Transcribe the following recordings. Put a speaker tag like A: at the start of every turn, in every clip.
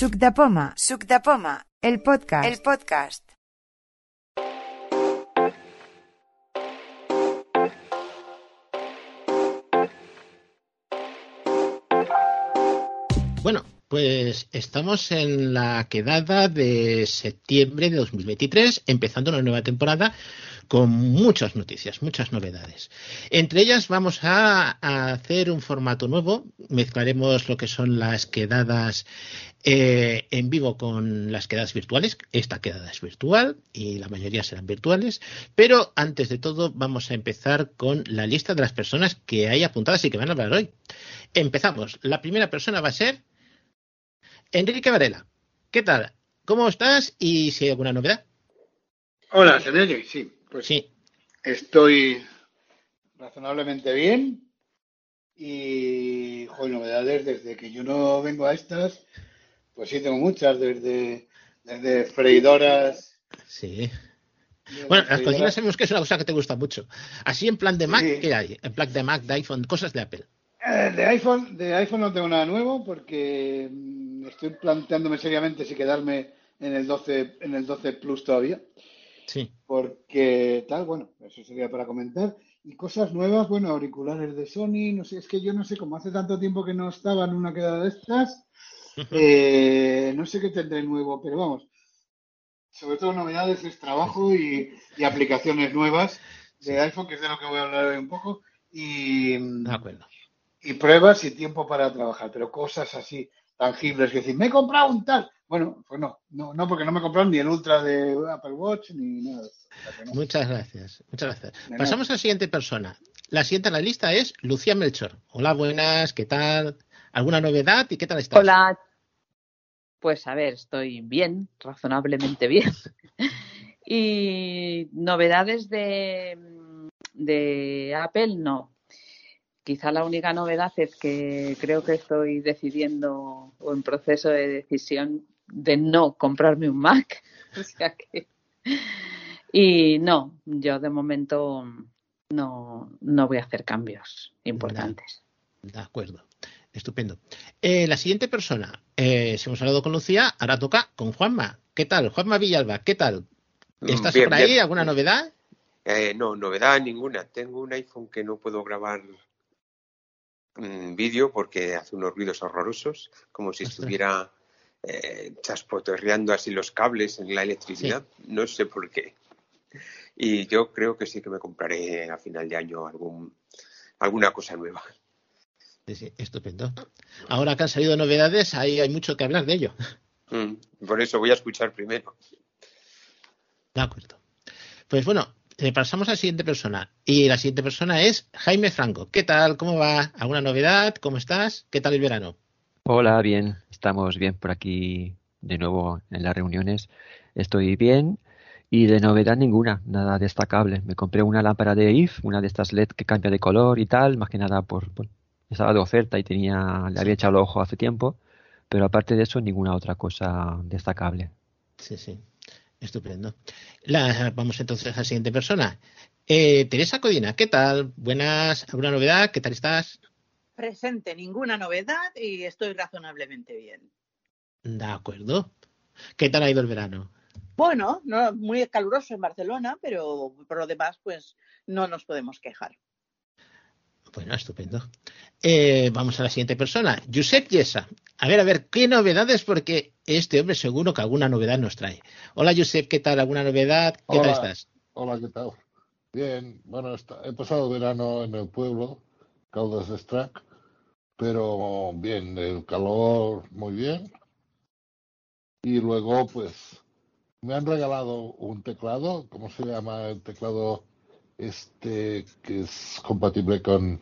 A: Suc de Poma, Suc de Poma, el podcast, el podcast.
B: Bueno, pues estamos en la quedada de septiembre de 2023, empezando una nueva temporada con muchas noticias, muchas novedades. Entre ellas vamos a, hacer un formato nuevo, mezclaremos lo que son las quedadas eh, en vivo con las quedadas virtuales. Esta quedada es virtual y la mayoría serán virtuales, pero antes de todo vamos a empezar con la lista de las personas que hay apuntadas y que van a hablar hoy. Empezamos. La primera persona va a ser Enrique Varela. ¿Qué tal? ¿Cómo estás? Y si hay alguna novedad.
C: Hola, ¿se me? Sí, pues
B: Sí.
C: estoy razonablemente bien y, joder, novedades desde que yo no vengo a estas, pues sí tengo muchas, desde, desde freidoras.
B: Sí.
C: desde
B: Bueno, las cocinas sabemos que es una cosa que te gusta mucho. Así en plan de Mac,
C: Sí.
B: ¿qué hay? En plan de Mac, de iPhone, cosas de Apple.
C: Eh, de iPhone, de iPhone no tengo nada nuevo porque mm, estoy planteándome seriamente si quedarme en el 12, en el 12 Plus todavía.
B: Sí.
C: porque tal, bueno, eso sería para comentar. Y cosas nuevas, bueno, auriculares de Sony, no sé, es que yo no sé, como hace tanto tiempo que no estaba en una quedada de estas, eh, no sé qué tendré nuevo, pero vamos, sobre todo novedades es trabajo y, y aplicaciones nuevas de iPhone, que es de lo que voy a hablar hoy un poco, y,
B: De acuerdo.
C: y pruebas y tiempo para trabajar, pero cosas así tangibles, que decir, me he comprado un tal. Bueno, pues no, no, no porque no me he comprado ni el Ultra de Apple Watch ni nada de eso. O sea no.
B: Muchas gracias. Muchas gracias.
C: De nada.
B: Pasamos a la siguiente persona. La siguiente en la lista es Lucía Melchor. Hola, buenas, ¿qué tal? ¿Alguna novedad y qué tal estás?
D: Hola. Pues a ver, estoy bien, razonablemente bien. y novedades de, de Apple, no. Quizá la única novedad es que creo que estoy decidiendo o en proceso de decisión de no comprarme un Mac. O sea que. Y no, yo de momento no, no voy a hacer cambios importantes.
B: De acuerdo. Estupendo. Eh, la siguiente persona. Eh, si hemos hablado con Lucía, ahora toca con Juanma. ¿Qué tal? Juanma Villalba, ¿qué tal? ¿Estás
E: Bien,
B: por ahí?
E: bien.
B: ¿Alguna novedad?
E: Eh, no, novedad ninguna. Tengo un iPhone que no puedo grabar mm, vídeo porque hace unos ruidos horrorosos, como si
B: Ostras.
E: estuviera eh, así los cables en la electricidad. No sé por qué. Y yo creo que sí que me compraré a final de año algún, alguna cosa nueva.
B: Sí, sí, estupendo. Ahora que han salido novedades, ahí hay mucho que hablar de ello.
E: Mm, por eso voy a escuchar primero.
B: De acuerdo. Pues bueno, eh, pasamos a la siguiente persona. Y la siguiente persona es Jaime Franco. ¿Qué tal? ¿Cómo va? ¿Alguna novedad? ¿Cómo estás? ¿Qué tal el verano?
F: Hola, bien, estamos bien por aquí de nuevo en las reuniones. Estoy bien y de novedad ninguna, nada destacable. Me compré una lámpara de IF, una de estas LED que cambia de color y tal, más que nada por, estaba de oferta y tenía, le había echado ojo hace tiempo, pero aparte de eso ninguna otra cosa destacable.
B: Sí, sí. Estupendo. La- vamos entonces a la siguiente persona. Eh, Teresa Codina, ¿qué tal? Buenas, ¿alguna novedad? ¿Qué tal estás?
G: Presente ninguna novedad y estoy razonablemente bien.
B: De acuerdo. ¿Qué tal ha ido el verano?
G: Bueno, no muy caluroso en Barcelona, pero por lo demás, pues no nos podemos quejar.
B: Bueno, estupendo. Eh, vamos a la siguiente persona. Josep Yesa. A ver, a ver, ¿qué novedades? Porque este hombre seguro que alguna novedad nos trae. Hola, Josep, ¿qué tal? ¿Alguna novedad? ¿Qué tal estás?
H: Hola, ¿qué tal? Bien, bueno, está- he pasado verano en el pueblo, Caldas de Strac, pero bien, el calor muy bien. Y luego, pues, me han regalado un teclado, ¿cómo se llama el teclado este que es compatible con,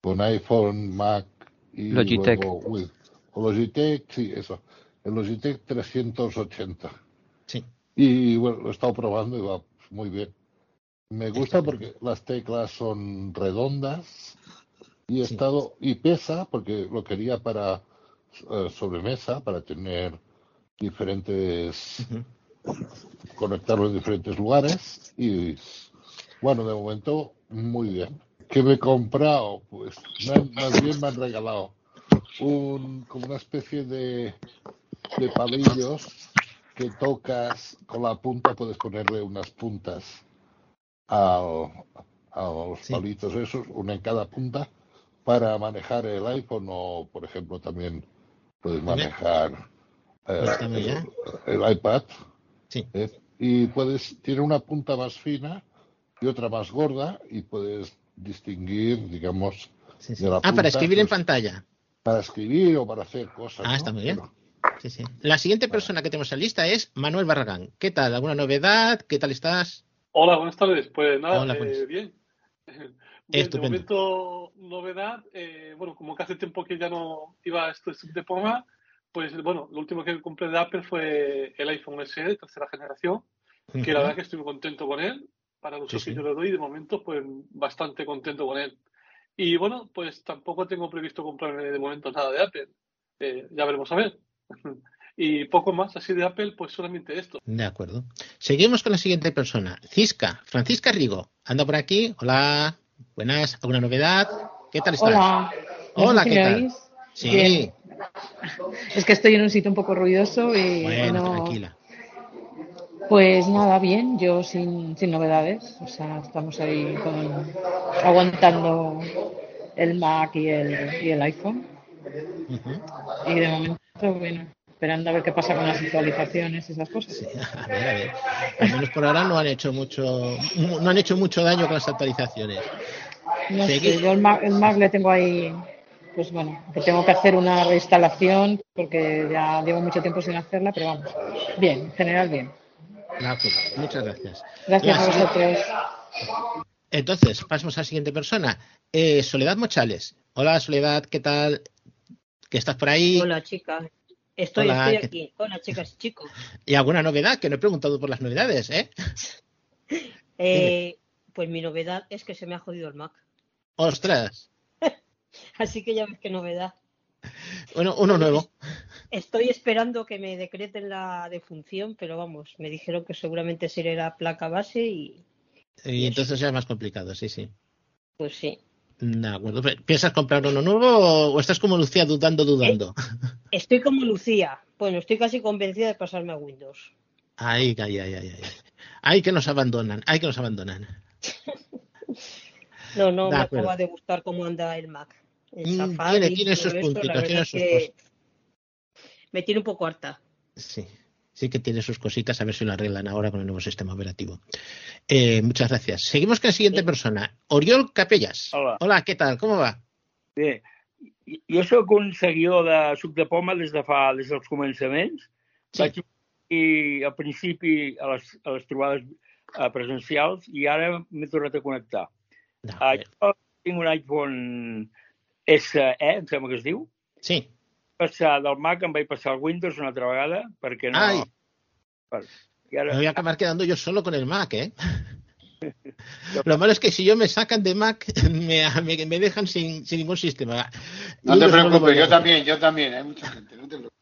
H: con iPhone, Mac y
F: Logitech.
H: luego, uy, o Logitech, sí, eso, el Logitech 380.
B: Sí.
H: Y bueno, lo he estado probando y va muy bien. Me gusta porque las teclas son redondas y he
B: Sí.
H: estado y pesa porque lo quería para eh, sobremesa para tener diferentes
B: Ujú.
H: conectarlo en diferentes lugares y bueno, de momento muy bien. ¿Qué me he comprado? Pues más bien me han regalado un como una especie de de palillos que tocas con la punta, puedes ponerle unas puntas al- a los
B: Sí.
H: palitos esos, una en cada punta, para manejar el iPhone o, por ejemplo, también puedes manejar eh,
B: Pues
H: el, iPad.
B: Sí.
H: ¿eh? Y puedes, tiene una punta más fina y otra más gorda y puedes distinguir, digamos,
B: Sí, sí.
H: de la
B: Ah, para
H: punta,
B: escribir en
H: pues,
B: pantalla.
H: para escribir o para hacer cosas.
B: Ah,
H: ¿no?
B: está muy bien.
H: Pero-
B: Sí, sí. La siguiente persona que tenemos en lista es Manuel Barragán. ¿Qué tal? ¿Alguna novedad? ¿Qué tal estás?
I: Hola, buenas tardes. Pues nada,
B: Hola,
I: eh, bien.
B: Estupendo.
I: De momento, novedad. eh, bueno, como que hace tiempo que ya no iba a esto de Poma, pues bueno, lo último que compré de Apple fue el iPhone SE de tercera generación, que la verdad que estoy muy contento con él. Para uso
B: Sí, sí.
I: que yo le doy, de momento, pues bastante contento con él. Y bueno, pues tampoco tengo previsto comprarme de momento nada de Apple. Eh, ya veremos a ver. Y poco más así de Apple, pues solamente esto.
B: De acuerdo. Seguimos con la siguiente persona. Cisca, Francisca Rigo. Anda por aquí. Hola. Buenas. ¿Alguna novedad? ¿Qué tal estás?
J: Hola.
B: Hola,
J: si
B: ¿qué tal?
J: oís.
B: Sí.
J: Bien. Es que estoy en un sitio un poco ruidoso y
B: Bueno,
J: no-
B: tranquila.
J: Pues nada, bien, yo sin, sin novedades. O sea, estamos ahí con, aguantando el Mac y el, y el iPhone.
B: Ujú.
J: Y de momento, bueno, esperando a ver qué pasa con las actualizaciones y esas cosas.
B: Sí, a ver, a ver. Al menos por ahora no han hecho mucho, no han hecho mucho daño con las actualizaciones.
J: No sé, yo el Mac, el Mac le tengo ahí, pues bueno, que tengo que hacer una reinstalación porque ya llevo mucho tiempo sin hacerla, pero vamos, bien, en general bien.
B: De acuerdo. Muchas gracias.
J: Gracias a vosotros.
B: Entonces, pasamos a la siguiente persona. Eh, Soledad Mochales. Hola, Soledad, ¿qué tal? ¿Que estás por ahí?
K: Hola, chicas. Estoy,
B: Hola,
K: estoy
B: ¿qué-
K: aquí. Hola, chicas y chicos.
B: ¿Y alguna novedad? Que no he preguntado por las novedades, ¿eh?
K: Eh, pues mi novedad es que se me ha jodido el Mac.
B: ¡Ostras!
K: Así que ya ves qué novedad.
B: Bueno, uno nuevo.
K: Estoy esperando que me decreten la defunción, pero vamos, me dijeron que seguramente sería la placa base y
B: Y entonces ya es más complicado, sí, sí.
K: pues sí.
B: De acuerdo. ¿Piensas comprar uno nuevo o estás como Lucía dudando, dudando?
K: Estoy como Lucía. Bueno, estoy casi convencida de pasarme a Windows.
B: Ay, ay, ay, ay, ay. Ay, que nos abandonan, ay, que nos abandonan.
K: No, no
B: De
K: me
B: acuerdo.
K: acaba de gustar cómo anda el Mac. El
B: Mm,
K: Safari,
B: tiene- tiene sus
K: esto,
B: puntitos, tiene sus
K: que Me tiene un poco harta.
B: Sí, sí que tiene sus cositas, a ver si lo arreglan ahora con el nuevo sistema operativo. Eh, muchas gracias. Seguimos con la siguiente persona, Oriol Capellas.
L: Hola.
B: ¿qué tal? Com va?
L: Bé, jo sóc un seguidor de Suc de Poma des de fa, des dels començaments.
B: Sí.
L: Vaig i al principi a les, a les trobades eh, presencials i ara m'he tornat a connectar. Uh, jo tinc un iPhone SE, em sembla que es diu.
B: Sí.
L: Passar del Mac em vaig passar al Windows una altra vegada perquè no...
B: Me voy a acabar quedando yo solo con el Mac, ¿eh? Lo malo es que si yo me sacan de Mac, me, me, me dejan sin, sin ningún sistema.
C: No te preocupes, yo también, yo también, hay mucha gente, no te preocupes.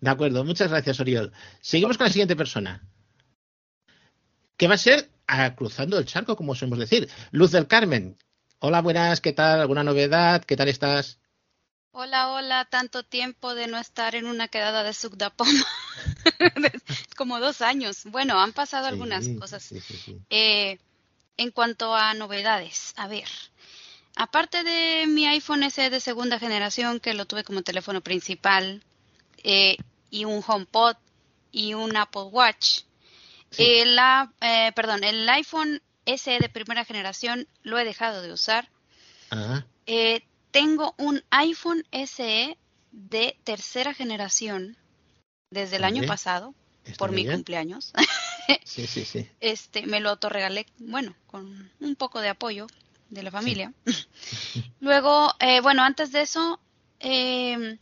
B: De acuerdo, muchas gracias, Oriol. Seguimos con la siguiente persona. Que va a ser a cruzando el charco, como solemos decir. Luz del Carmen. Hola, buenas, ¿qué tal? ¿Alguna novedad? ¿Qué tal estás?
M: Hola, hola, tanto tiempo de no estar en una quedada de Sugdapoma. Como dos años. Bueno, han pasado algunas cosas.
B: sí, sí, sí.
M: Eh, en cuanto a novedades, a ver. Aparte de mi iPhone SE de segunda generación, que lo tuve como teléfono principal, eh, y un HomePod y un Apple Watch, el, eh, perdón, el iPhone SE de primera generación lo he dejado de usar.
B: Ah,
M: Eh, tengo un iPhone SE de tercera generación desde el año pasado,
B: está
M: por mi cumpleaños.
B: sí, sí, sí.
M: Este, me lo autorregalé, bueno, con un poco de apoyo de la familia. Luego, eh, bueno, antes de eso, eh,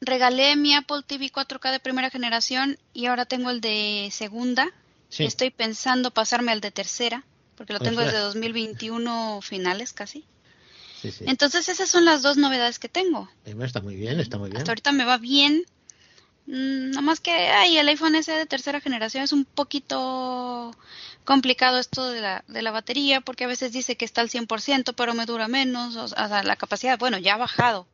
M: regalé mi Apple TV 4K de primera generación y ahora tengo el de segunda.
B: Sí.
M: Estoy pensando pasarme al de tercera, porque lo tengo
B: Ostras.
M: desde 2021 finales casi.
B: Sí, sí.
M: Entonces esas son las dos novedades que tengo.
B: Eh, Está muy bien, está muy bien.
M: Hasta ahorita me va bien. Mm, Nada más que ay, el iPhone S de tercera generación es un poquito complicado esto de la, de la batería porque a veces dice que está al 100% pero me dura menos. O sea, la capacidad, bueno, ya ha bajado.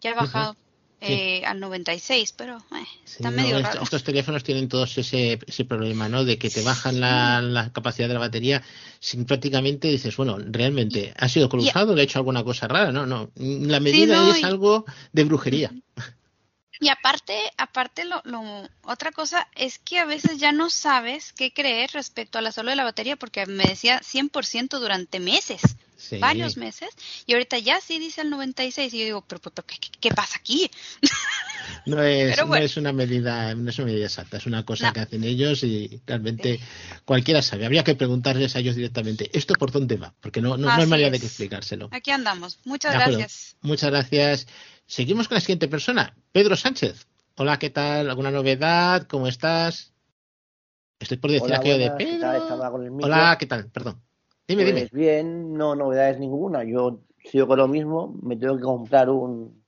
M: Ya ha
B: Ujú.
M: Eh, al 96, pero eh, está
B: no,
M: medio raro.
B: estos teléfonos tienen todos ese, ese problema, ¿no? De que te bajan la, la capacidad de la batería sin prácticamente dices, bueno, realmente ha sido cruzado, le ha hecho alguna cosa rara, no, no. La medida
M: no,
B: es
M: y-
B: algo de brujería.
M: Y aparte, aparte lo, lo- otra cosa es que a veces ya no sabes qué creer respecto a la salud de la batería porque me decía 100% durante meses,
B: Sí.
M: varios meses, y ahorita ya sí dice el 96 y yo digo, pero, pero, ¿qué, qué- qué pasa aquí?
B: No es,
M: bueno.
B: no es una medida, no es una medida exacta, es una cosa
M: No.
B: que hacen ellos y realmente cualquiera sabe. Habría que preguntarles a ellos directamente, ¿esto por dónde va? Porque no, no, no hay manera de que explicárselo.
M: Aquí andamos. Muchas gracias.
B: Muchas gracias. Seguimos con la siguiente persona, Pedro Sánchez. Hola, ¿qué tal? ¿Alguna novedad? ¿Cómo estás? Estoy por decir
N: Hola,
B: aquello de
N: buenas, ¿qué
B: Pedro.
N: tal? Estaba con el micro.
B: Hola, ¿qué tal? Perdón. Dime,
N: pues
B: dime.
N: bien, no novedades ninguna. Yo sigo con lo mismo. Me tengo que comprar un,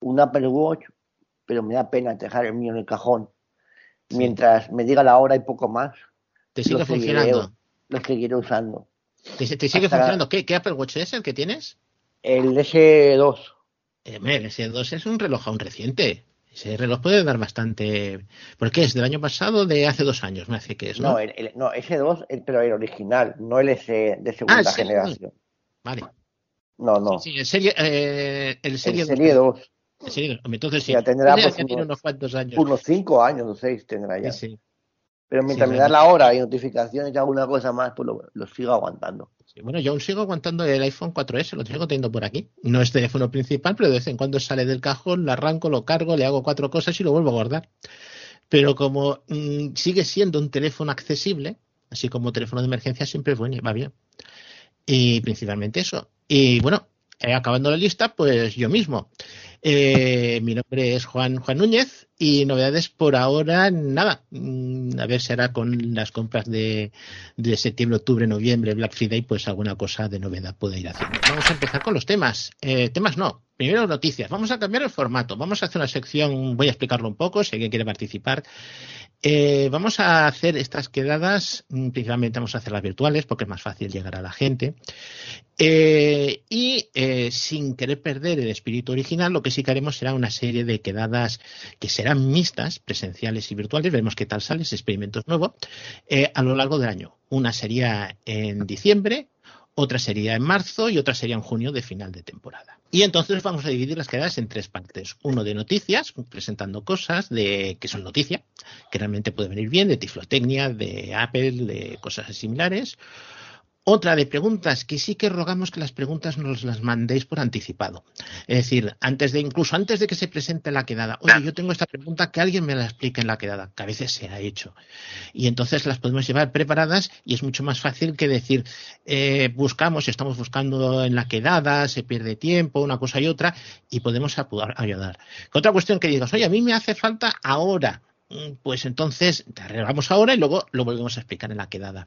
N: un Apple Watch, pero me da pena dejar el mío en el cajón. Mientras me diga la hora y poco más.
B: ¿Te sigue
N: seguiré-
B: funcionando?
N: Lo seguiré usando.
B: ¿Te, te sigue
N: Hasta-
B: funcionando? ¿Qué, ¿Qué Apple Watch es el que tienes?
N: El S2.
B: Eh, el S2 es un reloj aún reciente. Ese reloj puede dar bastante. ¿Por qué? ¿Es del año pasado de hace dos años? Me hace que es, ¿no?
N: No, el, el- no, S2, el- pero el original, no el S de segunda
B: Ah,
N: generación.
B: Vale.
N: No, no.
B: Sí, el Serie, eh, el serie
N: el Serie 2.
B: El Serie 2. Entonces sí.
N: Ya tendrá
B: Ese
N: pues,
B: tiene
N: unos,
B: unos cuantos años.
N: unos cinco años o seis tendrá ya.
B: Sí, sí.
N: Pero mientras me da la hora y notificaciones y alguna cosa más, pues lo, lo sigo aguantando.
B: Bueno, yo aún sigo aguantando el iPhone 4S, lo sigo teniendo por aquí. No es teléfono principal, pero de vez en cuando sale del cajón, lo arranco, lo cargo, le hago cuatro cosas y lo vuelvo a guardar. Pero como mm, sigue siendo un teléfono accesible, así como teléfono de emergencia, siempre es bueno, va bien. Y principalmente eso. Y bueno, eh, acabando la lista, pues yo mismo. Eh, mi nombre es Juan, Juan Núñez y novedades por ahora, nada. Mm, A ver si hará con las compras de, de septiembre, octubre, noviembre, Black Friday, pues alguna cosa de novedad puede ir haciendo. Vamos a empezar con los temas. Eh, temas no. Primero noticias. Vamos a cambiar el formato. Vamos a hacer una sección, voy a explicarlo un poco, si alguien quiere participar. Eh, vamos a hacer estas quedadas, mm, principalmente vamos a hacerlas virtuales porque es más fácil llegar a la gente. Eh, y eh, sin querer perder el espíritu original, lo que sí que haremos será una serie de quedadas que serán mixtas, presenciales y virtuales. Veremos qué tal sale, ese experimento es nuevo, eh, a lo largo del año. Una sería en diciembre, otra sería en marzo y otra sería en junio de final de temporada. Y entonces vamos a dividir las quedadas en tres partes. Uno de noticias, presentando cosas de que son noticia, que realmente puede venir bien, de tiflotecnia, de Apple, de cosas similares. Otra de preguntas, que sí que rogamos que las preguntas nos las mandéis por anticipado. Es decir, antes de, incluso antes de que se presente la quedada, oye, yo tengo esta pregunta, que alguien me la explique en la quedada, que a veces se ha hecho. Y entonces las podemos llevar preparadas y es mucho más fácil que decir, eh, buscamos, estamos buscando en la quedada, se pierde tiempo, una cosa y otra, y podemos ayudar. Otra cuestión que digas, oye, a mí me hace falta ahora. Mm, Pues entonces te arreglamos ahora y luego lo volvemos a explicar en la quedada.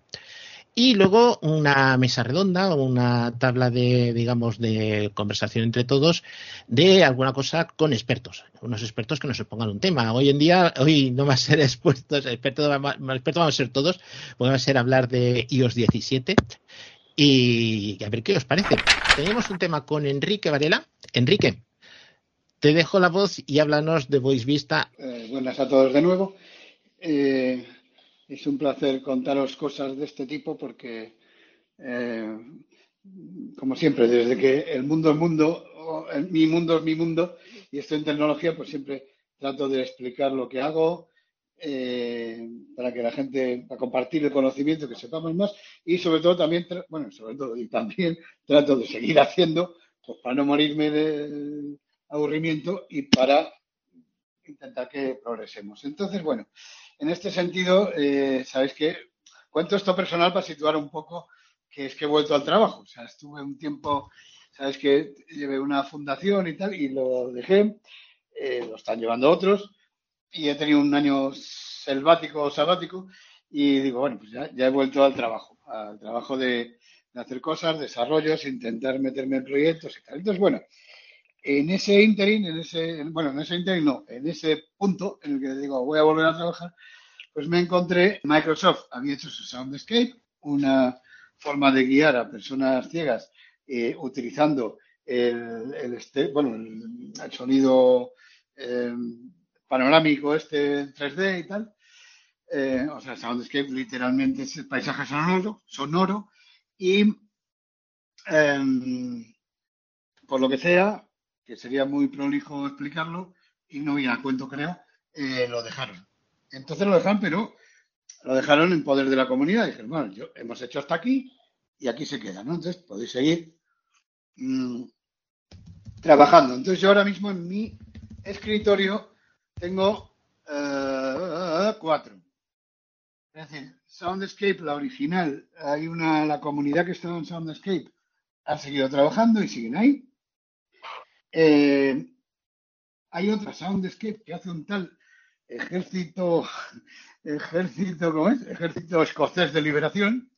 B: Y luego una mesa redonda, una tabla de, digamos, de conversación entre todos de alguna cosa con expertos, unos expertos que nos expongan un tema. Hoy en día, hoy no va a ser expuestos, expertos, expertos vamos a ser todos, porque a ser hablar de iOS 17 y a ver qué os parece. Tenemos un tema con Enrique Varela. Enrique, te dejo la voz y háblanos de Voice Vista.
C: Eh, buenas a todos de nuevo. Eh, es un placer contaros cosas de este tipo porque, eh, como siempre, desde que el mundo es mundo, el- mi mundo es mi mundo y estoy en tecnología, pues siempre trato de explicar lo que hago eh, para que la gente, para compartir el conocimiento, que sepamos más y sobre todo también, bueno, sobre todo y también trato de seguir haciendo, pues para no morirme de aburrimiento y para intentar que progresemos. Entonces, bueno, en este sentido, eh, que cuento esto personal para situar un poco que es que he vuelto al trabajo. O sea, estuve un tiempo, sabéis que llevé una fundación y tal, y lo dejé, eh, lo están llevando otros, y he tenido un año selvático o sabático, y digo, bueno, pues ya, ya he vuelto al trabajo, al trabajo de, de hacer cosas, desarrollos, intentar meterme en proyectos y tal. Entonces, bueno, en ese interín, en ese, bueno, en ese interín no, en ese punto en el que digo voy a volver a trabajar, pues me encontré, Microsoft había hecho su Soundscape, una forma de guiar a personas ciegas eh, utilizando el, el este- bueno, el, sonido eh, panorámico este en 3D y tal. Eh, o sea, Soundscape literalmente es el paisaje sonoro, sonoro y em, por lo que sea, que sería muy prolijo explicarlo y no viene a cuento creo, eh, lo dejaron. Entonces lo dejaron, pero lo dejaron en poder de la comunidad. Dijeron, bueno, yo, hemos hecho hasta aquí y aquí se queda. Entonces podéis seguir mm, trabajando. Entonces yo ahora mismo en mi escritorio tengo eh, cuatro. Es decir, Soundscape, la original, hay una, la comunidad que está en Soundscape ha seguido trabajando y siguen ahí. Eh, hay otra Soundscape que hace un tal ejército, ejército, ¿cómo es? Ejército escocés de liberación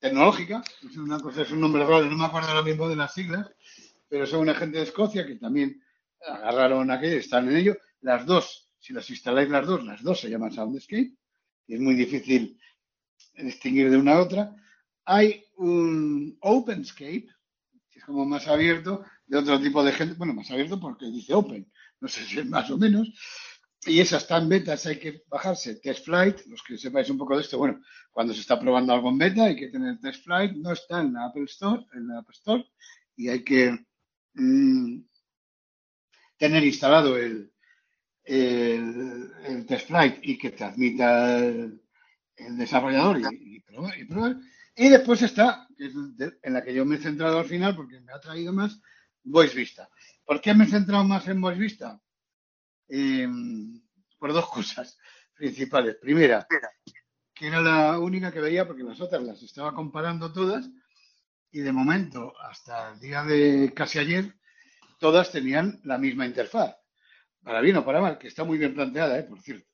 C: tecnológica. Es una cosa, es un nombre raro, no me acuerdo ahora mismo de las siglas, pero son una gente de Escocia que también agarraron aquello, están en ello. Las dos, si las instaláis las dos, las dos se llaman Soundscape y es muy difícil distinguir de una a otra. Hay un OpenScape, como más abierto, de otro tipo de gente, bueno, más abierto porque dice Open, no sé si es más o menos, y esas están betas, hay que bajarse Test Flight, los que sepáis un poco de esto, bueno, cuando se está probando algo en beta hay que tener Test Flight, no está en la Apple Store, en la App Store, y hay que mm, tener instalado el, el, Test Flight y que te admita el, el desarrollador y, y, y, probar, y después está, que es en la que yo me he centrado al final porque me ha traído más, Voice Vista. ¿Por qué me he centrado más en Voice Vista? Eh, por dos cosas principales. Primera, que era la única que veía porque las otras las estaba comparando todas y de momento, hasta el día de casi ayer, todas tenían la misma interfaz. Para bien o para mal, que está muy bien planteada, ¿eh? por cierto.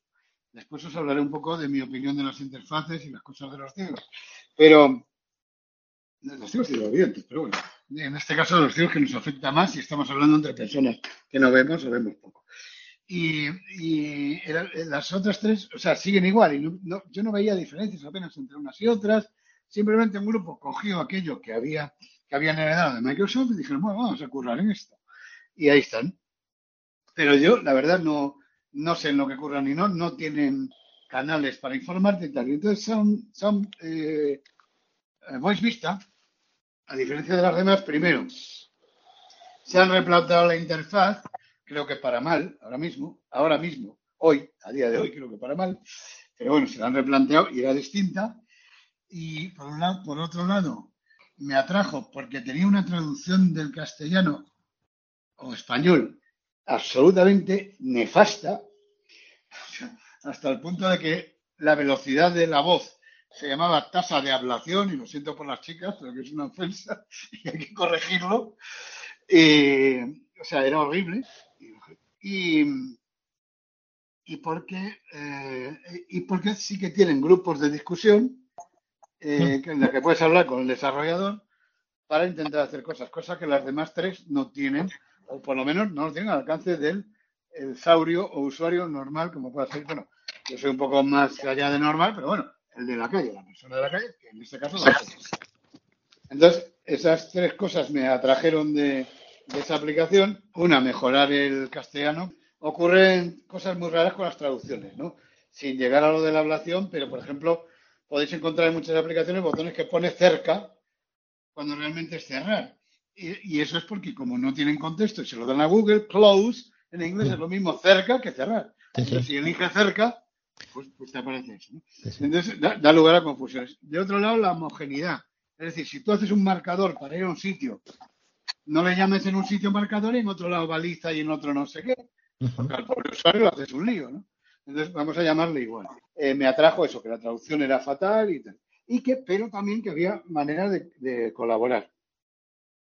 C: Después os hablaré un poco de mi opinión de las interfaces y las cosas de los ciegos. Pero, los ciegos y los pero bueno, en este caso los ciegos que nos afecta más y estamos hablando entre personas que no vemos o vemos poco. Y, las otras tres, o sea, siguen igual. Y yo no veía diferencias apenas entre unas y otras. Simplemente un grupo cogió aquello que había que habían heredado de Microsoft y dijeron, bueno, vamos a currar en esto. Y ahí están. Pero yo, la verdad, no, no sé en lo que curran ni no, no tienen canales para informarte y tal. Entonces son, son eh, Voice Vista, a diferencia de las demás, primero, se han replanteado la interfaz creo que para mal, ahora mismo, ahora mismo, hoy, a día de hoy, creo que para mal, pero bueno, se la han replanteado y era distinta. Y por, un lado, por otro lado, me atrajo porque tenía una traducción del castellano o español absolutamente nefasta, hasta el punto de que la velocidad de la voz se llamaba tasa de ablación, y lo siento por las chicas, pero que es una ofensa y hay que corregirlo. O sea, era horrible y, y, porque, eh, y porque sí que tienen grupos de discusión eh, en la que puedes hablar con el desarrollador para intentar hacer cosas, cosas que las demás tres no tienen, o por lo menos no tienen al alcance del el saurio o usuario normal, como puede ser. Bueno, yo soy un poco más allá de normal, pero bueno, el de la calle, la persona de la calle, que en este caso lo hace. Entonces, esas tres cosas me atrajeron de, de esa aplicación. Una, mejorar el castellano. Ocurren cosas muy raras con las traducciones, ¿no? Sin llegar a lo de la ablación, pero por ejemplo, podéis encontrar en muchas aplicaciones botones que pone cerca cuando realmente es cerrar. Y, y eso es porque como no tienen contexto y se lo dan a Google, close en inglés es lo mismo cerca que cerrar. Entonces, si elige cerca, pues, pues te aparece eso. ¿no? Entonces, da, da, lugar a confusiones. De otro lado, la homogeneidad. Es decir, si tú haces un marcador para ir a un sitio no le llames en un sitio marcador y en otro lado baliza y en otro no sé qué. Porque al pobre usuario lo haces un lío, ¿no? Entonces vamos a llamarle igual. Eh, me atrajo eso, que la traducción era fatal y tal. Y que, pero también que había manera de, de colaborar.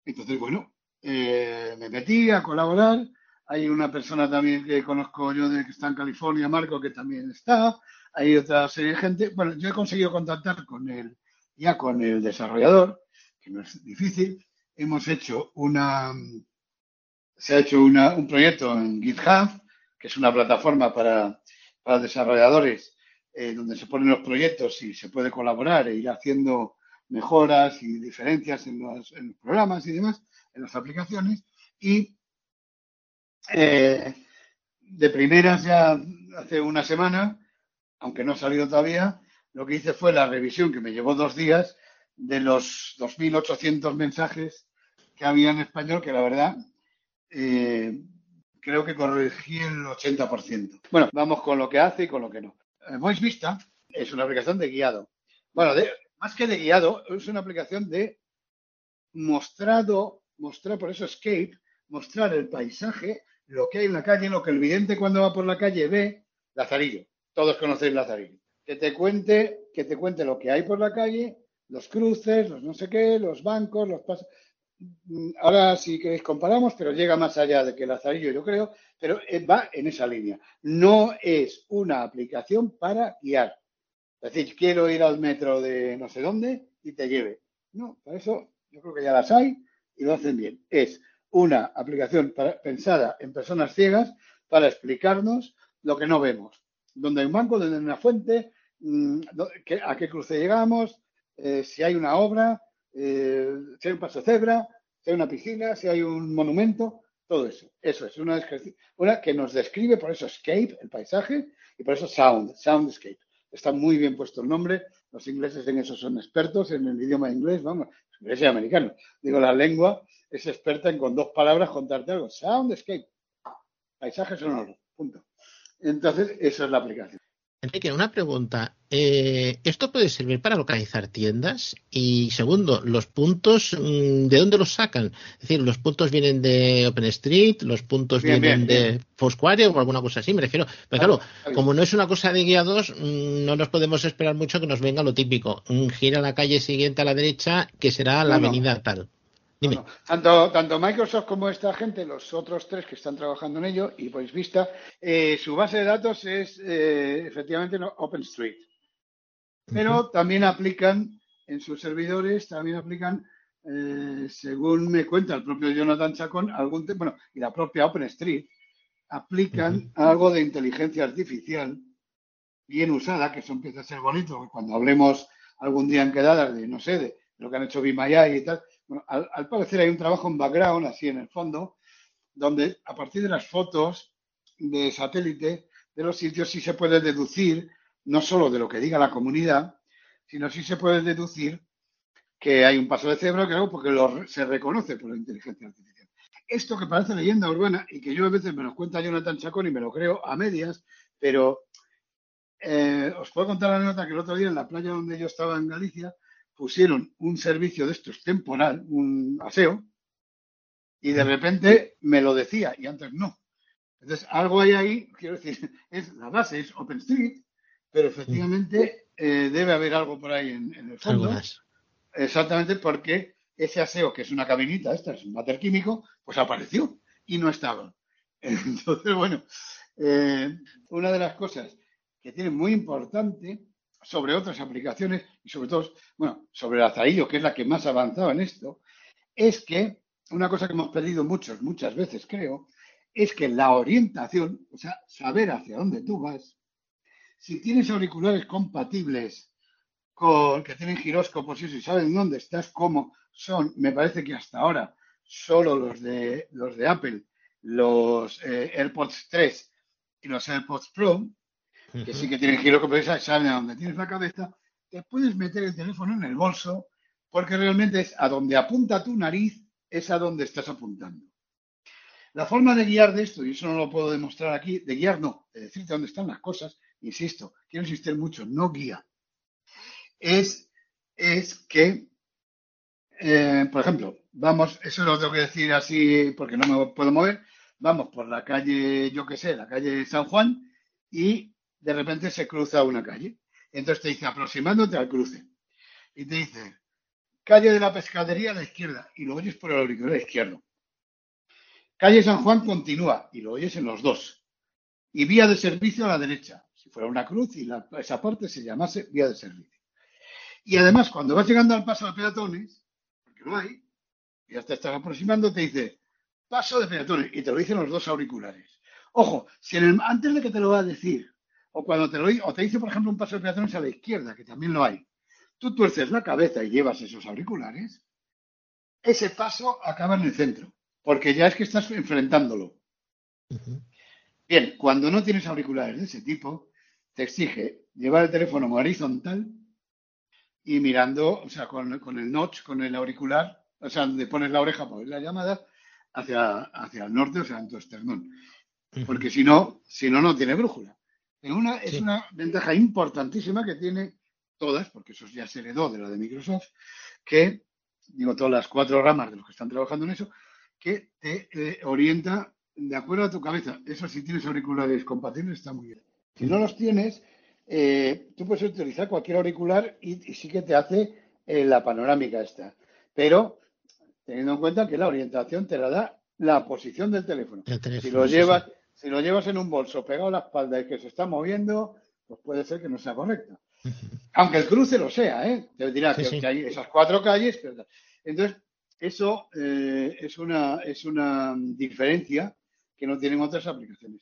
C: Entonces, bueno, eh, me metí a colaborar. Hay una persona también que conozco yo de que está en California, Marco, que también está. Hay otra serie de gente. Bueno, yo he conseguido contactar con el, ya con el desarrollador, que no es difícil hemos hecho una, se ha hecho una, un proyecto en GitHub, que es una plataforma para, para desarrolladores, eh, donde se ponen los proyectos y se puede colaborar e ir haciendo mejoras y diferencias en los, en los programas y demás, en las aplicaciones. Y eh, de primeras ya hace una semana, aunque no ha salido todavía, lo que hice fue la revisión que me llevó dos días de los 2.800 mensajes que había en español, que la verdad eh, creo que corregí el 80%. Bueno, vamos con lo que hace y con lo que no. Eh, Voice Vista es una aplicación de guiado. Bueno, de, más que de guiado, es una aplicación de mostrado, mostrar, por eso Escape, mostrar el paisaje, lo que hay en la calle, lo que el vidente cuando va por la calle ve, Lazarillo. Todos conocéis Lazarillo. Que te cuente, que te cuente lo que hay por la calle, los cruces, los no sé qué, los bancos, los pasos. Mm, ahora, si queréis, comparamos, pero llega más allá de que Lazarillo, yo creo, pero eh, va en esa línea. No es una aplicación para guiar. Decir, quiero ir al metro de no sé dónde y te lleve. No, para eso yo creo que ya las hay y lo hacen bien. Es una aplicación pensada en personas ciegas para explicarnos lo que no vemos. Donde hay un banco, donde hay una fuente, mm, a qué cruce llegamos, eh, si hay una obra, eh, si hay un paso cebra, si hay una piscina, si hay un monumento, todo eso. Eso es una, una que nos describe, por eso escape, el paisaje, y por eso sound, soundscape. Está muy bien puesto el nombre. Los ingleses en eso son expertos, en el idioma inglés, vamos, inglés y americano. Digo, la lengua es experta en con dos palabras contarte algo. Soundscape, paisaje sonoro, punto. Entonces, eso es la aplicación.
B: Enrique, una pregunta. Eh, ¿Esto puede servir para localizar tiendas? Y segundo, ¿los puntos mm, de dónde los sacan? Es decir, ¿los puntos vienen de OpenStreet? ¿Los puntos vienen de Foursquare o alguna cosa así? Me refiero. Pero claro, como no es una cosa de guiados, mm, no nos podemos esperar mucho que nos venga lo típico. Gira la calle siguiente a la derecha, que será la avenida tal.
C: Tanto, tanto, Microsoft como esta gente, los otros tres que están trabajando en ello, y pues vista, eh, su base de datos es eh, efectivamente OpenStreet. Pero también aplican en sus servidores, también aplican, eh, según me cuenta el propio Jonathan Chacón, algún bueno, y la propia OpenStreet, aplican algo de inteligencia artificial bien usada, que eso empieza a ser bonito, cuando hablemos algún día en quedadas de, no sé, de lo que han hecho Bimayay y tal, al, parecer hay un trabajo en background, así en el fondo, donde a partir de las fotos de satélite de los sitios sí se puede deducir, no solo de lo que diga la comunidad, sino sí se puede deducir que hay un paso de cebra, que porque se reconoce por la inteligencia artificial. Esto que parece leyenda urbana y que yo a veces me lo cuenta Jonathan Chacón y me lo creo a medias, pero eh, os puedo contar la anécdota que el otro día en la playa donde yo estaba en Galicia, pusieron un servicio de estos temporal, un aseo, y de repente me lo decía y antes no. Entonces, algo hay ahí, quiero decir, es la base es OpenStreet, pero efectivamente eh, debe haber algo por ahí en, el fondo. Exactamente porque ese aseo, que es una cabinita, esta es un váter químico, pues apareció y no estaba. Entonces, bueno, eh, una de las cosas que tiene muy importante sobre otras aplicaciones y sobre todo, bueno, sobre el azarillo, que es la que más avanzaba en esto, es que una cosa que hemos perdido muchos, muchas veces creo, es que la orientación, o sea, saber hacia dónde tú vas, si tienes auriculares compatibles con que tienen giróscopos y eso, y saben dónde estás, cómo son, me parece que hasta ahora solo los de los de Apple, los eh, AirPods 3 y los AirPods Pro, que sí que tienen giro que saben a dónde tienes la cabeza, te puedes meter el teléfono en el bolso porque realmente es a donde apunta tu nariz, es a donde estás apuntando. La forma de guiar de esto, y eso no lo puedo demostrar aquí, de guiar no, de decirte dónde están las cosas, insisto, quiero insistir mucho, no guía, es, es que, eh, por ejemplo, vamos, eso lo tengo que decir así porque no me puedo mover, vamos por la calle, yo qué sé, la calle San Juan, y de repente se cruza una calle. Entonces te dice, aproximándote al cruce. Y te dice, calle de la pescadería a la izquierda. Y lo oyes por el auricular izquierdo. Calle San Juan continúa. Y lo oyes en los dos. Y vía de servicio a la derecha. Si fuera una cruz y esa parte se llamase vía de servicio. Y además, cuando vas llegando al paso de peatones, porque no hay, y ya te estás aproximando, te dice, paso de peatones. Y te lo dicen los dos auriculares. Ojo, si antes de que te lo va a decir, o cuando te lo o te dice, por ejemplo, un paso de peatones a la izquierda, que también lo hay, tú tuerces la cabeza y llevas esos auriculares, ese paso acaba en el centro, porque ya es que estás enfrentándolo. Bien, cuando no tienes auriculares de ese tipo, te exige llevar el teléfono horizontal y mirando, o sea, con, con el notch, con el auricular, o sea, donde pones la oreja para oír la llamada, hacia, hacia el norte, o sea, en tu esternón. Porque si no, si no, no tiene brújula. Es una, es una ventaja importantísima que tiene todas, porque eso ya se heredó de la de Microsoft, que, digo, todas las cuatro ramas de los que están trabajando en eso, que te eh, orienta de acuerdo a tu cabeza. Eso si tienes auriculares compatibles está muy bien. Si no los tienes, eh, tú puedes utilizar cualquier auricular y, y sí que te hace eh, la panorámica esta. Pero teniendo en cuenta que la orientación te la da la posición del teléfono.
B: El
C: Si lo llevas,
B: sí.
C: si lo llevas en un bolso pegado a la espalda y que se está moviendo, pues puede ser que no sea correcto. Aunque el cruce lo sea, ¿eh? Te dirá
B: Sí,
C: que,
B: sí.
C: que hay esas cuatro calles, pero entonces eso eh, es una es una diferencia que no tienen otras aplicaciones.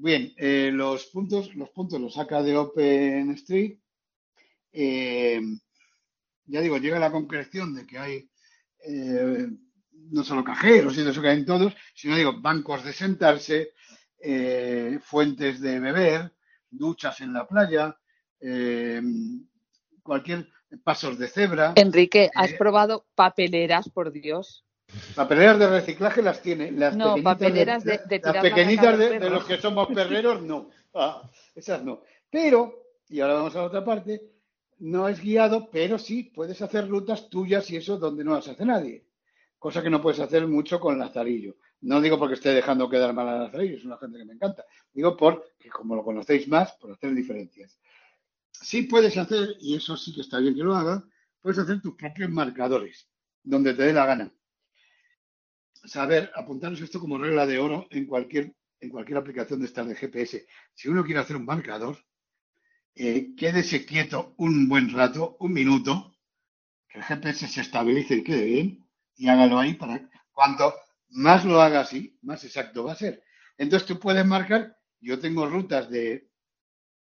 C: Bien, eh, los puntos los puntos los saca de OpenStreet. Eh, ya digo, llega a la concreción de que hay eh, no solo cajeros y eso que hay en todos, sino digo, bancos de sentarse, eh, fuentes de beber, duchas en la playa, eh, cualquier pasos de cebra.
D: Enrique, ¿has probado papeleras, por Dios?
C: Papeleras de reciclaje las tiene. Las
D: No,
C: pequeñitas
D: papeleras de- de
C: las pequeñitas de, los que somos perreros, no. Ah, esas no. Pero, y ahora vamos a la otra parte, no es guiado, pero sí puedes hacer rutas tuyas y eso donde no las hace nadie. Cosa que no puedes hacer mucho con Lazarillo. No digo porque esté dejando quedar mal a Lazarillo, es una gente que me encanta. Digo porque, como lo conocéis más, por hacer diferencias. Sí puedes hacer, y eso sí que está bien que lo haga, puedes hacer tus propios marcadores, donde te dé la gana saber, apuntaros esto como regla de oro en cualquier, en cualquier aplicación de estas de GPS. Si uno quiere hacer un marcador, eh, quédese quieto un buen rato, un minuto, que el GPS se estabilice y quede bien, y hágalo ahí para cuanto más lo haga así, más exacto va a ser. Entonces tú puedes marcar, yo tengo rutas de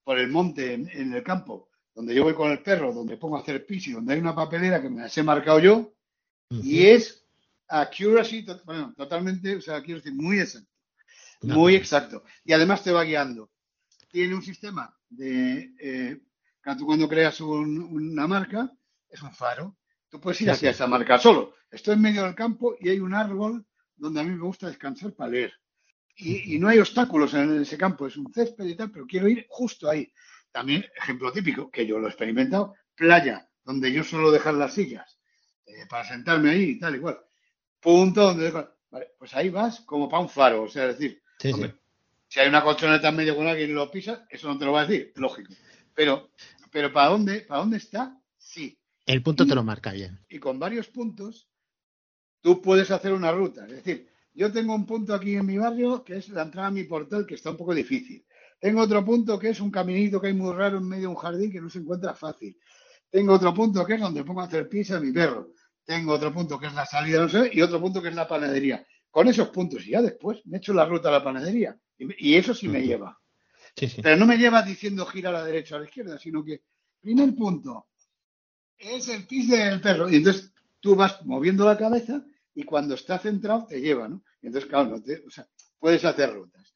C: por el monte en, en el campo, donde yo voy con el perro, donde pongo a hacer pis y donde hay una papelera que me las he marcado yo, y es accuracy, to- bueno, totalmente, o sea, quiero decir, muy exacto. Muy exacto. Y además te va guiando. Tiene un sistema de, eh, cuando creas un- una marca, es un faro. Tú puedes ir
B: Sí,
C: hacia
B: sí.
C: esa marca solo. Estoy en medio del campo y hay un árbol donde a mí me gusta descansar para leer. Y, y no hay obstáculos en ese campo, es un césped y tal, pero quiero ir justo ahí. También, ejemplo típico, que yo lo he experimentado, playa, donde yo suelo dejar las sillas eh, para sentarme ahí y tal, igual. Punto donde Vale, pues ahí vas como para un faro, o sea, es decir,
B: Sí, sí.
C: hombre, si hay una colchoneta en medio con alguien y lo pisa, eso no te lo va a decir, lógico. Pero, pero ¿para dónde, para dónde está? Sí.
B: El punto te lo marca bien.
C: Y con varios puntos, tú puedes hacer una ruta. Es decir, yo tengo un punto aquí en mi barrio que es la entrada a mi portal, que está un poco difícil. Tengo otro punto que es un caminito que hay muy raro en medio de un jardín que no se encuentra fácil. Tengo otro punto que es donde pongo a hacer pis a mi perro. Tengo otro punto que es la salida, no sé, y otro punto que es la panadería. Con esos puntos, y ya después me echo la ruta a la panadería. Y, eso sí me lleva.
B: Sí, sí.
C: Pero no me lleva diciendo gira a la derecha o a la izquierda, sino que primer punto es el pis del perro. Y entonces tú vas moviendo la cabeza y cuando está centrado te lleva, ¿no? Y entonces, claro, no te- o sea, puedes hacer rutas.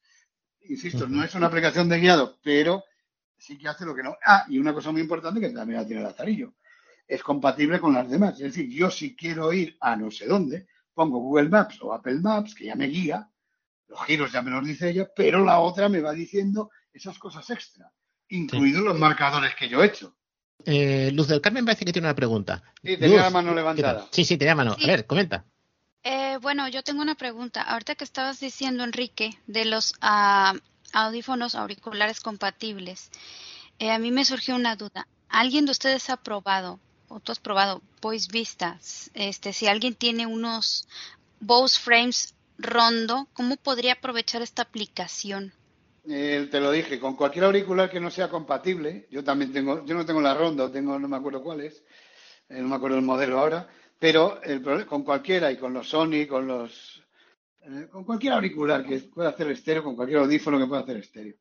C: Insisto, no es una aplicación de guiado, pero sí que hace lo que no. Ah, y una cosa muy importante que también la tiene Lazarillo. Es compatible con las demás. Es decir, yo si quiero ir a no sé dónde, pongo Google Maps o Apple Maps, que ya me guía, los giros ya me los dice ella, pero la otra me va diciendo esas cosas extra, incluidos los marcadores que yo he hecho.
B: Eh, Luz del Carmen parece que tiene una pregunta.
C: Sí, tenía
B: Luz,
C: la mano
B: ¿qué
C: levantada.
B: Sí, sí, tenía mano.
M: Sí.
B: A ver, comenta.
M: Eh, bueno, yo tengo una pregunta. Ahorita que estabas diciendo, Enrique, de los ah, audífonos auriculares compatibles, eh, a mí me surgió una duda. ¿Alguien de ustedes ha probado, o tú has probado, Voice Vistas? Este, si alguien tiene unos Bose Frames rondo, ¿cómo podría aprovechar esta aplicación?
C: Eh, te lo dije, con cualquier auricular que no sea compatible, yo también tengo, yo no tengo la Rondo, tengo, no me acuerdo cuál es, eh, no me acuerdo el modelo ahora, pero con cualquiera y con los Sony, con los, eh, con cualquier auricular que pueda hacer estéreo, con cualquier audífono que pueda hacer estéreo.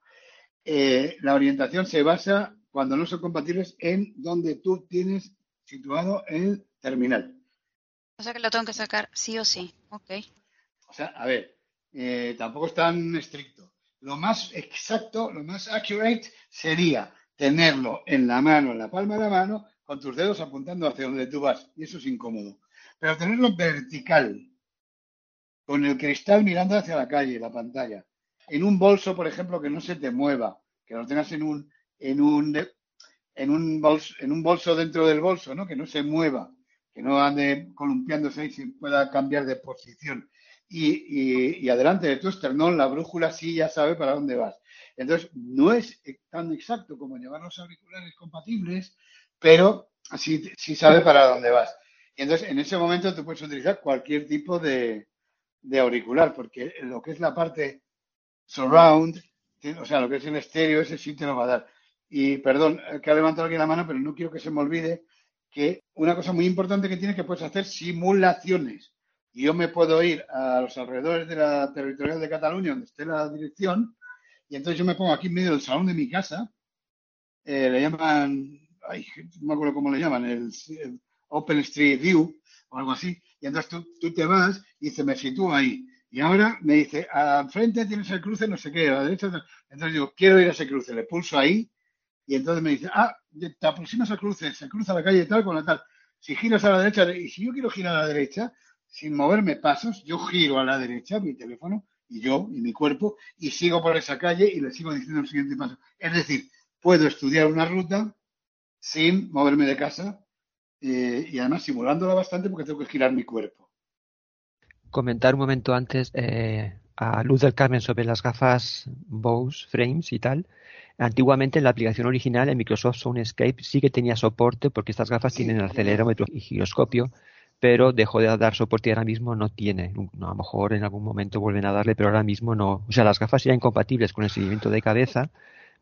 C: La orientación se basa, cuando no son compatibles, en donde tú tienes situado el terminal.
M: O sea que lo tengo que sacar sí o sí. Ok.
C: O sea, a ver, eh, tampoco es tan estricto. lo más exacto, lo más accurate sería tenerlo en la mano, en la palma de la mano, con tus dedos apuntando hacia donde tú vas. Y eso es incómodo. Pero tenerlo vertical, con el cristal mirando hacia la calle, la pantalla. En un bolso, por ejemplo, que no se te mueva, que lo tengas en un, en un, en un, bolso, en un bolso dentro del bolso, ¿no? Que no se mueva, que no ande columpiándose y se pueda cambiar de posición. Y, y, adelante de tu esternón, la brújula sí ya sabe para dónde vas. Entonces, no es tan exacto como llevar los auriculares compatibles, pero sí, sí sabe para dónde vas. Y entonces, en ese momento tú puedes utilizar cualquier tipo de, de auricular, porque lo que es la parte surround, o sea, lo que es el estéreo, ese sí te lo va a dar. Y perdón, que ha levantado aquí la mano, pero no quiero que se me olvide que una cosa muy importante que tiene es que puedes hacer simulaciones. Yo me puedo ir a los alrededores de la territorial de Cataluña, donde esté la dirección, y entonces yo me pongo aquí en medio del salón de mi casa, eh, le llaman, ay, no me acuerdo cómo le llaman, el, Open Street View o algo así, y entonces tú, tú te vas y se me sitúa ahí. Y ahora me dice, al tienes el cruce, no sé qué, a la derecha. Entonces digo, quiero ir a ese cruce, le pulso ahí y entonces me dice, ah, te aproximas al cruce, se cruza la calle tal con la tal. Si giras a la derecha, y si yo quiero girar a la derecha, sin moverme pasos, yo giro a la derecha mi teléfono y yo y mi cuerpo y sigo por esa calle y le sigo diciendo el siguiente paso. Es decir, puedo estudiar una ruta sin moverme de casa eh, y además simulándola bastante porque tengo que girar mi cuerpo.
F: Comentar un momento antes eh, a Luz del Carmen sobre las gafas Bose Frames y tal. Antiguamente en la aplicación original en Microsoft Soundscape sí que tenía soporte porque estas gafas sí, tienen acelerómetro y giroscopio, pero dejó de dar soporte y ahora mismo no tiene. No, a lo mejor en algún momento vuelven a darle, pero ahora mismo no. O sea, las gafas serían compatibles con el seguimiento de cabeza,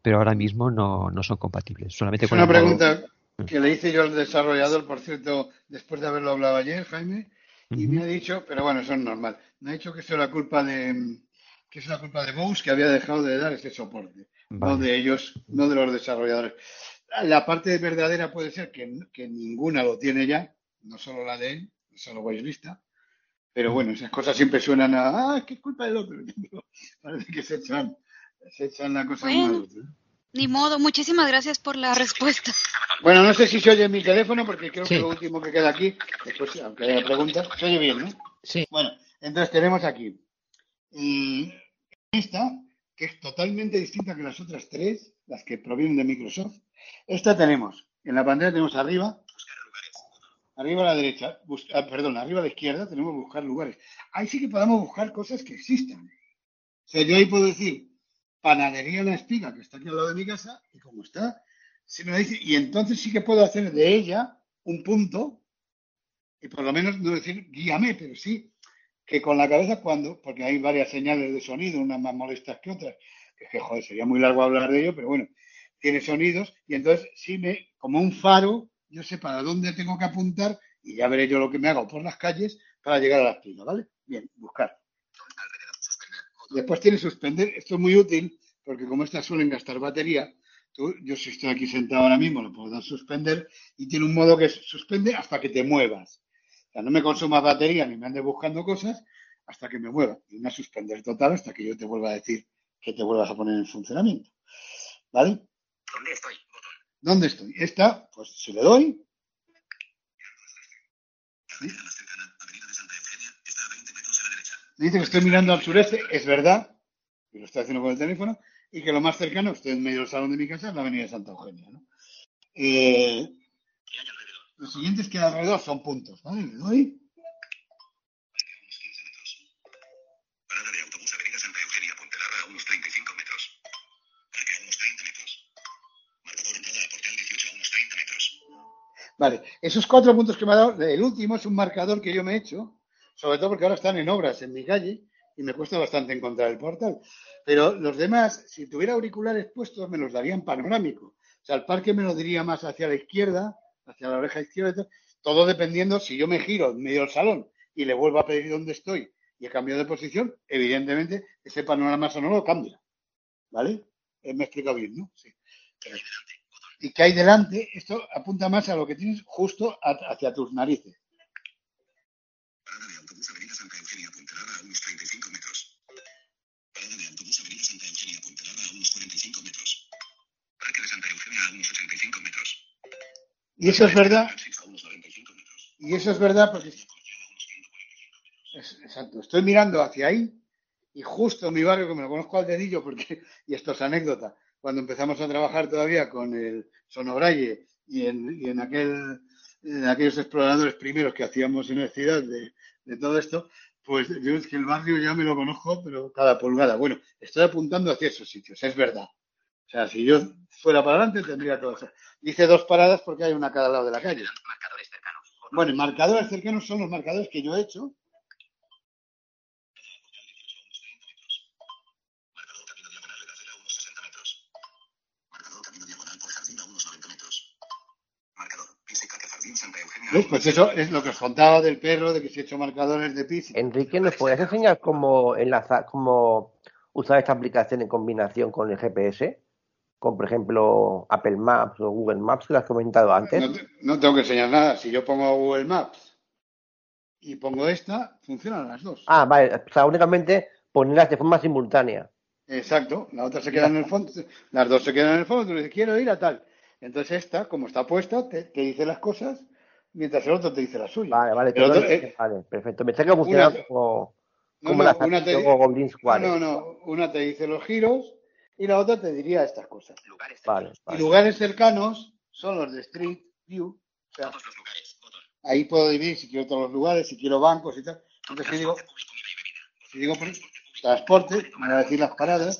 F: pero ahora mismo no, no son compatibles. Solamente
C: es
F: con
C: una pregunta modo... que le hice yo al desarrollador, por cierto, después de haberlo hablado ayer, Jaime, y uh -huh. me ha dicho, pero bueno, eso es normal, me ha dicho que eso era culpa de que es la culpa de Bose que había dejado de dar ese soporte, vale. no de ellos, no de los desarrolladores. La parte verdadera puede ser que, que ninguna lo tiene ya, no solo la de él, solo Wise Vista, pero bueno, esas cosas siempre suenan a, ah, qué culpa del otro. Parece que se echan, se echan la cosa
M: bueno,
C: una.
M: Ni modo, muchísimas gracias por la respuesta.
C: Bueno, no sé si se oye mi teléfono, porque creo sí. que lo último que queda aquí, después, aunque haya preguntas, se oye bien, ¿no?
B: Sí.
C: Bueno, entonces tenemos aquí y esta, que es totalmente distinta que las otras tres, las que provienen de Microsoft. Esta tenemos, en la pantalla tenemos arriba, arriba a la derecha, buscar, perdón, arriba a la izquierda tenemos buscar lugares. Ahí sí que podemos buscar cosas que existan. O sea, yo ahí puedo decir panadería La Espiga, que está aquí al lado de mi casa, y como está, se me dice, y entonces sí que puedo hacer de ella un punto, y por lo menos no decir guíame, pero sí que con la cabeza cuando, porque hay varias señales de sonido, unas más molestas que otras, que que, joder, sería muy largo hablar de ello, pero bueno, tiene sonidos, y entonces sí me, como un faro, yo sé para dónde tengo que apuntar, y ya veré yo lo que me hago por las calles para llegar a la espiga, ¿vale? Bien, buscar. Después tiene suspender, esto es muy útil, porque como estas suelen gastar batería, tú, yo si estoy aquí sentado ahora mismo, lo puedo dar suspender, y tiene un modo que suspende hasta que te muevas sea, no me consumas batería ni me andes buscando cosas hasta que me mueva. Y una suspender total hasta que yo te vuelva a decir que te vuelvas a poner en funcionamiento. ¿Vale?
O: ¿Dónde estoy?
C: ¿Dónde estoy? Esta, pues si le doy. ¿Sí? Me dice que estoy mirando al sureste, es verdad, y lo estoy haciendo con el teléfono, y que lo más cercano, estoy en medio del salón de mi casa, es la avenida de Santa Eugenia. ¿no? Eh, los siguientes que hay alrededor son puntos, ¿vale? Le doy.
O: Parada de autobús Avenida Santa Eugenia, Pontelarra, a unos 35 metros. Parque a unos 30 metros. Marcador entrada a Portal 18 a unos 30 metros.
C: Vale, esos cuatro puntos que me ha dado, el último es un marcador que yo me he hecho, sobre todo porque ahora están en obras en mi calle y me cuesta bastante encontrar el portal. Pero los demás, si tuviera auriculares puestos, me los darían panorámico. O sea, el parque me lo diría más hacia la izquierda hacia la oreja izquierda, todo dependiendo si yo me giro en medio del salón y le vuelvo a pedir dónde estoy y he cambiado de posición, evidentemente ese panorama sonoro cambia. ¿Vale? Eh, me he explicado bien, ¿no? Sí. Y que hay delante, esto apunta más a lo que tienes justo hacia tus narices.
O: Parada de autobús Avenida Santa Eugenia, Pontelarra, a unos 35 metros. Parada de autobús Avenida Santa Eugenia,
C: Y eso es verdad. Y eso es verdad porque. Es- exacto. Estoy mirando hacia ahí y justo en mi barrio, que me lo conozco al dedillo, porque, y esto es anécdota, cuando empezamos a trabajar todavía con el Sonobralle y en, y en aquel, en aquellos exploradores primeros que hacíamos universidad de, de todo esto, pues yo es que el barrio ya me lo conozco, pero cada pulgada. Bueno, estoy apuntando hacia esos sitios, es verdad. O sea, si yo fuera para adelante tendría que hacer. Dice dos paradas porque hay una a cada lado de la calle. Bueno, y marcadores cercanos son los marcadores que yo he hecho. ¿Ves? Pues eso es lo que os contaba del perro, de que se ha hecho marcadores de pis.
N: Enrique, ¿nos podrías enseñar cómo enlazar, cómo usar esta aplicación en combinación con el GPS? Con, por ejemplo, Apple Maps o Google Maps, que lo has comentado antes.
C: No, te- no tengo que enseñar nada. Si yo pongo Google Maps y pongo esta, funcionan las dos.
N: Ah, vale, o sea, únicamente ponerlas de forma simultánea.
C: Exacto, la otra se queda en el fondo, las dos se quedan en el fondo, tú dices, quiero ir a tal. Entonces esta, como está puesta, te, te dice las cosas, mientras el otro te dice la suya.
N: Vale, vale,
C: otro, eh,
N: vale, perfecto. Me está que funciona
C: una-
N: como,
C: no,
N: como
C: no,
N: la
C: una te,
N: Goblin Square.
C: no, no, una te dice los giros y la otra te diría estas cosas.
N: Vale,
C: Y
N: vale.
C: lugares cercanos son los de Street View. O sea, ahí puedo dividir si quiero todos los lugares, si quiero bancos y tal. Entonces, si digo, si digo por- transporte, me va a decir las paradas.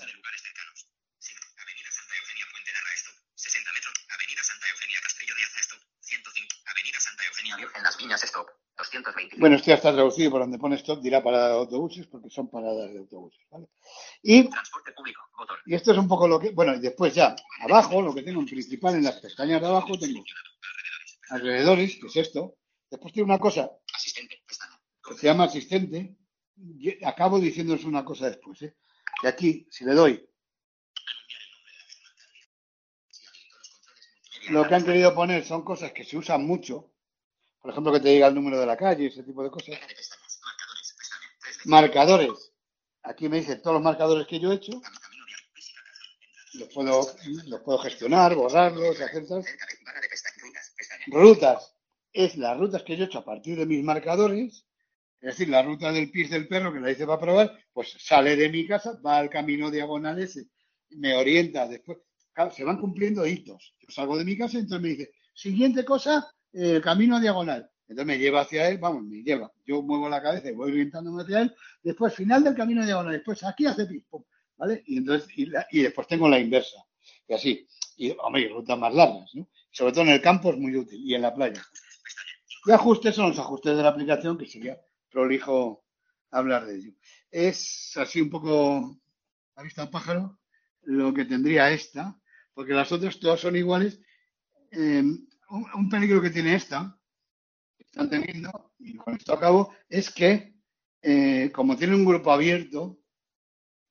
P: En las Viñas Stop, 225.
C: Bueno, esto ya está traducido por donde pone stop, dirá parada de autobuses, porque son paradas de autobuses. ¿vale? Y,
P: Transporte público, botón.
C: y esto es un poco lo que. Bueno, y después ya, abajo, lo que tengo en principal, en las pestañas de abajo, tengo alrededores, que es esto. Después tiene una cosa
P: Asistente,
C: que se llama asistente. y acabo diciéndoos una cosa después. ¿eh? Que aquí, si le doy. Lo que han querido poner son cosas que se usan mucho. Por ejemplo, que te diga el número de la calle, ese tipo de cosas. Marcadores. Aquí me dice todos los marcadores que yo he hecho. Los puedo, los puedo gestionar, borrarlos, hacer. Rutas. Es las rutas que yo he hecho a partir de mis marcadores. Es decir, la ruta del pis del perro que la hice para probar, pues sale de mi casa, va al camino diagonal ese, me orienta después. Claro, se van cumpliendo hitos. Yo salgo de mi casa y entonces me dice, siguiente cosa, eh, el camino diagonal. Entonces me lleva hacia él, vamos, me lleva. Yo muevo la cabeza y voy orientándome hacia él. Después, final del camino diagonal. Después, aquí hace pis, pum, ¿vale? Y entonces, y, después tengo la inversa. Y así. Y, hombre, rutas más largas, ¿no? Sobre todo en el campo es muy útil y en la playa. Y ajustes son los ajustes de la aplicación, que sería prolijo hablar de ello. Es así un poco a vista de pájaro lo que tendría esta, porque las otras todas son iguales. Eh, un, peligro que tiene esta, están teniendo, y con esto acabo, es que eh, como tiene un grupo abierto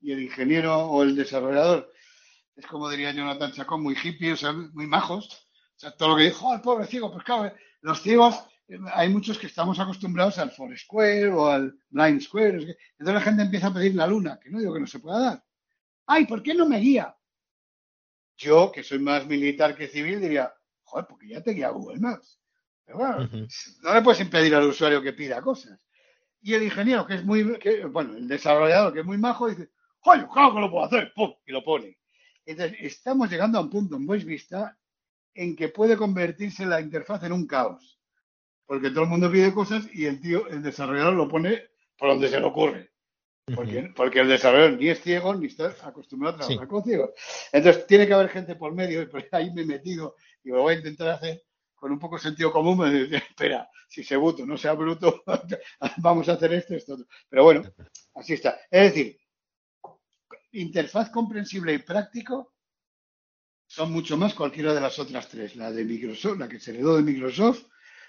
C: y el ingeniero o el desarrollador es como diría Jonathan Chacón, muy hippie, o sea, muy majos. O sea, todo lo que dijo, oh, el pobre ciego, pues claro, los ciegos, eh, hay muchos que estamos acostumbrados al Foursquare o al Blind Square. Entonces la gente empieza a pedir la luna, que no digo que no se pueda dar. Ay, ¿por qué no me guía? Yo, que soy más militar que civil, diría, joder, porque ya te guía Google Maps. Pero bueno, no le puedes impedir al usuario que pida cosas. Y el ingeniero, que es muy, que- bueno, el desarrollador, que es muy majo, dice, ¡Joder, claro que lo puedo hacer! ¡Pum! Y lo pone. Entonces, estamos llegando a un punto en Voice Vista en que puede convertirse la interfaz en un caos. Porque todo el mundo pide cosas y el tío, el desarrollador lo pone por donde se le ocurre. Porque, porque el desarrollador ni es ciego ni está acostumbrado a trabajar
B: Sí.
C: con ciegos. Entonces, tiene que haber gente por medio y por ahí me he metido y lo voy a intentar hacer con un poco de sentido común. Me dice, espera, si se buto, no sea bruto, vamos a hacer esto, esto, otro. Pero bueno, así está. Es decir, interfaz comprensible y práctico son mucho más cualquiera de las otras tres. La de Microsoft, la que se heredó de Microsoft,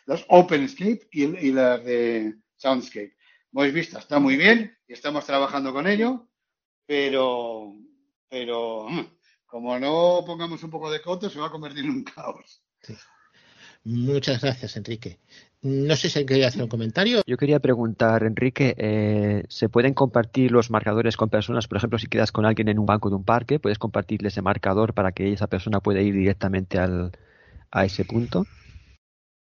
C: las OpenScape y, y las de Soundscape. Hemos visto, está muy bien y estamos trabajando con ello, pero, pero como no pongamos un poco de coto, se va a convertir en un caos.
B: Muchas gracias, Enrique. No sé si hay que hacer un comentario.
F: Yo quería preguntar, Enrique, eh, ¿se pueden compartir los marcadores con personas? Por ejemplo, si quedas con alguien en un banco de un parque, ¿puedes compartirle ese marcador para que esa persona pueda ir directamente al, a ese punto?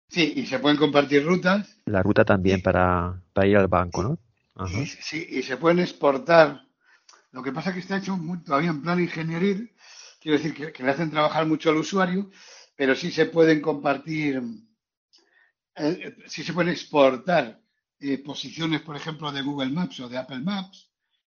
C: Sí, y se pueden compartir rutas.
F: La ruta también para, para ir al banco, ¿no? Ajá.
C: Y, sí, y se pueden exportar. Lo que pasa es que está hecho muy- todavía en plan ingenieril, quiero decir que, que le hacen trabajar mucho al usuario, pero sí se pueden compartir, eh, sí se pueden exportar eh, posiciones, por ejemplo, de Google Maps o de Apple Maps.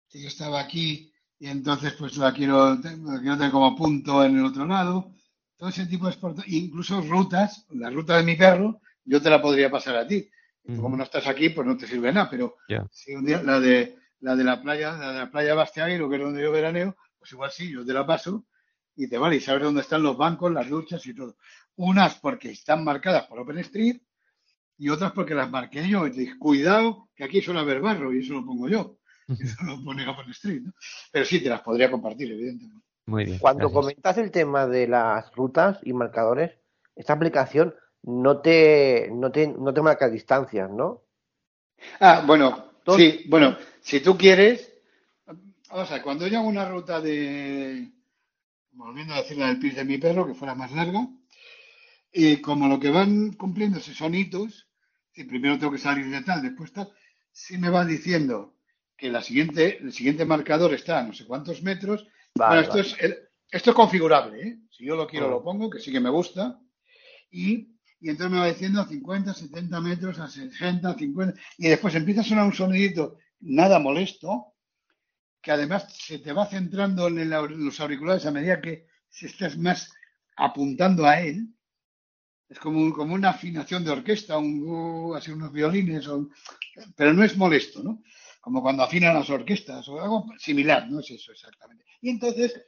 C: Si yo estaba aquí y entonces pues la quiero, la quiero tener como punto en el otro lado, todo ese tipo de exportación, incluso rutas, la ruta de mi perro, yo te la podría pasar a ti. Como no estás aquí, pues no te sirve nada, pero si un día la de la de la playa, la de la playa Bastiaguero, que es donde yo veraneo, pues igual sí, yo te la paso y te vale, y sabes dónde están los bancos, las duchas y todo. Unas porque están marcadas por OpenStreet y otras porque las marqué yo. Y te dije, cuidado, que aquí suele haber barro y eso lo pongo yo. Eso lo pone OpenStreet, ¿no? Pero sí, te las podría compartir, evidentemente.
F: Muy bien.
N: Cuando
F: gracias.
N: comentas el tema de las rutas y marcadores, esta aplicación no te, no te, no te marca distancias, ¿no?
C: Ah, bueno, sí, bueno, si tú quieres, vamos a ver, cuando yo hago una ruta de, volviendo a decir la del pis de mi perro, que fuera más larga, y como lo que van cumpliéndose son hitos, si primero tengo que salir de tal, después tal, sí me va diciendo que la siguiente, el siguiente marcador está a no sé cuántos metros.
N: Vale,
C: bueno, esto,
N: vale.
C: es, el- esto es configurable, ¿eh? Si yo lo quiero,
N: Ah.
C: lo pongo, que sí que me gusta. Y, y entonces me va diciendo a 50, 70 metros, a 60, 50. Y después empieza a sonar un sonidito nada molesto, que además se te va centrando en el los auriculares a medida que se estás más apuntando a él. Es como, como una afinación de orquesta, un, así unos violines, o pero no es molesto, ¿no? Como cuando afinan las orquestas o algo similar, no es eso exactamente. Y entonces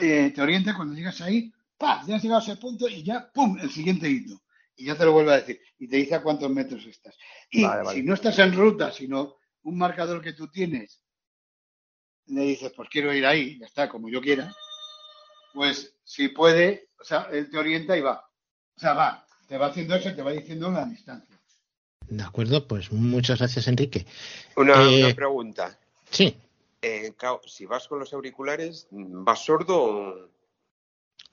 C: eh, te orienta cuando llegas ahí, ¡pam! Ya has llegado a ese punto y ya, ¡pum! El siguiente hito. Y ya te lo vuelve a decir. Y te dice a cuántos metros estás. Y
N: Vale, vale.
C: si no estás en ruta, sino un marcador que tú tienes, le dices, pues quiero ir ahí, ya está, como yo quiera, pues si puede, o sea, él te orienta y va. O sea, va, te va haciendo eso y te va diciendo la distancia.
B: De acuerdo, pues muchas gracias, Enrique.
E: Una,
B: Eh,
E: una pregunta.
B: Sí,
E: Eh, si vas con los auriculares, ¿vas sordo o...?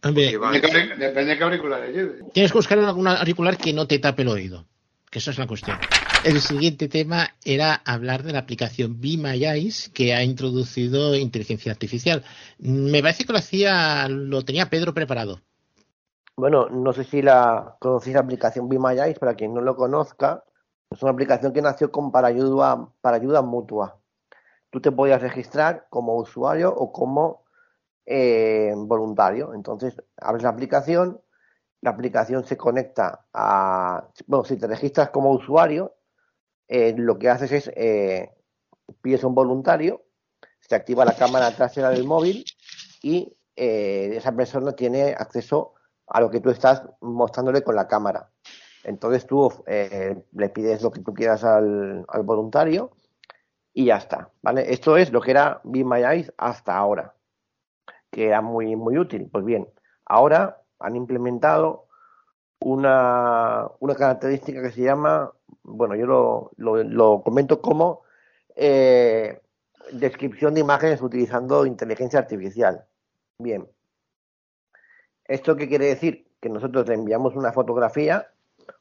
B: hombre,
E: vas-
C: depende de qué auriculares lleves.
B: tienes que buscar algún auricular que no te tape el oído, que esa es la cuestión. El siguiente tema era hablar de la aplicación Be My Eyes que ha introducido inteligencia artificial. Me parece que lo hacía, lo tenía Pedro preparado.
N: Bueno, no sé si la conocéis la aplicación Be My Eyes, para quien no lo conozca, es una aplicación que nació con para ayuda, para ayuda mutua. Tú te podías registrar como usuario o como eh, voluntario. Entonces, abres la aplicación, la aplicación se conecta a... Bueno, si te registras como usuario, eh, lo que haces es, eh, pides un voluntario, se activa la cámara trasera del móvil y eh, esa persona tiene acceso a lo que tú estás mostrándole con la cámara. Entonces tú eh, le pides lo que tú quieras al, voluntario y ya está, ¿vale? Esto es lo que era Be My Eyes hasta ahora, que era muy, muy útil. Pues bien, ahora han implementado una, una característica que se llama, bueno, yo lo, lo, comento como eh, descripción de imágenes utilizando inteligencia artificial. Bien, ¿esto qué quiere decir? Que nosotros le enviamos una fotografía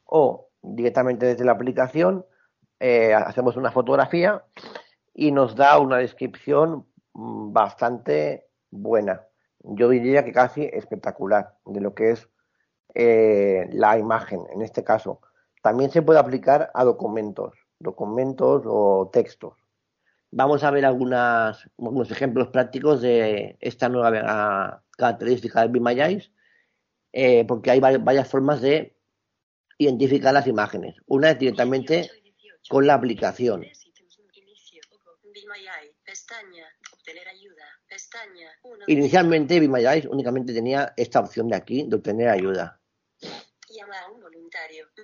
N: o directamente desde la aplicación eh, hacemos una fotografía y nos da una descripción mm, bastante buena. Yo diría que casi espectacular de lo que es eh, la imagen en este caso. También se puede aplicar a documentos, documentos o textos. Vamos a ver algunos ejemplos prácticos de esta nueva ah, característica del Eyes, eh, porque hay vari- varias formas de identificar las imágenes. Una es directamente con la aplicación. Inicialmente Eyes únicamente tenía esta opción de aquí, de obtener ayuda.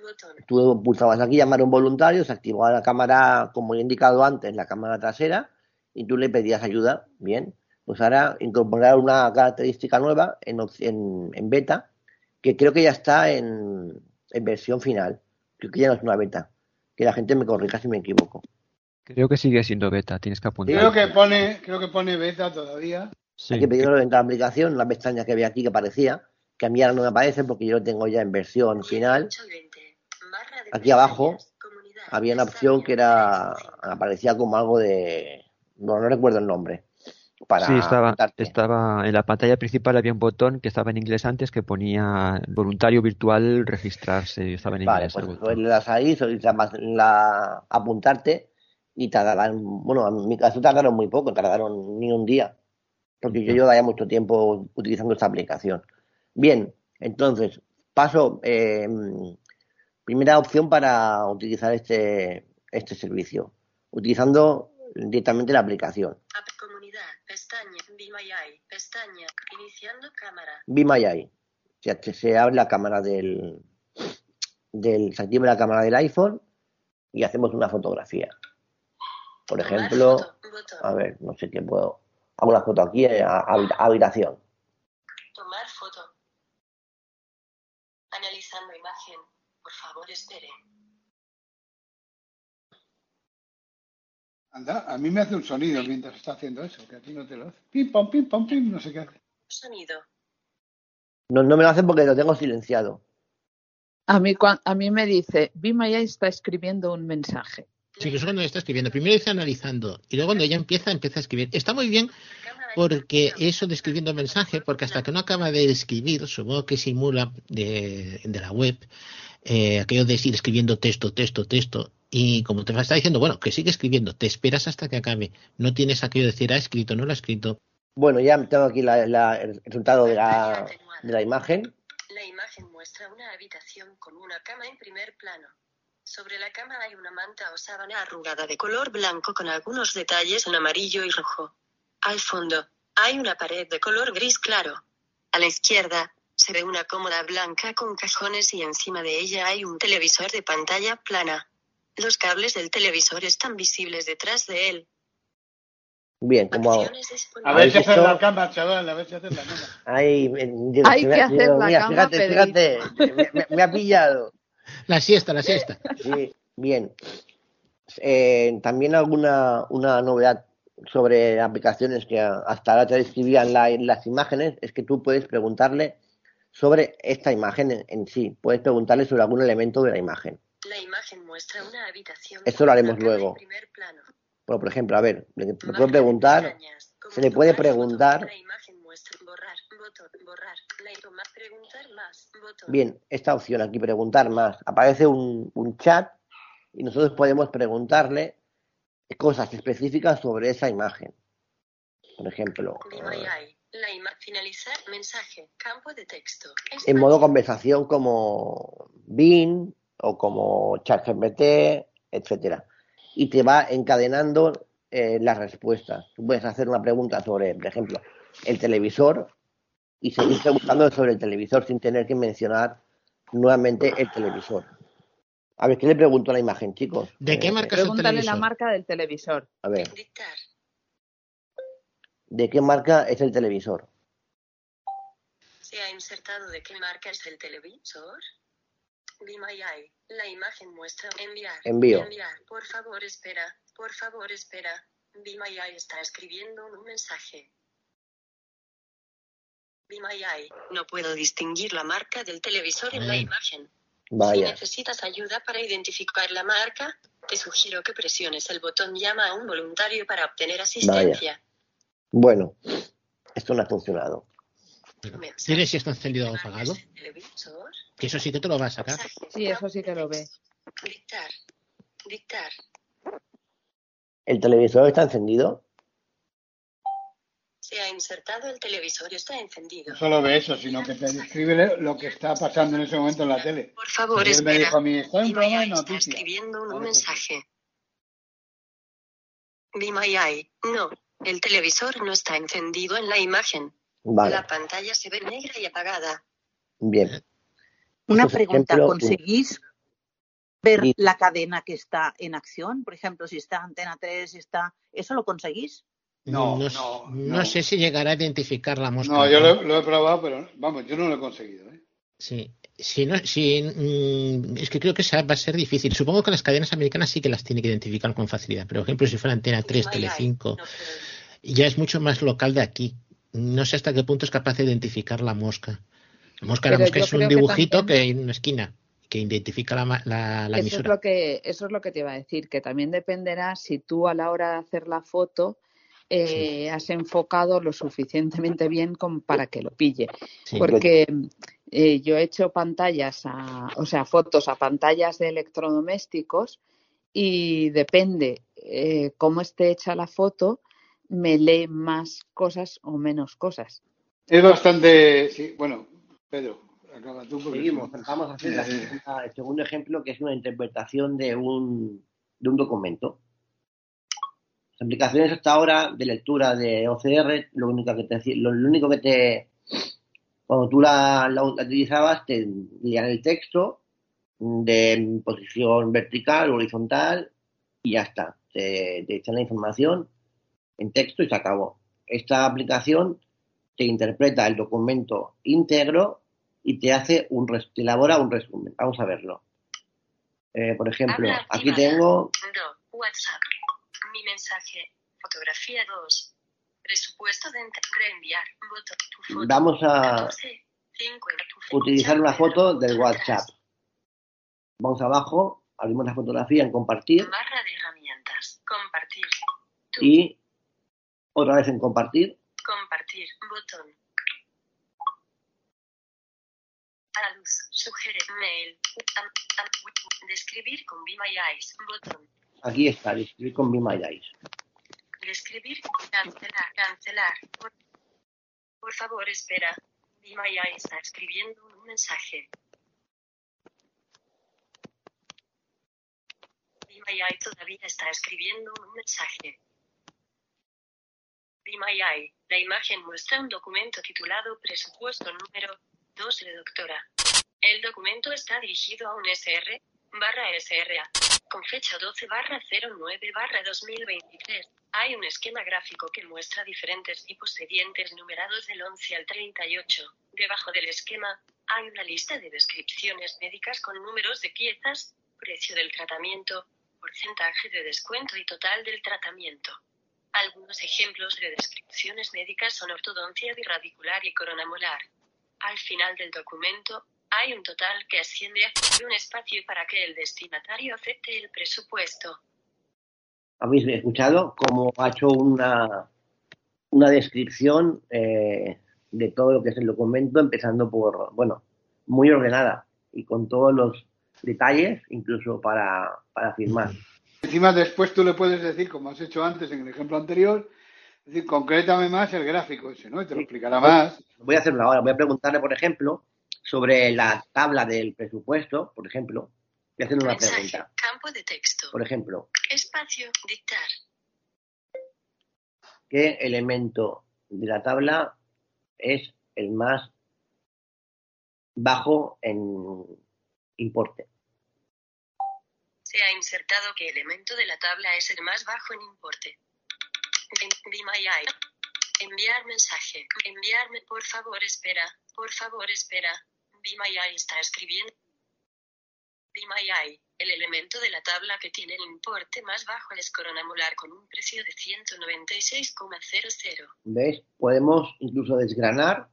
Q: Botón,
N: Tú pulsabas aquí llamar a un voluntario, se activaba la cámara, como he indicado antes, la cámara trasera, y tú le pedías ayuda. Bien, pues ahora incorporar una característica nueva en, en, en beta, que creo que ya está en, en versión final. Creo que ya no es una beta. Que la gente me corrija si me equivoco.
F: Creo que sigue siendo beta, tienes que apuntar.
C: Creo que pone, creo que pone beta todavía.
F: Sí.
N: Hay que pedirlo dentro de la aplicación, la pestaña que ve aquí que aparecía, que a mí ahora no me aparece porque yo lo tengo ya en versión final. Aquí abajo había una opción que era aparecía como algo de no, no recuerdo el nombre para
F: sí, estaba, en la pantalla principal había un botón que estaba en inglés antes que ponía voluntario virtual registrarse. Estaba en
N: Vale,
F: inglés.
N: pues, pues le das ahí, la, apuntarte y tardarán, bueno, en mi caso tardaron muy poco, tardaron ni un día, porque yo llevo ya mucho tiempo utilizando esta aplicación. Bien, entonces, paso, eh, primera opción para utilizar este, este servicio, utilizando directamente la aplicación.
Q: App comunidad, pestaña, Eye, pestaña, iniciando cámara.
N: Eye. Se, abre la cámara del, del. Se activa la cámara del iPhone y hacemos una fotografía. Por ejemplo, a ver, no sé qué puedo. Hago una foto aquí, eh, a- habita- habitación.
Q: Tomar foto. Analizando imagen. Espere.
C: Anda, a mí me hace un sonido mientras está haciendo eso, que a ti no te lo hace. Pim, pam, pim, pam, pim, no sé qué hace.
Q: Sonido.
N: No, no me lo hacen porque lo tengo silenciado.
D: A mí, a mí me dice, Bimaya está escribiendo un mensaje.
B: Sí, que eso cuando está escribiendo. Primero dice analizando y luego cuando ya empieza, empieza a escribir. Está muy bien porque eso de escribiendo mensaje, porque hasta que no acaba de escribir, supongo que simula de, de la web, eh, aquello de ir escribiendo texto, texto, texto, y como te está diciendo, bueno, que sigue escribiendo, te esperas hasta que acabe. No tienes aquello de decir, ha escrito, no lo ha escrito.
N: Bueno, ya tengo aquí la- la- el resultado de la, de la imagen.
Q: La imagen muestra una habitación con una cama en primer plano. Sobre la cama hay una manta o sábana arrugada de color blanco con algunos detalles en amarillo y rojo. Al fondo, hay una pared de color gris claro. A la izquierda, se ve una cómoda blanca con cajones y encima de ella hay un televisor de pantalla plana. Los cables del televisor están visibles detrás de él.
N: Bien, como.
C: A ver si
N: ¿Habéis
C: hacer la cama, chaval, a ver si hacer la cama.
D: Hay que hacer la
N: mira,
D: cama,
N: fíjate, fíjate, me, me- me ha pillado.
B: La siesta, la siesta.
N: Sí, bien. Eh, también alguna una novedad sobre aplicaciones que hasta ahora te describían la- las imágenes es que tú puedes preguntarle sobre esta imagen en, en sí. Puedes preguntarle sobre algún elemento de la imagen.
Q: La imagen muestra una habitación.
N: Eso
Q: con
N: lo haremos luego.
Q: primer plano.
N: Bueno, por ejemplo, a ver, le, puedo preguntar, se le puede preguntar,
Q: La imagen muestra borrar, botón, borrar, la toma, preguntar más, botón.
N: bien, esta opción aquí, preguntar más. Aparece un, un chat y nosotros podemos preguntarle cosas específicas sobre esa imagen. Por ejemplo, eh.
Q: La finalizar mensaje, campo de texto.
N: en modo conversación como Bing o como ChatGPT, etcétera. Y te va encadenando eh, las respuestas. Tú puedes hacer una pregunta sobre, por ejemplo, el televisor y seguir preguntando sobre el televisor sin tener que mencionar nuevamente el televisor. A ver, ¿qué le pregunto a la imagen, chicos?
B: ¿De qué
N: Eh,
B: marca es el
D: Pregúntale la
B: televisor?
D: marca del televisor.
N: A ver. ¿de qué marca es el televisor?
Q: Se ha insertado de qué marca es el televisor. Eye. La imagen muestra enviar.
N: Envío.
Q: Enviar. Por favor, espera. Por favor, espera. Eye está escribiendo un mensaje. No puedo distinguir la marca del televisor en la imagen. Si
N: Vaya,
Q: necesitas ayuda para identificar la marca, te sugiero que presiones el botón llama a un voluntario para obtener asistencia.
N: bueno, esto no ha funcionado.
B: ¿Tienes si está encendido o apagado? Que eso sí que te lo va a sacar.
D: Sí, eso sí que lo ve.
Q: Dictar. Dictar.
N: ¿El televisor está encendido?
Q: Se ha insertado el televisor está encendido.
C: No solo ve eso, sino que te describe lo que está pasando en ese momento en la tele.
Q: Por favor,
C: Ayer me
Q: espera.
C: dijo a mí, está en programa de noticias.
Q: escribiendo un mensaje. Eye. No, el televisor no está encendido en la imagen.
N: Vale,
Q: La pantalla se ve negra y apagada.
N: bien.
G: Una
N: Esto es
G: pregunta,
N: ejemplo,
G: ¿conseguís ver la cadena que está en acción? Por ejemplo, si está Antena 3, si está... ¿Eso lo conseguís?
C: No,
B: no,
C: no,
B: sé si llegará a identificar la mosca.
C: No, yo lo, lo he probado, pero vamos, yo no lo he conseguido. ¿eh?
B: Sí. Si no, si, mm, es que creo que va a ser difícil. Supongo que las cadenas americanas sí que las tiene que identificar con facilidad. Pero, por ejemplo, si fuera Antena 3, Telecinco, ya es mucho más local de aquí. No sé hasta qué punto es capaz de identificar la mosca. La mosca, la mosca es un
D: que
B: dibujito
D: también-
B: que hay en una esquina. que identifica la, ma- la, la
D: Eso es,
B: emisora.
D: lo que, eso es lo que te iba a decir, que también dependerá si tú a la hora de hacer la foto eh, has enfocado lo suficientemente bien como para que lo pille.
B: Sí.
D: Porque eh, yo he hecho pantallas, a, o sea, fotos a pantallas de electrodomésticos y depende eh, cómo esté hecha la foto, me lee más cosas o menos cosas.
C: Es bastante. Sí, bueno, Pedro, acaba tú. Porque
N: Seguimos, vamos a hacer la
C: Eh,
N: segunda- el segundo ejemplo, que es una interpretación de un, de un documento. Aplicaciones hasta ahora de lectura de OCR, lo único que te, lo, lo único que te cuando tú la, la utilizabas, te leían el texto de posición vertical, horizontal, y ya está. Te, te echan la información en texto y se acabó. Esta aplicación te interpreta el documento íntegro y te hace un res- te elabora un resumen. Vamos a verlo. Eh, por ejemplo, aquí tengo
Q: WhatsApp. Mi mensaje. Fotografía 2. Presupuesto de ent- reenviar. Botón. Tu foto.
N: Vamos a
Q: 14, 50, tu fecha,
N: utilizar una foto del WhatsApp. Vamos abajo, abrimos la fotografía en compartir
Q: Barra de herramientas. Compartir.
N: y otra vez en compartir.
Q: Compartir. Botón. A la luz. Sugiere. Mail. Describir con Be My Eyes. Botón.
N: Aquí está, escribir con Be My.
Q: Cancelar. Cancelar. Por, favor, espera. Be está escribiendo un mensaje. Be todavía está escribiendo un mensaje. Be. La imagen muestra un documento titulado Presupuesto número 2 de doctora. El documento está dirigido a un SR barra SRA con fecha 12 barra 09 barra 2023. Hay un esquema gráfico que muestra diferentes tipos de dientes numerados del 11 al 38. Debajo del esquema hay una lista de descripciones médicas con números de piezas, precio del tratamiento, porcentaje de descuento y total del tratamiento. Algunos ejemplos de descripciones médicas son ortodoncia birradicular y corona molar. Al final del documento, hay un total que asciende a un espacio para que el destinatario acepte el presupuesto.
N: Habéis escuchado cómo ha hecho una, una descripción eh, de todo lo que es el documento, empezando por, bueno, muy ordenada y con todos los detalles, incluso para, para firmar.
C: Encima después tú le puedes decir, como has hecho antes en el ejemplo anterior, es decir, concrétame más el gráfico ese, ¿no? Y te lo explicará más.
N: Voy a hacerlo ahora. Voy a preguntarle, por ejemplo, sobre la tabla del presupuesto, por ejemplo. A hacerle una
Q: Mensaje,
N: pregunta.
Q: campo de texto,
N: Por ejemplo,
Q: espacio, dictar,
N: ¿qué elemento de la tabla es el más bajo en importe?
Q: se ha insertado qué elemento de la tabla es el más bajo en importe. Enviar mensaje. Enviarme, por favor, espera. Por favor, espera. Eye está escribiendo. Eye. El elemento de la tabla que tiene el importe más bajo es corona molar con un precio de 196,00.
N: ¿Ves? Podemos incluso desgranar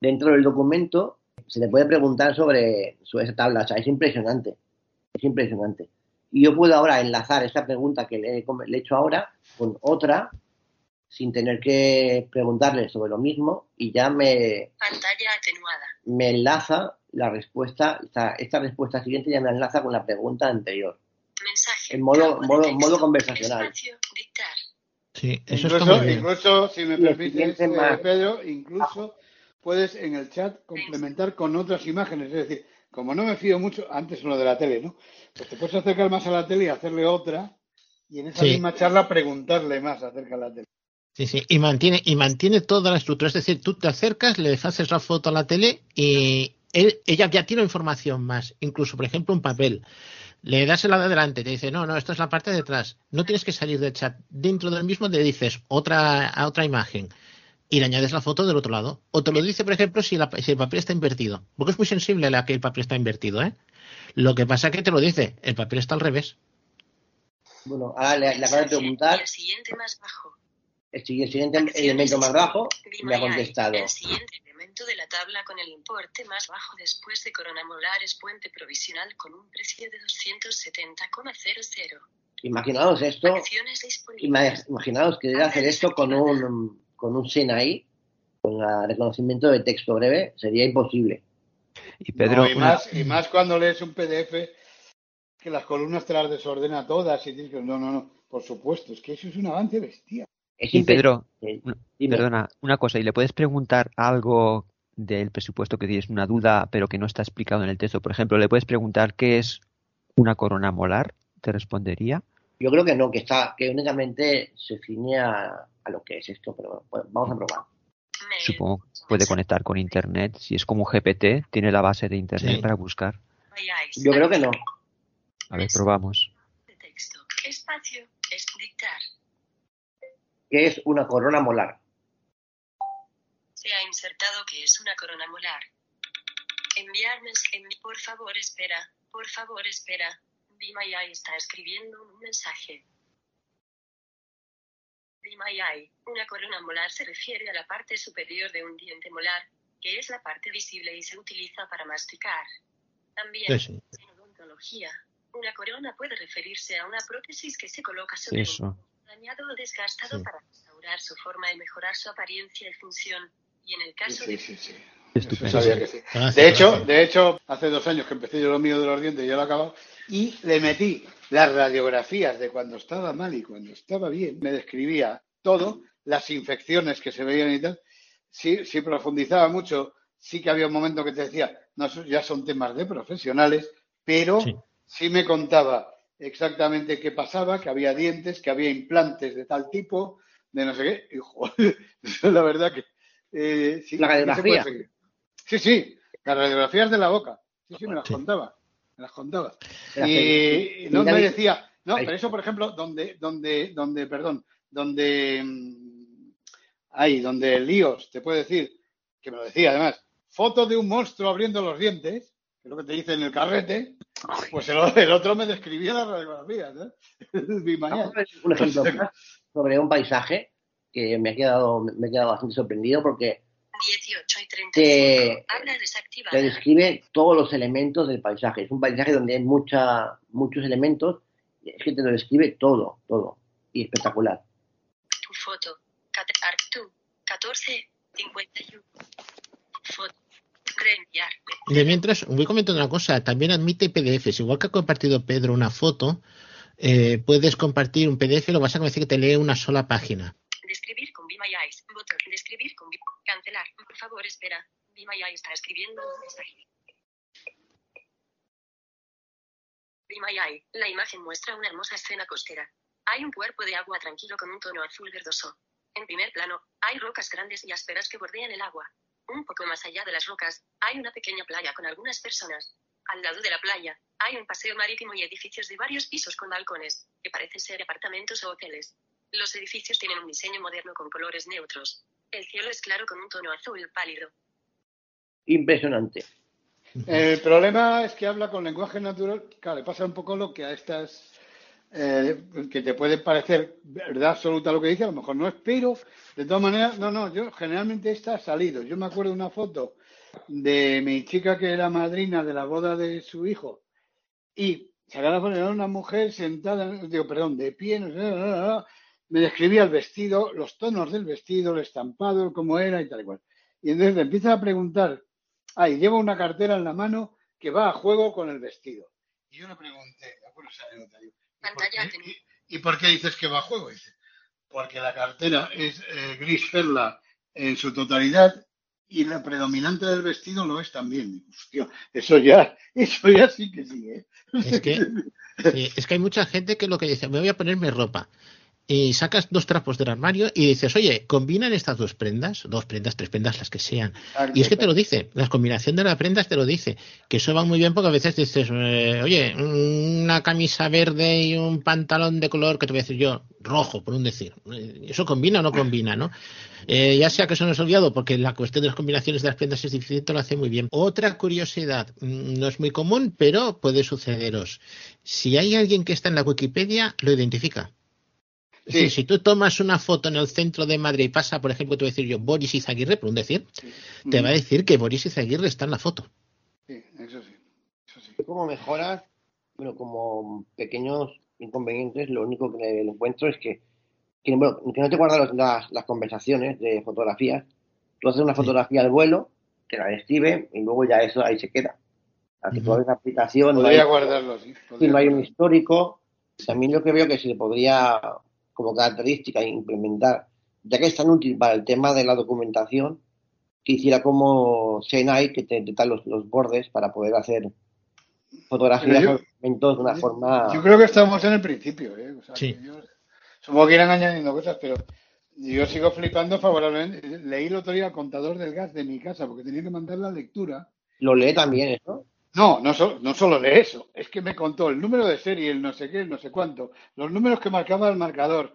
N: dentro del documento. Se le puede preguntar sobre, sobre esa tabla. O sea, es impresionante. Es impresionante. Y yo puedo ahora enlazar esta pregunta que le le he hecho ahora con otra sin tener que preguntarle sobre lo mismo y ya me,
Q: Pantalla atenuada.
N: me enlaza la respuesta, esta, esta respuesta siguiente ya me enlaza con la pregunta anterior.
Q: Mensaje.
N: En modo, modo,
Q: texto,
N: modo conversacional.
Q: Espacio, dictar.
B: Sí, eso está
C: Incluso,
B: muy bien.
C: incluso, si me permites, eh. Pedro, incluso puedes en el chat complementar con otras imágenes. Es decir, como no me fío mucho, antes lo de la tele, ¿no? Pues te puedes acercar más a la tele y hacerle otra, y en esa
B: Sí.
C: misma charla preguntarle más acerca de la tele.
B: Sí, sí, y mantiene, y mantiene toda la estructura. Es decir, tú te acercas, le haces la foto a la tele y él, ella ya tiene información más. Incluso, por ejemplo, un papel. Le das el lado de adelante, te dice, no, no, esto es la parte de atrás. No tienes que salir del chat. Dentro del mismo le dices otra, a otra imagen y le añades la foto del otro lado. O te lo dice, por ejemplo, si, la- si el papel está invertido. Porque es muy sensible a la que el papel está invertido, ¿eh? Lo que pasa que te lo dice, el papel está al revés.
N: Bueno, ahora le, le acabo de preguntar
Q: el siguiente más bajo.
N: El siguiente, siguiente elemento más bajo me ha contestado.
Q: El siguiente elemento de la tabla con el importe más bajo después de Corona Molar es puente provisional con un precio de 270,00.
N: Imaginaos esto, imaginaos que hacer esto con un, con un SENAI, con el reconocimiento de texto breve, sería imposible.
F: Y
C: No, y, más, y más cuando lees un PDF que las columnas te las desordena todas y tienes que... No, no, no, por supuesto, es que eso es un avance bestial.
F: Y Pedro, una- perdona, una cosa, ¿y le puedes preguntar algo del presupuesto que tienes una duda, pero que no está explicado en el texto? Por ejemplo, ¿le puedes preguntar qué es una corona molar? ¿Te respondería?
N: Yo creo que no, que está, que únicamente se ciñe a, a lo que es esto, pero bueno, vamos a probar.
F: Supongo que puede conectar con Internet. Si es como un GPT, tiene la base de Internet
N: Sí.
F: para buscar.
N: Yo creo que no.
F: A ver, probamos.
Q: Texto. Espacio. Es dictar.
N: ¿Qué es una corona molar?
Q: Se ha insertado que es una corona molar. Enviar mensaje. Por favor, espera. Por favor, espera. Bimayai está escribiendo un mensaje. Bimayai. Una corona molar se refiere a la parte superior de un diente molar, que es la parte visible y se utiliza para masticar. También,
B: Sí, sí.
Q: en odontología, una corona puede referirse a una prótesis que se coloca sobre
F: Eso.
Q: un dañado o desgastado
B: Sí.
Q: para restaurar su forma y mejorar su apariencia y función. Y en el caso
C: Sí,
Q: de
C: sí, sí.
F: Estupendo.
C: Sabía que sí.
B: Gracias,
C: De hecho,
B: gracias.
C: de hecho, hace dos años que empecé yo lo mío de los dientes y ya lo he acabado, y le metí las radiografías de cuando estaba mal y cuando estaba bien. Me describía todo, las infecciones que se veían y tal. Sí, sí profundizaba mucho, sí que había un momento que te decía, no, eso ya son temas de profesionales, pero
B: Sí.
C: sí me contaba exactamente qué pasaba, que había dientes, que había implantes de tal tipo, de no sé qué. Y, joder, la verdad que... eh, sí,
N: La radiografía.
C: Sí, sí, las radiografías de la boca. Sí, sí, me las contaba. Me las contaba. Y
N: que-
C: no me decía, no, pero eso, por ejemplo, donde, donde, donde, perdón, donde, mm, ahí, donde líos, te puede decir, que me lo decía además, foto de un monstruo abriendo los dientes, que es lo que te dice en el carrete, pues el, el otro me describía las radiografías, ¿eh?
N: Un ejemplo sobre un paisaje que me ha quedado, me he quedado bastante sorprendido porque
Q: 18 y 35.
N: te, te describe todos los elementos del paisaje. Es un paisaje donde hay mucha, muchos elementos, y es que te lo describe todo, todo. Y espectacular.
Q: Tu foto. Cat- Arctu. 14. 51.
B: De mientras, voy comentando una cosa, también admite PDFs. Igual que ha compartido Pedro una foto, eh, puedes compartir un PDF, lo vas a decir que te lee una sola página.
Q: Describir con Be My Eyes. Botón. Describir con Be- Cancelar. Por favor, espera. Be My Eyes está escribiendo un mensaje. Be My Eye. La imagen muestra una hermosa escena costera. Hay un cuerpo de agua tranquilo con un tono azul verdoso. En primer plano, hay rocas grandes y ásperas que bordean el agua. Un poco más allá de las rocas, hay una pequeña playa con algunas personas. Al lado de la playa, hay un paseo marítimo y edificios de varios pisos con balcones, que parecen ser apartamentos o hoteles. Los edificios tienen un diseño moderno con colores neutros. El cielo es claro con un tono azul pálido.
N: Impresionante.
C: El problema es que habla con lenguaje natural. Claro, le pasa un poco lo que a estas, eh, que te puede parecer verdad absoluta lo que dice, a lo mejor no es, pero de todas maneras, no, no, yo generalmente esta ha salido. Yo me acuerdo una foto de mi chica que era madrina de la boda de su hijo y sacaba era una mujer sentada, digo, perdón, de pie, me describía el vestido, los tonos del vestido, el estampado, cómo era y tal y cual. Y entonces le empieza a preguntar, ah, y lleva una cartera en la mano que va a juego con el vestido. Y yo le pregunté, esa anécdota, digo,
Q: Pantalla
C: ¿y por qué dices que va a juego? Dice, porque la cartera es eh, gris perla en su totalidad y la predominante del vestido lo es también. Digo, hostia, eso ya, eso ya sí que sí, ¿eh?
B: Es que, sí, es que hay mucha gente que lo que dice, me voy a ponerme ropa. Y sacas dos trapos del armario y dices, oye, combinan estas dos prendas, dos prendas, tres prendas, las que sean. Y es que te lo dice, la combinación de las prendas te lo dice, que eso va muy bien porque a veces dices, eh, oye, una camisa verde y un pantalón de color, que te voy a decir yo, rojo, por un decir. Eh, ¿Eso combina o no combina, no? Eh, ya sea que eso no es olvidado, porque la cuestión de las combinaciones de las prendas es difícil, te lo hace muy bien. Otra curiosidad, mm, no es muy común, pero puede sucederos. Si hay alguien que está en la Wikipedia, lo identifica. Decir, si tú tomas una foto en el centro de Madrid y pasa, por ejemplo, te voy a decir yo Boris Izaguirre, por un decir, te va a decir que Boris Izaguirre está en la foto.
C: Sí, eso sí.
N: Como mejoras, bueno, como pequeños inconvenientes, lo único que le encuentro es que, que, bueno, que no te guardas los- las, las conversaciones de fotografías. Tú haces una fotografía al vuelo, te la describe y luego ya eso ahí se queda. Aquí tú abres la aplicación, no
C: Podría
N: hay-
C: guardarlo, sí.
N: Sí, no hay un histórico. También yo que veo que se le podría, como característica, implementar, ya que es tan útil para el tema de la documentación, que hiciera como Senai, que te detecta los, los bordes para poder hacer fotografías
C: yo-
N: de una forma.
C: Yo creo que estamos en el principio, ¿eh? O sea,
N: Sí.
C: yo- supongo que irán añadiendo cosas, pero yo sigo flipando favorablemente. Leí el otro día el contador del gas de mi casa porque tenía que mandar la lectura.
N: Lo lee también eso.
C: No, no, so- no solo lee eso, es que me contó el número de serie, el no sé qué, el no sé cuánto, los números que marcaba el marcador,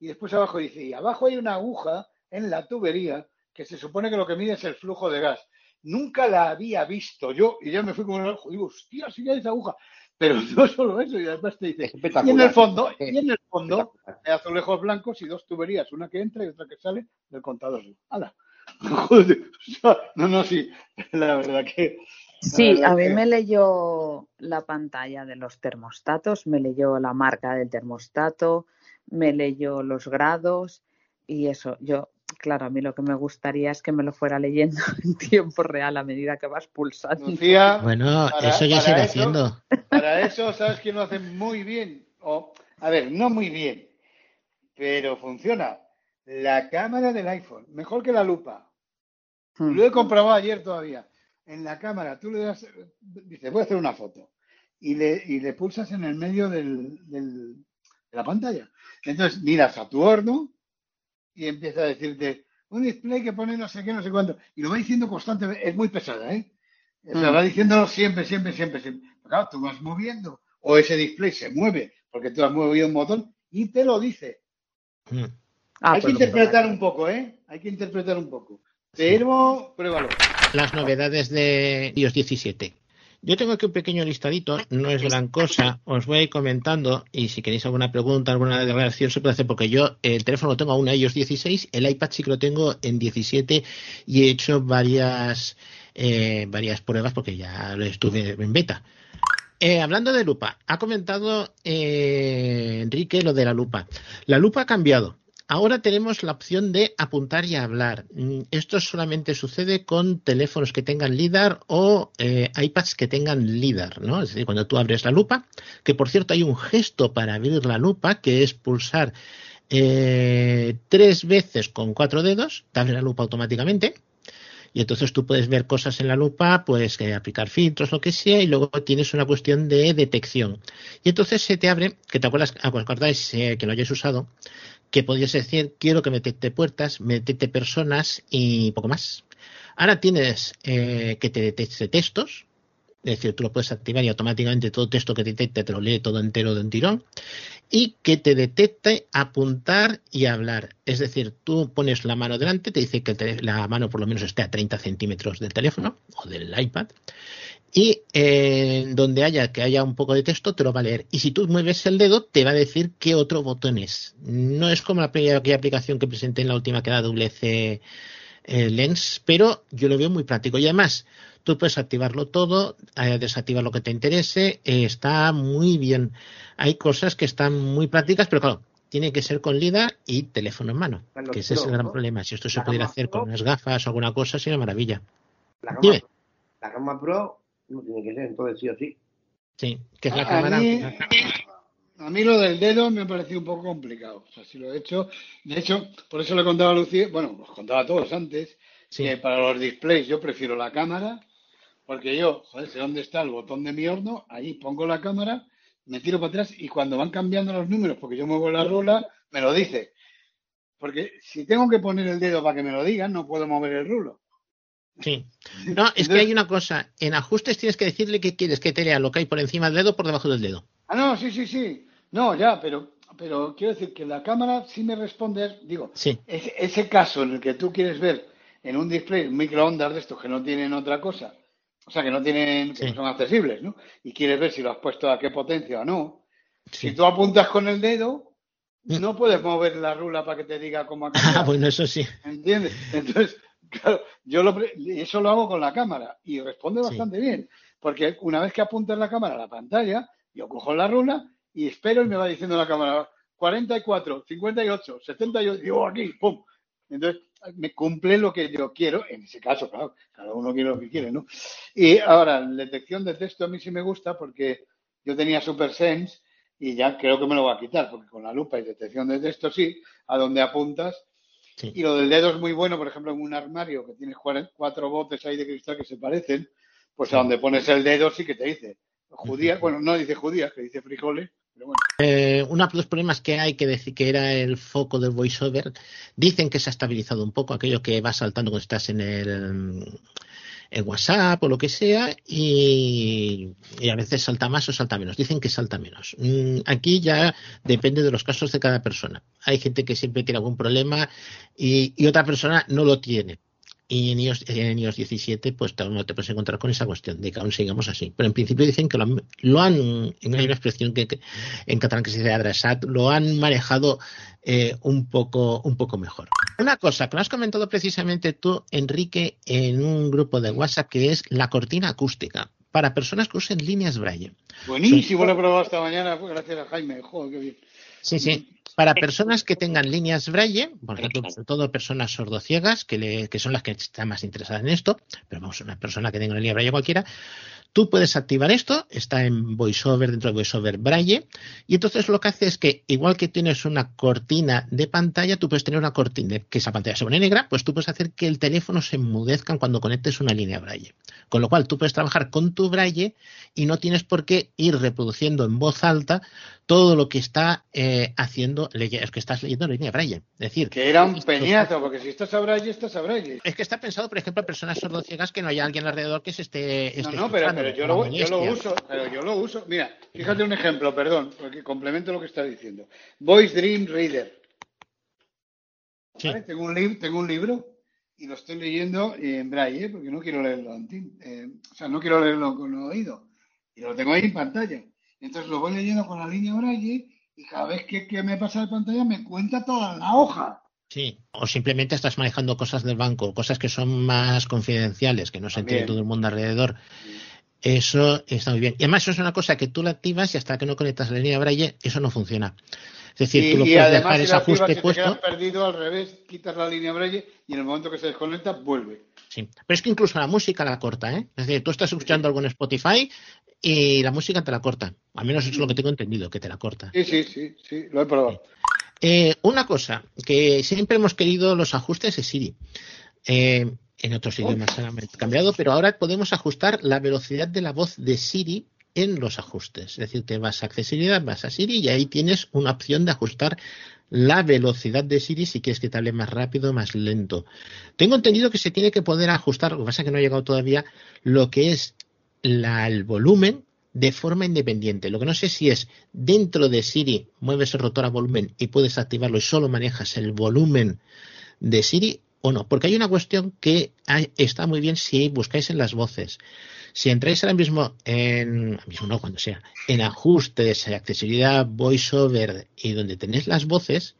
C: y después abajo dice, y abajo hay una aguja en la tubería que se supone que lo que mide es el flujo de gas. Nunca la había visto yo, y ya me fui como un ojo, digo, hostia, que hay esa aguja. Pero no solo eso, y además te dice, y en el fondo, y en el fondo, hay azulejos blancos y dos tuberías, una que entra y otra que sale del contador. ¡Hala! Joder, o sea, no, no, sí, la verdad que...
D: Sí, a mí me leyó la pantalla de los termostatos, me leyó la marca del termostato, me leyó los grados y eso. Yo, claro, a mí lo que me gustaría es que me lo fuera leyendo en tiempo real a medida que vas pulsando.
C: Lucía,
B: Bueno,
C: para-
B: eso ya se irá haciendo.
C: Para eso, ¿sabes quién lo hace muy bien? O, a ver, no muy bien, pero funciona. La cámara del iPhone, mejor que la lupa. Lo he comprobado ayer todavía. En la cámara, tú le das, dices, voy a hacer una foto. Y le, y le pulsas en el medio del, del- de la pantalla. Entonces miras a tu horno y empieza a decirte un display que pone no sé qué, no sé cuánto. Y lo va diciendo constantemente. Es muy pesada, ¿eh? O sea,
D: Mm.
C: va diciéndolo siempre, siempre, siempre, siempre. Pero claro, tú vas moviendo o ese display se mueve porque tú has movido un botón y te lo dice.
D: Ah,
C: Hay que
D: pues
C: interpretar un poco, ¿eh? Hay que interpretar un poco. Pero pruébalo.
B: Las novedades de iOS 17. Yo tengo aquí un pequeño listadito, no es gran cosa, os voy a ir comentando y si queréis alguna pregunta, alguna reacción se puede hacer porque yo el teléfono lo tengo aún en iOS 16, el iPad sí que lo tengo en 17 y he hecho varias eh, varias pruebas porque ya lo estuve en beta. Eh, hablando de lupa, ha comentado eh, Enrique lo de la lupa. La lupa ha cambiado. Ahora tenemos la opción de apuntar y hablar. Mm, Esto solamente sucede con teléfonos que tengan LIDAR o eh, iPads que tengan LIDAR, ¿no? Es decir, cuando tú abres la lupa, que por cierto hay un gesto para abrir la lupa que es pulsar eh, tres veces con cuatro dedos, te abre la lupa automáticamente. Y entonces tú puedes ver cosas en la lupa, pues eh, aplicar filtros, lo que sea, y luego tienes una cuestión de detección. Y entonces se te abre, que te acuerdas, acordáis que lo hayáis usado, que podías decir, quiero que me detecte puertas, me detecte personas y poco más. Ahora tienes eh, que te detecte textos, es decir, tú lo puedes activar y automáticamente todo texto que te detecte te lo lee todo entero de un tirón. Y que te detecte apuntar y hablar. Es decir, tú pones la mano delante, te dice que la mano por lo menos esté a 30 centímetros del teléfono o del iPad. Y eh, donde haya que haya un poco de texto, te lo va a leer. Y si tú mueves el dedo, te va a decir qué otro botón es. No es como la, aquella aplicación que presenté en la última que era WC eh, Lens, pero yo lo veo muy práctico. Y además, tú puedes activarlo todo, eh, desactivar lo que te interese, eh, está muy bien. Hay cosas que están muy prácticas, pero claro, tiene que ser con LIDAR y teléfono en mano, que ese es el gran
N: ¿no?
B: problema. Si esto se pudiera hacer
N: Pro.
B: con unas gafas o alguna cosa, sería maravilla.
N: La gama,
B: Dime.
N: la gama Pro no tiene que ser, entonces sí o sí.
B: Sí, que es la
C: A
B: cámara.
C: mí, a mí lo del dedo me ha parecido un poco complicado. O sea, si lo he hecho. De hecho, por eso le contaba a Lucía, bueno, os contaba a todos antes, que para los displays yo prefiero la cámara, porque yo, joder, sé dónde está el botón de mi horno, ahí pongo la cámara, me tiro para atrás y cuando van cambiando los números, porque yo muevo la rula, me lo dice. Porque si tengo que poner el dedo para que me lo digan, no puedo mover el rulo.
B: Sí. No, es que hay una cosa. En ajustes tienes que decirle que quieres que te lea lo que hay por encima del dedo o por debajo del dedo.
C: Ah, no, sí, sí, sí. No, ya, pero, pero quiero decir que la cámara sí me responde, digo,
B: Sí.
C: ese, ese caso en el que tú quieres ver en un display microondas de estos que no tienen otra cosa, o sea, que no tienen, que no son accesibles, ¿no? Y quieres ver si lo has puesto a qué potencia o no. Si tú apuntas con el dedo, no puedes mover la rula para que te diga cómo ha
B: Ah, bueno, eso sí.
C: ¿Entiendes? Entonces, claro, yo lo, eso lo hago con la cámara y responde
B: Sí.
C: bastante bien. Porque una vez que apuntas la cámara a la pantalla, yo cojo la rula y espero y me va diciendo la cámara 44, 58, 78, digo aquí, pum. Entonces, me cumple lo que yo quiero, en ese caso, claro, cada uno quiere lo que quiere, ¿no? Y ahora, detección de texto a mí sí me gusta porque yo tenía Super Sense y ya creo que me lo va a quitar, porque con la lupa y detección de texto sí, a donde apuntas. Y lo del dedo es muy bueno, por ejemplo, en un armario que tienes cuatro botes ahí de cristal que se parecen, pues a donde pones el dedo sí que te dice judía, bueno, no dice judía, que dice frijoles, pero bueno.
B: Eh, uno de los problemas que hay que decir que era el foco del voiceover, dicen que se ha estabilizado un poco aquello que va saltando cuando estás en el en WhatsApp o lo que sea y, y a veces salta más o salta menos. Dicen que salta menos. Mm, Aquí ya depende de los casos de cada persona. Hay gente que siempre tiene algún problema y, y otra persona no lo tiene. Y en iOS, en iOS 17, pues no te puedes encontrar con esa cuestión de que aún sigamos así. Pero en principio dicen que lo han, lo han en hay una expresión que, que en catalán que se dice adreçat, lo han manejado eh, un poco un poco mejor. Una cosa que me has comentado precisamente tú, Enrique, en un grupo de WhatsApp que es la cortina acústica para personas que usen líneas braille.
C: Buenísimo, lo he probado esta mañana, pues, gracias a Jaime, joder, qué bien.
B: Sí, sí. Para personas que tengan líneas braille, por ejemplo, sobre todo personas sordociegas, que, le- que son las que están más interesadas en esto, pero vamos, una persona que tenga una línea braille cualquiera, tú puedes activar esto, está en VoiceOver, dentro de VoiceOver braille, y entonces lo que hace es que, igual que tienes una cortina de pantalla, tú puedes tener una cortina, que esa pantalla se pone negra, pues tú puedes hacer que el teléfono se enmudezca cuando conectes una línea braille. Con lo cual, tú puedes trabajar con tu braille y no tienes por qué ir reproduciendo en voz alta todo lo que está eh, haciendo, es que estás leyendo en línea braille. Es decir,
C: Que era un peñazo, porque si estás a braille, estás a braille.
B: es que está pensado, por ejemplo, a personas sordociegas que no haya alguien alrededor que se esté.
C: No,
B: esté
C: no, pero,
B: escuchando,
C: pero yo, lo, yo lo
B: molestia.
C: uso, pero yo lo uso. Mira, fíjate un ejemplo, perdón, porque complemento lo que está diciendo. Voice Dream Reader. ¿Vale? Tengo, un tengo un libro y lo estoy leyendo en braille, ¿eh? porque no quiero leerlo eh, o sea, no quiero leerlo con el oído. Y lo tengo ahí en pantalla. Entonces lo voy leyendo con la línea braille y cada vez que, que me pasa de pantalla me cuenta toda la hoja.
B: Sí, o simplemente estás manejando cosas del banco, cosas que son más confidenciales, que no se entere todo el mundo alrededor. Eso está muy bien. Y además, eso es una cosa que tú la activas y hasta que no conectas la línea braille, eso no funciona. Es decir,
C: y,
B: tú lo
C: y
B: puedes
C: además,
B: dejar
C: si
B: ese ajuste
C: si te
B: puesto.
C: quedas perdido al revés, quitas la línea braille y en el momento que se desconecta, vuelve.
B: Sí, pero es que incluso la música la corta, ¿eh? Es decir, tú estás escuchando algo en Spotify y la música te la corta. Al menos eso es lo que tengo entendido, que te la corta.
C: Sí, sí, sí, sí, lo he probado.
B: Eh, una cosa, que siempre hemos querido los ajustes de Siri. Eh, en otros idiomas se han cambiado, pero ahora podemos ajustar la velocidad de la voz de Siri en los ajustes. Es decir, te vas a accesibilidad, vas a Siri y ahí tienes una opción de ajustar la velocidad de Siri si quieres que te hable más rápido más lento. Tengo entendido que se tiene que poder ajustar, lo que pasa es que no ha llegado todavía, lo que es la- el volumen de forma independiente. Lo que no sé si es dentro de Siri mueves el rotor a volumen y puedes activarlo y solo manejas el volumen de Siri o no. Porque hay una cuestión que está muy bien si buscáis en las voces. Si entráis ahora mismo en, mismo no, cuando sea, en ajustes, accesibilidad, voiceover y donde tenéis las voces,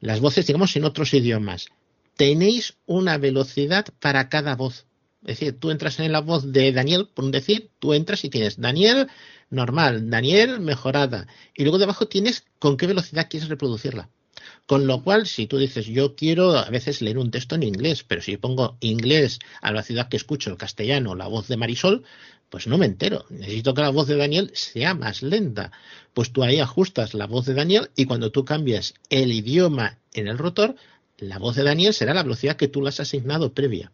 B: las voces, digamos, en otros idiomas, tenéis una velocidad para cada voz. Es decir, tú entras en la voz de Daniel, por un decir, tú entras y tienes Daniel normal, Daniel mejorada, y luego debajo tienes con qué velocidad quieres reproducirla. Con lo cual, si tú dices, yo quiero a veces leer un texto en inglés, pero si pongo inglés a la velocidad que escucho el castellano, la voz de Marisol, pues no me entero. Necesito que la voz de Daniel sea más lenta. Pues tú ahí ajustas la voz de Daniel y cuando tú cambias el idioma en el rotor, la voz de Daniel será la velocidad que tú le has asignado previa.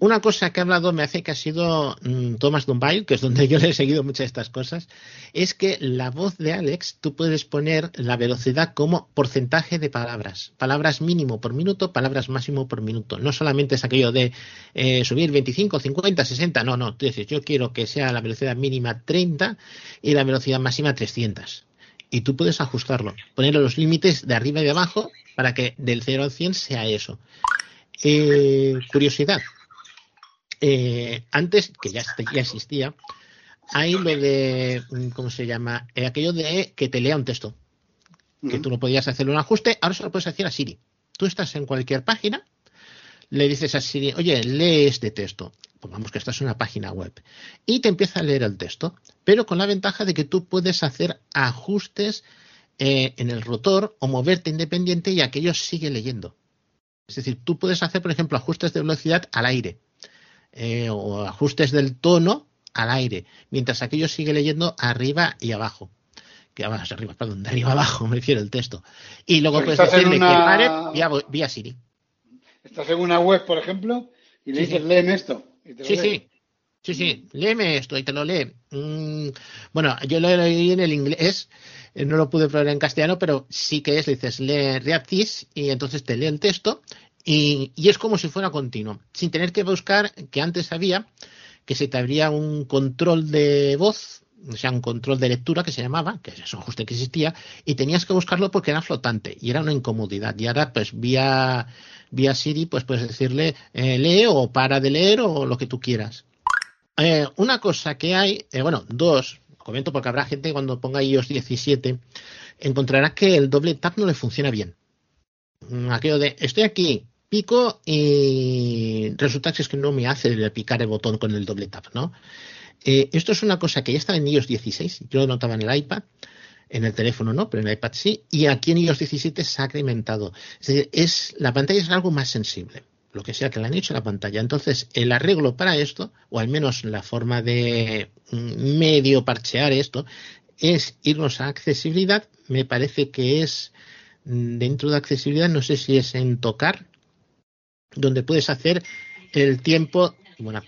B: Una cosa que ha hablado me hace que ha sido mm, Thomas que es donde yo le he seguido muchas de estas cosas, es que la voz de Alex tú puedes poner la velocidad como porcentaje de palabras. Palabras mínimo por minuto, palabras máximo por minuto. No solamente es aquello de eh, subir 25, 50, 60. No, no. Tú dices, yo quiero que sea la velocidad mínima 30 y la velocidad máxima 300. Y tú puedes ajustarlo, ponerle los límites de arriba y de abajo para que del 0 al 100 sea eso. Eh, curiosidad. Eh, antes, que ya, ya existía, hay lo de, mm, ¿cómo se llama? Eh, aquello de que te lea un texto. que tú no podías hacerle un ajuste, ahora se lo puedes hacer a Siri. Tú estás en cualquier página, le dices a Siri, oye, lee este texto. Pongamos que estás en una página web. Y te empieza a leer el texto, pero con la ventaja de que tú puedes hacer ajustes eh, en el rotor o moverte independiente y aquello sigue leyendo. Es decir, tú puedes hacer, por ejemplo, ajustes de velocidad al aire eh, o ajustes del tono al aire, mientras aquello sigue leyendo arriba y abajo. Que vamos, arriba, perdón, de arriba abajo, me refiero el texto. Y luego
C: Pero
B: puedes decirle
C: una-
B: que pare vía, vía Siri.
C: Estás en una web, por ejemplo, y le
B: Sí,
C: dices,
B: sí.
C: léeme esto. y te lo
B: Sí,
C: lee.
B: sí. Sí, sí, léeme esto y te lo lee. Mm, bueno, yo lo leí en el inglés, eh, no lo pude probar en castellano, pero sí que es, le dices, lee read this y entonces te lee el texto y, y es como si fuera continuo, sin tener que buscar, que antes había, que se te abría un control de voz, o sea, un control de lectura que se llamaba, que es un ajuste que existía, y tenías que buscarlo porque era flotante y era una incomodidad. Y ahora, pues vía, vía Siri, pues puedes decirle, eh, lee o para de leer o lo que tú quieras. Eh, una cosa que hay, eh, bueno, dos, comento porque habrá gente cuando ponga iOS 17 encontrará que el doble tap no le funciona bien. Mm, Aquello de estoy aquí, pico y resulta que es que no me hace picar el botón con el doble tap, ¿no? Eh, esto es una cosa que ya estaba en iOS 16, yo lo notaba en el iPad, en el teléfono no, pero en el iPad sí, y aquí en iOS 17 se ha incrementado. Es decir, es, la pantalla es algo más sensible, lo que sea que le han hecho a la pantalla. Entonces, el arreglo para esto, o al menos la forma de mm, medio parchear esto, es irnos a accesibilidad. Me parece que es mm, dentro de accesibilidad, no sé si es en tocar, donde puedes hacer el tiempo, bueno,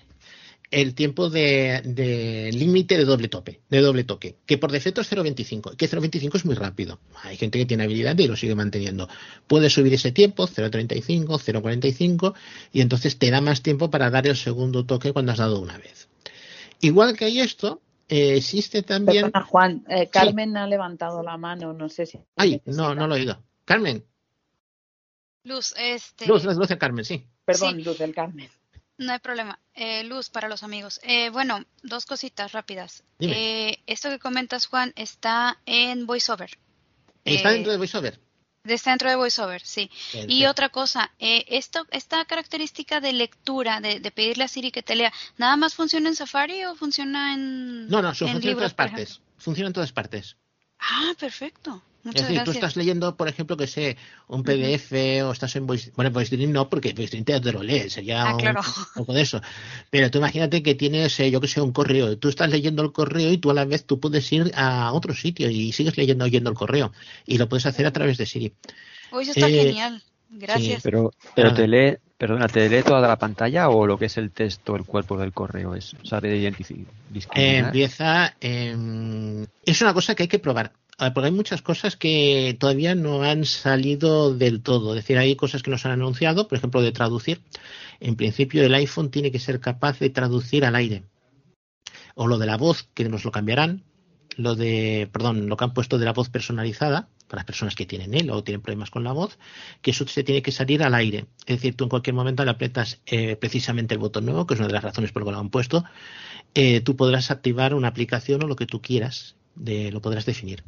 B: el tiempo de, de límite de doble tope, de doble toque, que por defecto es 0.25, que 0.25 es muy rápido. Hay gente que tiene habilidad y lo sigue manteniendo. Puedes subir ese tiempo, 0.35, 0.45, y entonces te da más tiempo para dar el segundo toque cuando has dado una vez. Igual que hay esto, eh, existe también.
D: Perdona, Juan, eh, Carmen ha levantado la mano, no sé si.
B: Ay, no, no lo he oído. Carmen,
M: Luz, este.
B: Luz, Luz, Luz, Carmen, sí.
D: Perdón,
M: Sí.
D: Luz del Carmen.
M: No hay problema. Eh, luz para los amigos. Eh, bueno, dos cositas rápidas.
B: Dime.
M: Eh, esto que comentas, Juan, está en VoiceOver.
B: Está
M: Eh,
B: dentro de VoiceOver.
M: Está dentro de VoiceOver, sí. Y otra cosa, eh, esto, esta característica de lectura, de, de pedirle a Siri que te lea, ¿nada más funciona en Safari o funciona en,
B: No, no,
M: en
B: funciona en
M: libros,
B: todas
M: por
B: partes. Funciona en todas partes.
M: Ah, perfecto. Muchas
B: es decir, tú estás leyendo, por ejemplo, que sé, un PDF o estás en Voice, bueno, Voice Dream no, porque Voice Dream te, te lo lee, sería
M: Ah,
B: un,
M: claro.
B: un poco de eso. Pero tú imagínate que tienes, eh, yo que sé, un correo, tú estás leyendo el correo y tú a la vez tú puedes ir a otro sitio y sigues leyendo, oyendo el correo y lo puedes hacer a través de Siri.
M: Uy, eso está
B: Eh,
M: genial. Gracias.
F: Pero, pero
B: Nada.
F: te lee, perdona, ¿te lee toda la pantalla o lo que es el texto, el cuerpo del correo? Es, ¿Sabe identificar?
B: Eh, empieza. em, es una cosa que hay que probar. A ver, Porque hay muchas cosas que todavía no han salido del todo. Es decir, hay cosas que nos han anunciado, por ejemplo, de traducir. En principio, el iPhone tiene que ser capaz de traducir al aire. O lo de la voz, que nos lo cambiarán. Lo de, perdón, lo que han puesto de la voz personalizada, para las personas que tienen él o tienen problemas con la voz, que eso se tiene que salir al aire. Es decir, tú en cualquier momento le aprietas eh, precisamente el botón nuevo, que es una de las razones por las que lo han puesto, eh, tú podrás activar una aplicación o lo que tú quieras, de, lo podrás definir.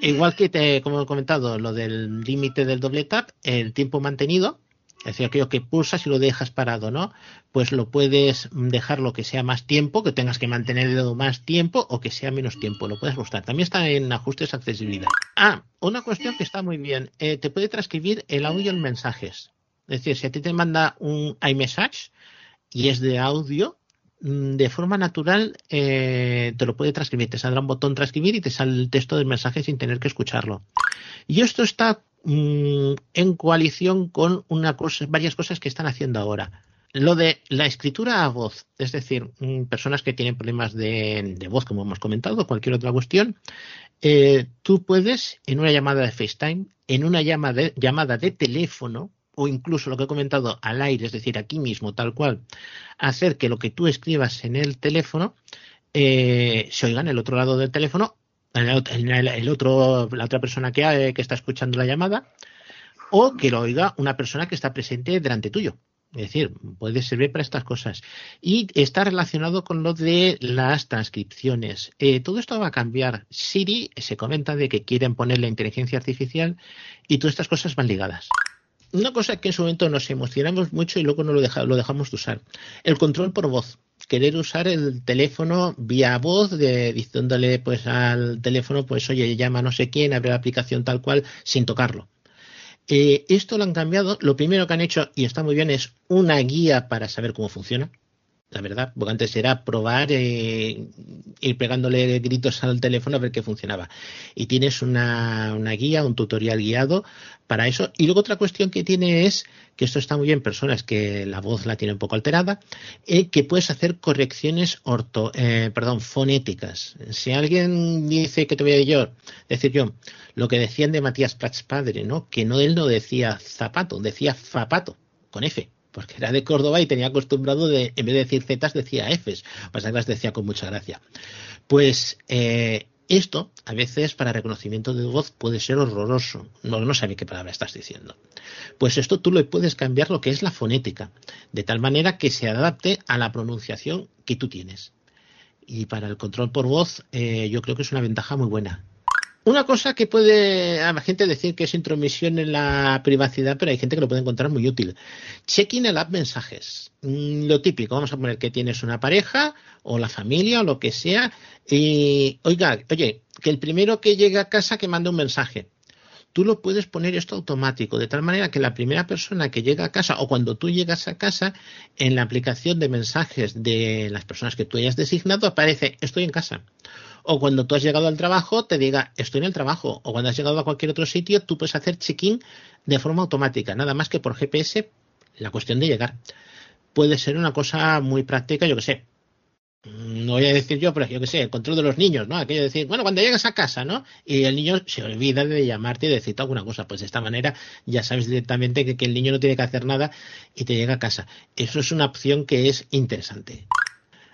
B: Igual que te, como he comentado, lo del límite del doble tap, el tiempo mantenido, es decir, aquello que pulsas y lo dejas parado, ¿no? Pues lo puedes dejar lo que sea más tiempo, que tengas que mantener el dedo más tiempo o que sea menos tiempo, lo puedes ajustar. También está en ajustes accesibilidad. Ah, una cuestión que está muy bien, eh, te puede transcribir el audio en mensajes. Es decir, si a ti te manda un iMessage y es de audio, de forma natural eh, te lo puede transcribir. Te saldrá un botón transcribir y te sale el texto del mensaje sin tener que escucharlo. Y esto está mm, en coalición con una cosa, varias cosas que están haciendo ahora. Lo de la escritura a voz, es decir, mm, personas que tienen problemas de, de voz, como hemos comentado, cualquier otra cuestión, eh, tú puedes en una llamada de FaceTime, en una llamada llamada de teléfono, o incluso lo que he comentado al aire, es decir, aquí mismo, tal cual, hacer que lo que tú escribas en el teléfono eh, se oiga en el otro lado del teléfono, en el, en el- otro, la otra persona que, que está escuchando la llamada, o que lo oiga una persona que está presente delante tuyo. Es decir, puede servir para estas cosas. Y está relacionado con lo de las transcripciones. Eh, todo esto va a cambiar. Siri se comenta de que quieren poner la inteligencia artificial y todas estas cosas van ligadas. Una cosa que en su momento nos emocionamos mucho y luego no lo, lo dejamos de usar. El control por voz. Querer usar el teléfono vía voz, de, diciéndole pues al teléfono, pues oye, llama no sé quién, abre la aplicación tal cual, sin tocarlo. Eh, esto lo han cambiado. Lo primero que han hecho, y está muy bien, es una guía para saber cómo funciona. La verdad, porque antes era probar, eh, ir pegándole gritos al teléfono a ver qué funcionaba. Y tienes una, una guía, un tutorial guiado para eso. Y luego otra cuestión que tiene es, que esto está muy bien, personas que la voz la tienen un poco alterada, eh, que puedes hacer correcciones orto, eh, perdón, fonéticas. Si alguien dice que te voy a yo, decir yo, lo que decían de Matías Prats padre, ¿no? Que no él no decía zapato, decía zapato, con F porque era de Córdoba y tenía acostumbrado de, en vez de decir zetas, decía Fs. Pasa que las decía con mucha gracia. Pues eh, esto, a veces, para reconocimiento de voz puede ser horroroso. No, sabe qué palabra estás diciendo. Pues esto tú le puedes cambiar lo que es la fonética, de tal manera que se adapte a la pronunciación que tú tienes. Y para el control por voz, eh, yo creo que es una ventaja muy buena. Una cosa que puede a la gente decir que es intromisión en la privacidad, pero hay gente que lo puede encontrar muy útil. Check-in el app mensajes. Mm, lo típico, vamos a poner que tienes una pareja o la familia o lo que sea. Y oiga, oye, que el primero que llegue a casa que mande un mensaje. Tú lo puedes poner esto automático, de tal manera que la primera persona que llega a casa o cuando tú llegas a casa, en la aplicación de mensajes de las personas que tú hayas designado aparece estoy en casa o cuando tú has llegado al trabajo te diga estoy en el trabajo o cuando has llegado a cualquier otro sitio tú puedes hacer check-in de forma automática, nada más que por GPS la cuestión de llegar. Puede ser una cosa muy práctica, yo que sé. No voy a decir yo, pero yo que sé, el control de los niños, ¿no? Aquello de decir, bueno, cuando llegas a casa, ¿no? Y el niño se olvida de llamarte y decirte alguna cosa. Pues de esta manera ya sabes directamente que el niño no tiene que hacer nada y te llega a casa. Eso es una opción que es interesante.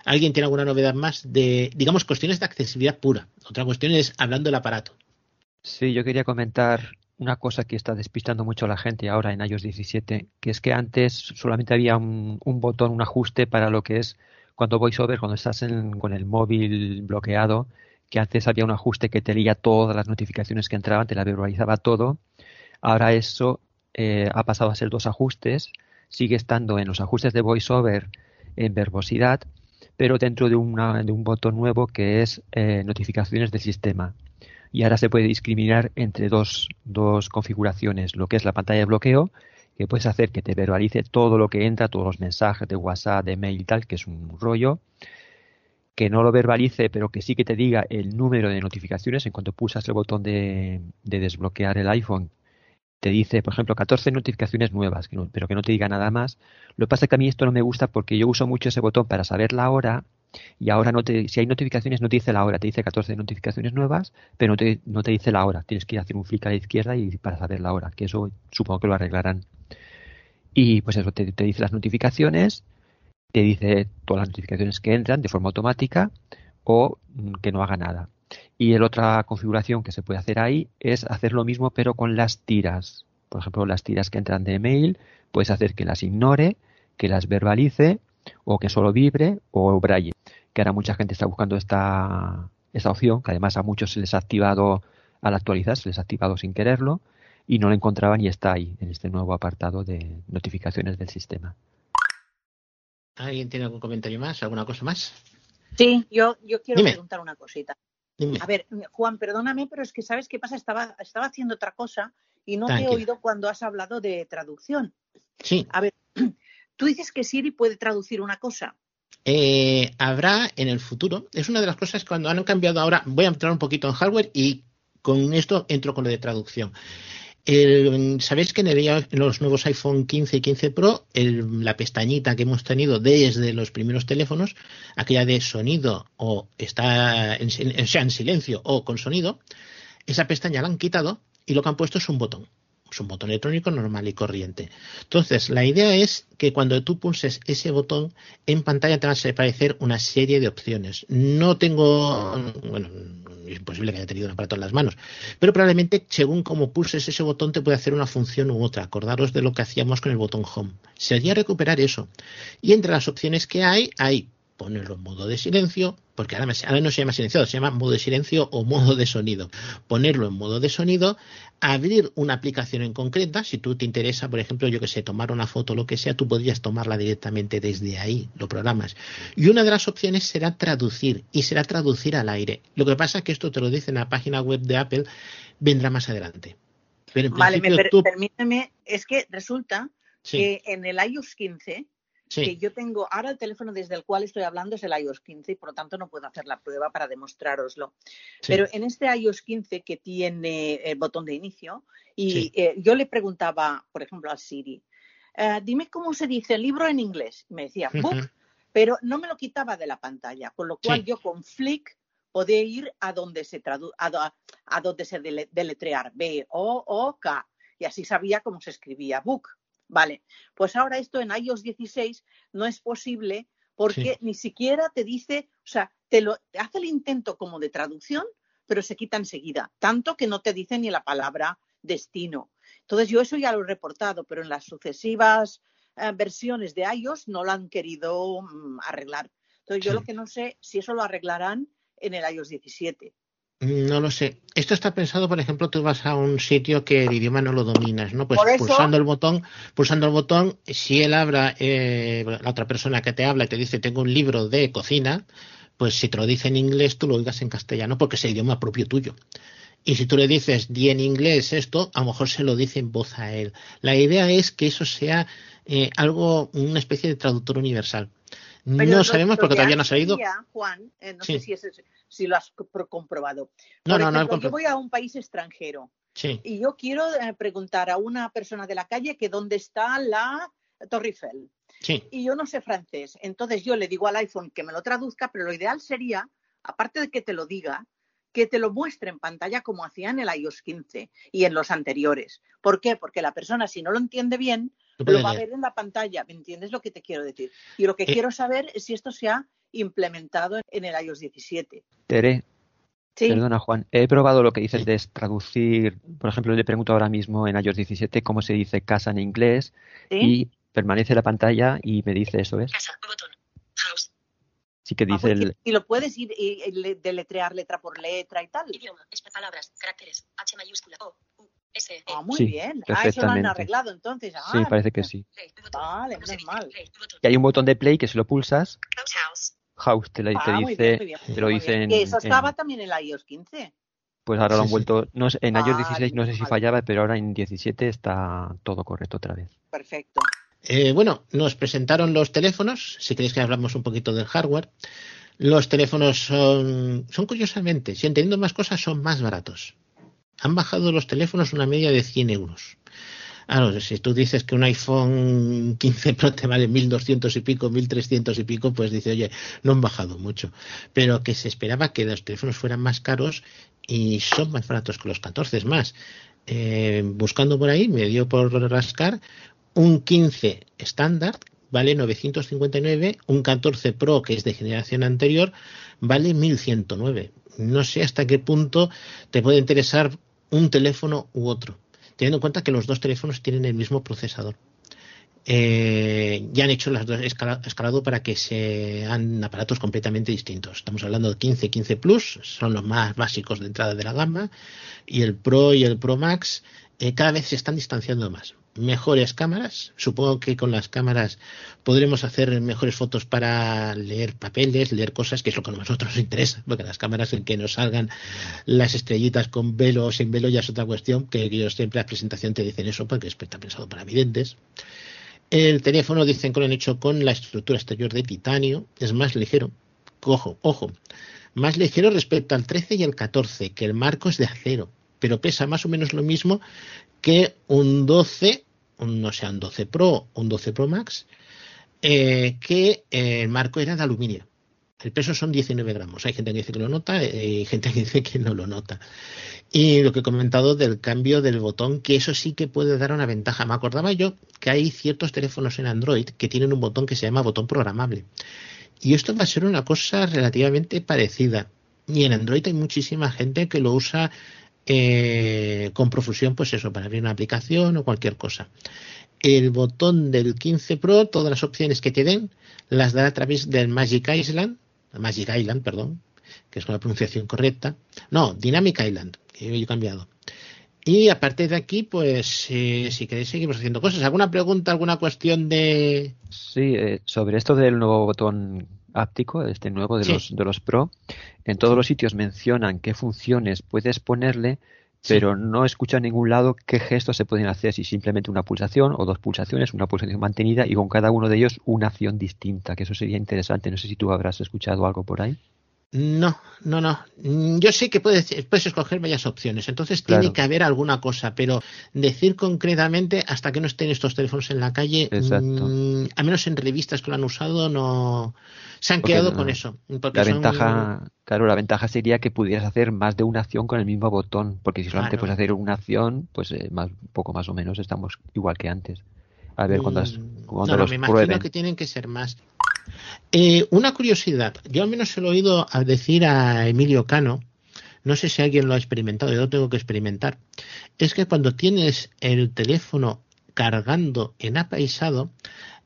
B: ¿Alguien tiene alguna novedad más de, digamos, cuestiones de accesibilidad pura? Otra cuestión es hablando del aparato.
F: Sí, yo quería comentar una cosa que está despistando mucho a la gente ahora en iOS 17, que es que antes solamente había un, botón, un ajuste para lo que es cuando VoiceOver, cuando estás con el móvil bloqueado, que antes había un ajuste que te leía todas las notificaciones que entraban, te la verbalizaba todo. Ahora eso eh, ha pasado a ser dos ajustes, sigue estando en los ajustes de VoiceOver en verbosidad, pero dentro de, de un botón nuevo que es eh, notificaciones del sistema. Y ahora se puede discriminar entre dos, dos configuraciones, lo que es la pantalla de bloqueo, que puedes hacer que te verbalice todo lo que entra, todos los mensajes de WhatsApp, de mail y tal, que es un rollo, que no lo verbalice, pero que sí que te diga el número de notificaciones en cuanto pulsas el botón de, de desbloquear el iPhone, te dice, por ejemplo, 14 notificaciones nuevas, pero que no te diga nada más. Lo que pasa es que a mí esto no me gusta porque yo uso mucho ese botón para saber la hora y ahora no te, si hay notificaciones no te dice la hora, te dice 14 notificaciones nuevas, pero no te, no te dice la hora. Tienes que hacer un flick a la izquierda y para saber la hora, que eso supongo que lo arreglarán. Y pues eso, te, te dice las notificaciones, te dice todas las notificaciones que entran de forma automática o mm, que no haga nada. Y la otra configuración que se puede hacer ahí es hacer lo mismo pero con las tiras. Por ejemplo, las tiras que entran de email, puedes hacer que las ignore, que las verbalice o que solo vibre o braille. Que ahora mucha gente está buscando esta, esta opción, que además a muchos se les ha activado al actualizar, se les ha activado sin quererlo y no lo encontraban y está ahí en este nuevo apartado de notificaciones del sistema.
B: ¿Alguien tiene algún comentario más? ¿Alguna cosa más?
G: Sí, yo, yo quiero preguntar una cosita. A ver, Juan, perdóname, pero es que sabes qué pasa, estaba, estaba haciendo otra cosa y no te he oído cuando has hablado de traducción.
B: Sí.
G: A ver, tú dices que Siri puede traducir una cosa.
B: Eh, habrá en el futuro, es una de las cosas cuando han cambiado ahora, voy a entrar un poquito en hardware y con esto entro con lo de traducción. Sabéis que en, los nuevos iPhone 15 y 15 Pro, la pestañita que hemos tenido desde los primeros teléfonos, aquella de sonido o está en silencio o con sonido, esa pestaña la han quitado y lo que han puesto es un botón. Es un botón electrónico normal y corriente. Entonces, la idea es que cuando tú pulses ese botón, en pantalla te van a aparecer una serie de opciones. No tengo, bueno, es imposible que haya tenido un aparato en las manos. Pero probablemente, según cómo pulses ese botón, te puede hacer una función u otra. Acordaros de lo que hacíamos con el botón Home. Sería recuperar eso. Y entre las opciones que hay, hay ponerlo en modo de silencio, porque ahora, no se llama silenciado, se llama modo de silencio o modo de sonido. Ponerlo en modo de sonido, abrir una aplicación en concreta, si tú te interesa, por ejemplo, yo que sé, tomar una foto o lo que sea, tú podrías tomarla directamente desde ahí, lo programas. Y una de las opciones será traducir, y será traducir al aire. Lo que pasa es que esto te lo dice en la página web de Apple, vendrá más adelante.
G: vale, permíteme, es que resulta que en el iOS 15 que yo tengo ahora el teléfono desde el cual estoy hablando es el iOS 15 y por lo tanto no puedo hacer la prueba para demostraroslo. Pero en este iOS 15 que tiene el botón de inicio y eh, yo le preguntaba, por ejemplo, al Siri, eh, dime cómo se dice libro en inglés. Me decía book, pero no me lo quitaba de la pantalla, con lo cual yo con flick podía ir a donde se tradu a, a donde se deletrear B O O K y así sabía cómo se escribía book. Vale, pues ahora esto en iOS 16 no es posible porque ni siquiera te dice, o sea, te lo hace el intento como de traducción, pero se quita enseguida, tanto que no te dice ni la palabra destino. Entonces yo eso ya lo he reportado, pero en las sucesivas eh, versiones de iOS no lo han querido mm, arreglar. Entonces yo lo que no sé si eso lo arreglarán en el iOS 17.
B: No lo sé. Esto está pensado, por ejemplo, tú vas a un sitio que el idioma no lo dominas, ¿no? Pues pulsando el botón, pulsando el botón, si él abra, eh, la otra persona que te habla y te dice tengo un libro de cocina, pues si te lo dice en inglés, tú lo oigas en castellano porque es el idioma propio tuyo. Y si tú le dices di en inglés esto, a lo mejor se lo dice en voz a él. La idea es que eso sea eh, algo, una especie de traductor universal. No sabemos porque todavía no ha salido.
G: Juan, eh, no sé si es si lo has comprobado. no, no, no, yo voy a un país extranjero y yo quiero eh, preguntar a una persona de la calle que dónde está la Torre Eiffel. Y yo no sé francés. Entonces yo le digo al iPhone que me lo traduzca, pero lo ideal sería, aparte de que te lo diga, que te lo muestre en pantalla como hacía en el iOS 15 y en los anteriores. ¿Por qué? Porque la persona, si no lo entiende bien, lo va a ver en la pantalla. ¿Me entiendes lo que te quiero decir? Y lo que eh, quiero saber es si esto se ha implementado en el iOS 17.
F: Tere. Perdona, Juan. He probado lo que dices de traducir. Por ejemplo, le pregunto ahora mismo en iOS 17 cómo se dice casa en inglés y permanece la pantalla y me dice eso es. Casa, botón. Sí que ah, dice
G: el... Y lo puedes ir y, deletrear letra por letra y tal.
P: Idioma, palabras, caracteres, H mayúscula, O, U, S.
G: Ah, muy bien. Ah, eso lo han arreglado entonces. Ah,
F: sí, parece que sí.
G: Vale, mal.
F: Y hay un botón de play que si lo pulsas. House. House te, lo, ah, dice, te lo dice en,
G: eso estaba también en el iOS 15.
F: Pues ahora lo han vuelto, no, en iOS 16 no sé si fallaba, pero ahora en 17 está todo correcto otra vez.
G: Perfecto.
B: Eh, bueno, nos presentaron los teléfonos, si queréis que hablamos un poquito del hardware. Los teléfonos son, curiosamente, si entendiendo más cosas, son más baratos. Han bajado los teléfonos una media de 100 euros. Claro, si tú dices que un iPhone 15 Pro te vale 1200 y pico, 1300 y pico, pues dice, oye, no han bajado mucho. Pero que se esperaba que los teléfonos fueran más caros y son más baratos que los 14 es más. Eh, buscando por ahí, me dio por rascar un 15 estándar vale 959, un 14 Pro que es de generación anterior vale 1109. No sé hasta qué punto te puede interesar un teléfono u otro teniendo en cuenta que los dos teléfonos tienen el mismo procesador. Eh, ya han hecho las dos escalado para que sean aparatos completamente distintos. Estamos hablando de 15, 15 Plus, son los más básicos de entrada de la gama, y el Pro y el Pro Max eh, cada vez se están distanciando más mejores cámaras. Supongo que con las cámaras podremos hacer mejores fotos para leer papeles, leer cosas, que es lo que a nosotros nos interesa, porque las cámaras en que nos salgan las estrellitas con velo o sin velo ya es otra cuestión, que yo siempre en la presentación te dicen eso, porque está pensado para videntes. El teléfono dicen que lo han hecho con la estructura exterior de titanio, es más ligero. Ojo, ojo, más ligero respecto al 13 y el 14, que el marco es de acero, pero pesa más o menos lo mismo que un 12 no sea un 12 Pro un 12 Pro Max, eh, que eh, el marco era de aluminio. El peso son 19 gramos. Hay gente que dice que lo nota y gente que dice que no lo nota. Y lo que he comentado del cambio del botón, que eso sí que puede dar una ventaja. Me acordaba yo que hay ciertos teléfonos en Android que tienen un botón que se llama botón programable. Y esto va a ser una cosa relativamente parecida. Y en Android hay muchísima gente que lo usa eh, con profusión, pues eso, para abrir una aplicación o cualquier cosa. El botón del 15 Pro, todas las opciones que te den, las da a través del Magic Island, Magic Island, perdón, que es con la pronunciación correcta. No, Dynamic Island, que he cambiado. Y aparte de aquí, pues eh, si queréis seguimos haciendo cosas. ¿Alguna pregunta, alguna cuestión de...?
F: Sí, eh, sobre esto del nuevo botón áptico, este nuevo de, los, de los Pro, en todos los sitios mencionan qué funciones puedes ponerle, pero no escucha en ningún lado qué gestos se pueden hacer, si simplemente una pulsación o dos pulsaciones, una pulsación mantenida y con cada uno de ellos una acción distinta, que eso sería interesante. No sé si tú habrás escuchado algo por ahí.
B: No, no, no. Yo sé que puedes, puedes escoger varias opciones, entonces tiene que haber alguna cosa, pero decir concretamente hasta que no estén estos teléfonos en la calle, mm, a menos en revistas que lo han usado, no se han quedado con eso.
F: la ventaja, claro, la ventaja sería que pudieras hacer más de una acción con el mismo botón, porque si solamente puedes hacer una acción, pues eh, más, poco más o menos estamos igual que antes. A ver, cuando,
B: mm, cuando no, los me imagino que tienen que ser más. Eh, una curiosidad, yo al menos se lo he oído decir a Emilio Cano, no sé si alguien lo ha experimentado, yo lo tengo que experimentar, es que cuando tienes el teléfono cargando en apaisado,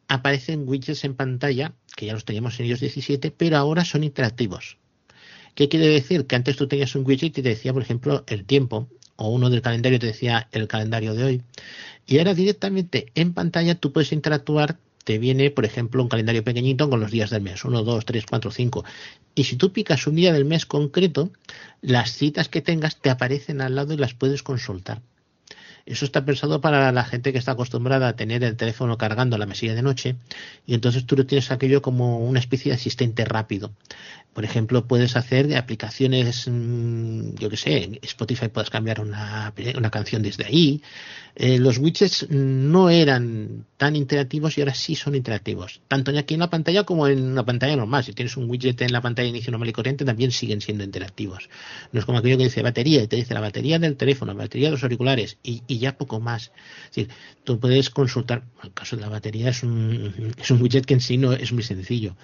B: aparecen widgets en pantalla, que ya los teníamos en iOS 17, pero ahora son interactivos. ¿Qué quiere decir? Que antes tú tenías un widget y te decía, por ejemplo, el tiempo, o uno del calendario te decía el calendario de hoy. Y ahora directamente en pantalla tú puedes interactuar te viene, por ejemplo, un calendario pequeñito con los días del mes, 1, 2, 3, 4, 5. Y si tú picas un día del mes concreto, las citas que tengas te aparecen al lado y las puedes consultar. Eso está pensado para la gente que está acostumbrada a tener el teléfono cargando la mesilla de noche y entonces tú lo tienes aquello como una especie de asistente rápido. Por ejemplo, puedes hacer aplicaciones, mm, yo que sé, Spotify puedes cambiar una, una canción desde ahí. Eh, los widgets no eran tan interactivos y ahora sí son interactivos. Tanto aquí en la pantalla como en una pantalla normal. Si tienes un widget en la pantalla de inicio normal y corriente, también siguen siendo interactivos. No es como aquello que dice batería y te dice la batería del teléfono, la batería de los auriculares y, y ya poco más. Es decir, tú puedes consultar, en el caso de la batería es un, es un widget que en sí no es muy sencillo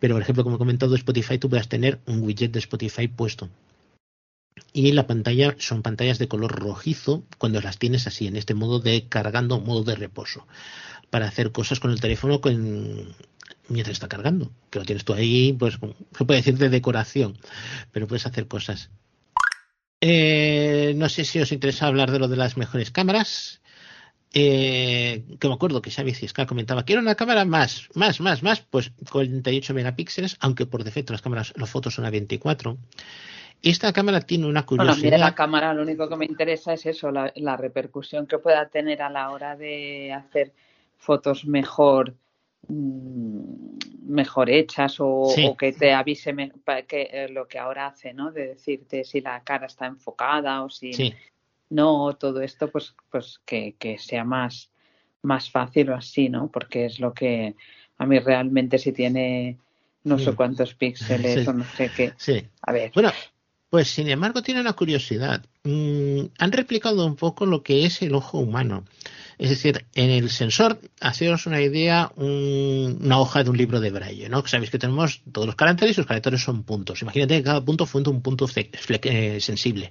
B: pero, por ejemplo, como he comentado, Spotify, tú puedes tener un widget de Spotify puesto. Y la pantalla son pantallas de color rojizo cuando las tienes así, en este modo de cargando, modo de reposo, para hacer cosas con el teléfono con, mientras está cargando. Que lo tienes tú ahí, pues se puede decir de decoración, pero puedes hacer cosas. Eh, no sé si os interesa hablar de lo de las mejores cámaras eh, que me acuerdo que Xavi Cisca comentaba que era una cámara más, más, más, más, pues 48 megapíxeles, aunque por defecto las cámaras, las fotos son a 24. Esta cámara tiene una curiosidad.
D: Bueno, la cámara lo único que me interesa es eso, la, repercusión que pueda tener a la hora de hacer fotos mejor mm, mejor hechas o, que te avise que, eh, lo que ahora hace, ¿no? De decirte si la cara está enfocada o si no todo esto pues pues que, que sea más más fácil o así no porque es lo que a mí realmente si tiene no sé cuántos píxeles o no sé qué.
B: Sí.
D: a ver.
B: Bueno pues sin embargo tiene una curiosidad mm, han replicado un poco lo que es el ojo humano es decir, en el sensor, haceros una idea, una hoja de un libro de braille, ¿no? Sabéis que tenemos todos los caracteres y los caracteres son puntos. Imagínate que cada punto fue un punto eh, sensible.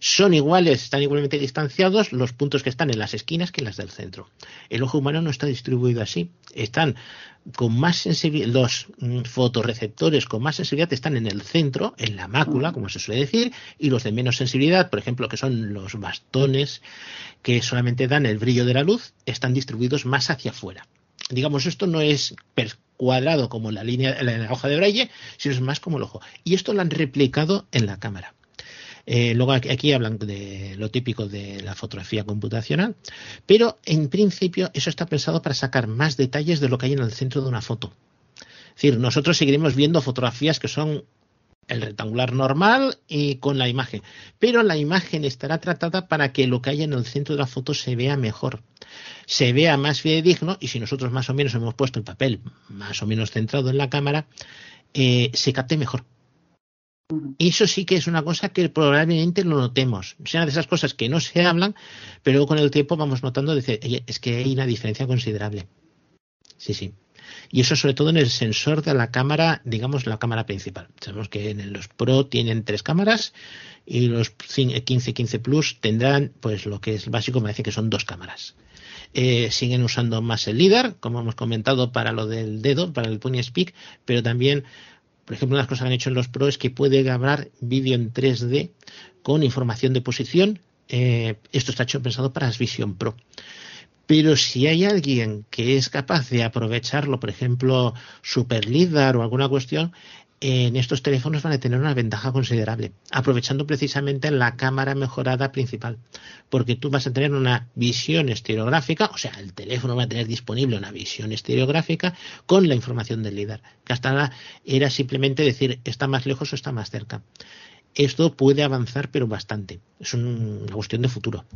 B: Son iguales, están igualmente distanciados los puntos que están en las esquinas que en las del centro. El ojo humano no está distribuido así. Están con más sensibilidad, los mm, fotorreceptores con más sensibilidad están en el centro, en la mácula, como se suele decir, y los de menos sensibilidad, por ejemplo, que son los bastones, que solamente dan el brillo de la luz, están distribuidos más hacia afuera. Digamos, esto no es cuadrado como la línea, la hoja de braille, sino es más como el ojo. Y esto lo han replicado en la cámara. Eh, luego aquí, hablan de lo típico de la fotografía computacional, pero en principio eso está pensado para sacar más detalles de lo que hay en el centro de una foto. Es decir, nosotros seguiremos viendo fotografías que son el rectangular normal y con la imagen, pero la imagen estará tratada para que lo que hay en el centro de la foto se vea mejor, se vea más fidedigno y si nosotros más o menos hemos puesto el papel más o menos centrado en la cámara, eh, se capte mejor. Eso sí que es una cosa que probablemente lo notemos. Sea de esas cosas que no se hablan, pero con el tiempo vamos notando, es que hay una diferencia considerable. Sí, sí. Y eso sobre todo en el sensor de la cámara, digamos la cámara principal. Sabemos que en los Pro tienen tres cámaras y los 15 15 Plus tendrán pues lo que es básico, me parece que son dos cámaras. Eh, siguen usando más el LIDAR, como hemos comentado, para lo del dedo, para el Pony Speak, pero también, por ejemplo, una de las cosas que han hecho en los Pro es que puede grabar vídeo en 3D con información de posición. Eh, esto está hecho pensado para las Vision Pro. Pero si hay alguien que es capaz de aprovecharlo, por ejemplo, Super LIDAR o alguna cuestión, en estos teléfonos van a tener una ventaja considerable, aprovechando precisamente la cámara mejorada principal, porque tú vas a tener una visión estereográfica, o sea, el teléfono va a tener disponible una visión estereográfica con la información del LIDAR, que hasta ahora era simplemente decir está más lejos o está más cerca. Esto puede avanzar, pero bastante. Es una cuestión de futuro.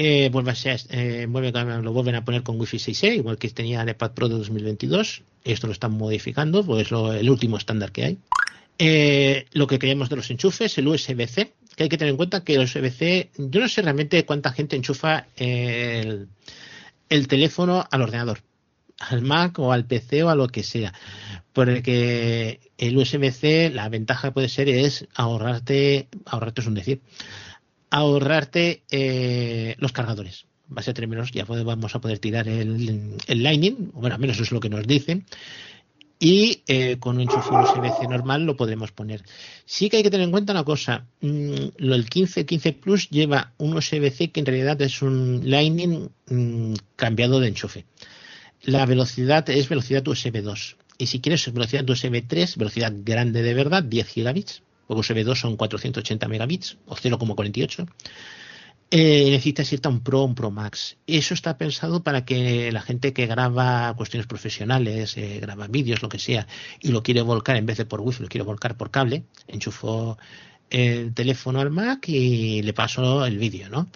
B: Eh, vuelve a eh, lo vuelven a poner con Wi-Fi 6E, igual que tenía el iPad Pro de 2022. Esto lo están modificando, pues lo, el último estándar que hay. Eh, lo que creemos de los enchufes, el USB-C, que hay que tener en cuenta que el USB-C, yo no sé realmente cuánta gente enchufa el, el teléfono al ordenador, al Mac o al PC o a lo que sea. Porque el USB-C, la ventaja puede ser es ahorrarte, ahorrarte es un decir, ahorrarte eh, los cargadores. Va a ser términos, ya vamos a poder tirar el, el Lightning, bueno, al menos eso es lo que nos dicen. Y eh, con un enchufe USB-C normal lo podremos poner. Sí que hay que tener en cuenta una cosa: mm, lo el 15, 15 Plus lleva un USB-C que en realidad es un Lightning mm, cambiado de enchufe. La velocidad es velocidad USB 2. Y si quieres velocidad USB 3, velocidad grande de verdad, 10 gigabits, USB 2 son 480 megabits o 0,48. Eh, necesitas irte a un Pro, un Pro Max. Eso está pensado para que la gente que graba cuestiones profesionales, eh, graba vídeos, lo que sea, y lo quiere volcar en vez de por wifi, lo quiere volcar por cable, enchufo el teléfono al Mac y le paso el vídeo, ¿no?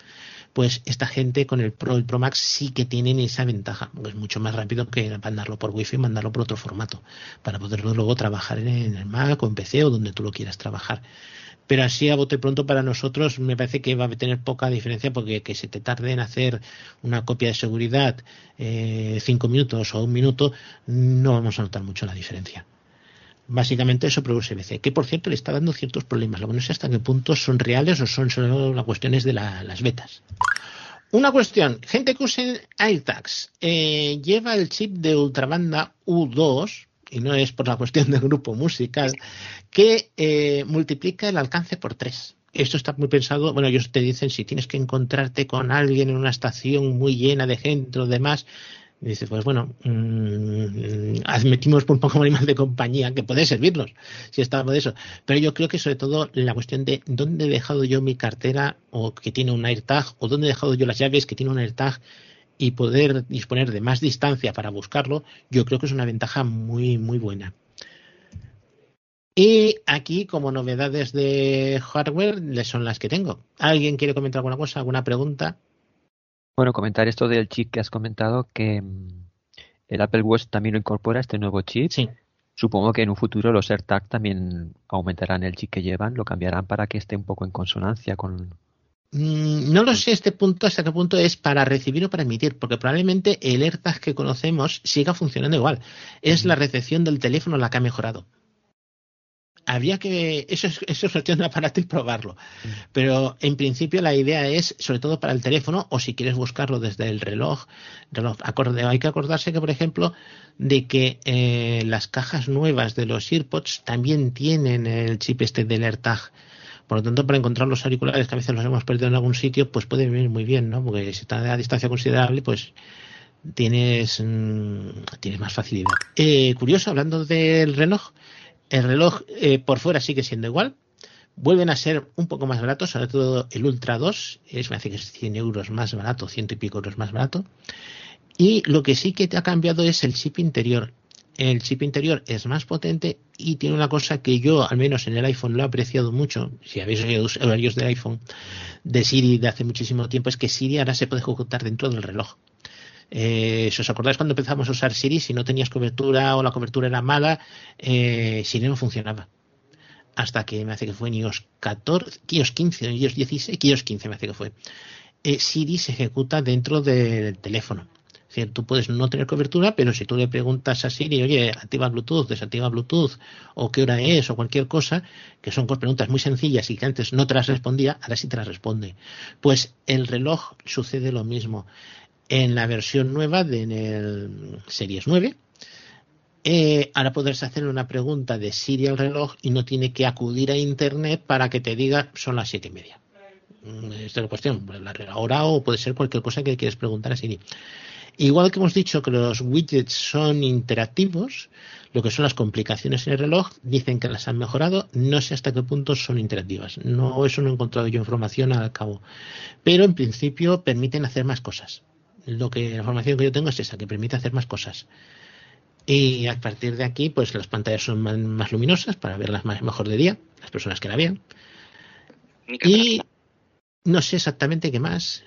B: Pues esta gente con el Pro y Pro Max sí que tienen esa ventaja. Es mucho más rápido que mandarlo por Wi-Fi y mandarlo por otro formato, para poderlo luego trabajar en el Mac o en PC o donde tú lo quieras trabajar. Pero así a bote pronto para nosotros me parece que va a tener poca diferencia porque que se te tarde en hacer una copia de seguridad eh, cinco minutos o un minuto, no vamos a notar mucho la diferencia básicamente eso por USB-C, que por cierto le está dando ciertos problemas. Lo que no sé hasta qué punto son reales o son solo las cuestiones de las betas. Una cuestión, gente que usa AirTags eh, lleva el chip de ultrabanda U2, y no es por la cuestión del grupo musical, que eh, multiplica el alcance por 3. Esto está muy pensado, bueno, ellos te dicen si tienes que encontrarte con alguien en una estación muy llena de gente o demás, dice, pues bueno, admitimos por un poco más de compañía que puede servirnos, si estamos de eso. Pero yo creo que sobre todo la cuestión de dónde he dejado yo mi cartera o que tiene un AirTag o dónde he dejado yo las llaves que tiene un AirTag y poder disponer de más distancia para buscarlo, yo creo que es una ventaja muy, muy buena. Y aquí, como novedades de hardware, son las que tengo. ¿Alguien quiere comentar alguna cosa, alguna pregunta?
F: Bueno, comentar esto del chip que has comentado, que mm, el Apple Watch también lo incorpora, este nuevo chip.
B: Sí.
F: Supongo que en un futuro los AirTag también aumentarán el chip que llevan, lo cambiarán para que esté un poco en consonancia con...
B: Mm, no lo sé este punto hasta qué punto es para recibir o para emitir, porque probablemente el AirTag que conocemos siga funcionando igual. Es la recepción del teléfono la que ha mejorado habría que eso es, eso es cuestión de aparato y probarlo mm. pero en principio la idea es sobre todo para el teléfono o si quieres buscarlo desde el reloj, reloj hay que acordarse que por ejemplo de que eh, las cajas nuevas de los AirPods también tienen el chip este del AirTag por lo tanto, para encontrar los auriculares que a veces los hemos perdido en algún sitio, pues puede venir muy bien, ¿no? Porque si está a distancia considerable, pues tienes, mm, tienes más facilidad. Eh, curioso, hablando del reloj, el reloj eh, por fuera sigue siendo igual. Vuelven a ser un poco más baratos, sobre todo el Ultra 2, es, me hace que es 100 euros más barato, ciento y pico euros más barato. Y lo que sí que te ha cambiado es el chip interior. El chip interior es más potente y tiene una cosa que yo, al menos en el iPhone, lo he apreciado mucho. Si habéis oído usuarios del iPhone, de Siri de hace muchísimo tiempo, es que Siri ahora se puede ejecutar dentro del reloj. Eh, si os acordáis cuando empezamos a usar Siri, si no tenías cobertura o la cobertura era mala, eh, Siri no funcionaba. Hasta que me hace que fue en iOS 14, iOS 15, iOS 16, iOS 15 me hace que fue. Eh, Siri se ejecuta dentro del teléfono. Tú puedes no tener cobertura, pero si tú le preguntas a Siri, oye, activa Bluetooth, desactiva Bluetooth, o qué hora es, o cualquier cosa, que son preguntas muy sencillas y que antes no te las respondía, ahora sí te las responde. Pues el reloj sucede lo mismo. En la versión nueva de en Series 9, eh, ahora podrás hacer una pregunta de Siri al reloj y no tiene que acudir a Internet para que te diga son las siete y media. Mm, esta es la cuestión, la hora o puede ser cualquier cosa que quieras preguntar a Siri. Igual que hemos dicho que los widgets son interactivos, lo que son las complicaciones en el reloj, dicen que las han mejorado, no sé hasta qué punto son interactivas. No, eso no he encontrado yo información al cabo. Pero en principio permiten hacer más cosas. Lo que la información que yo tengo es esa, que permite hacer más cosas. Y a partir de aquí, pues las pantallas son más, luminosas para verlas más, mejor de día, las personas que la vean. Y no sé exactamente qué más.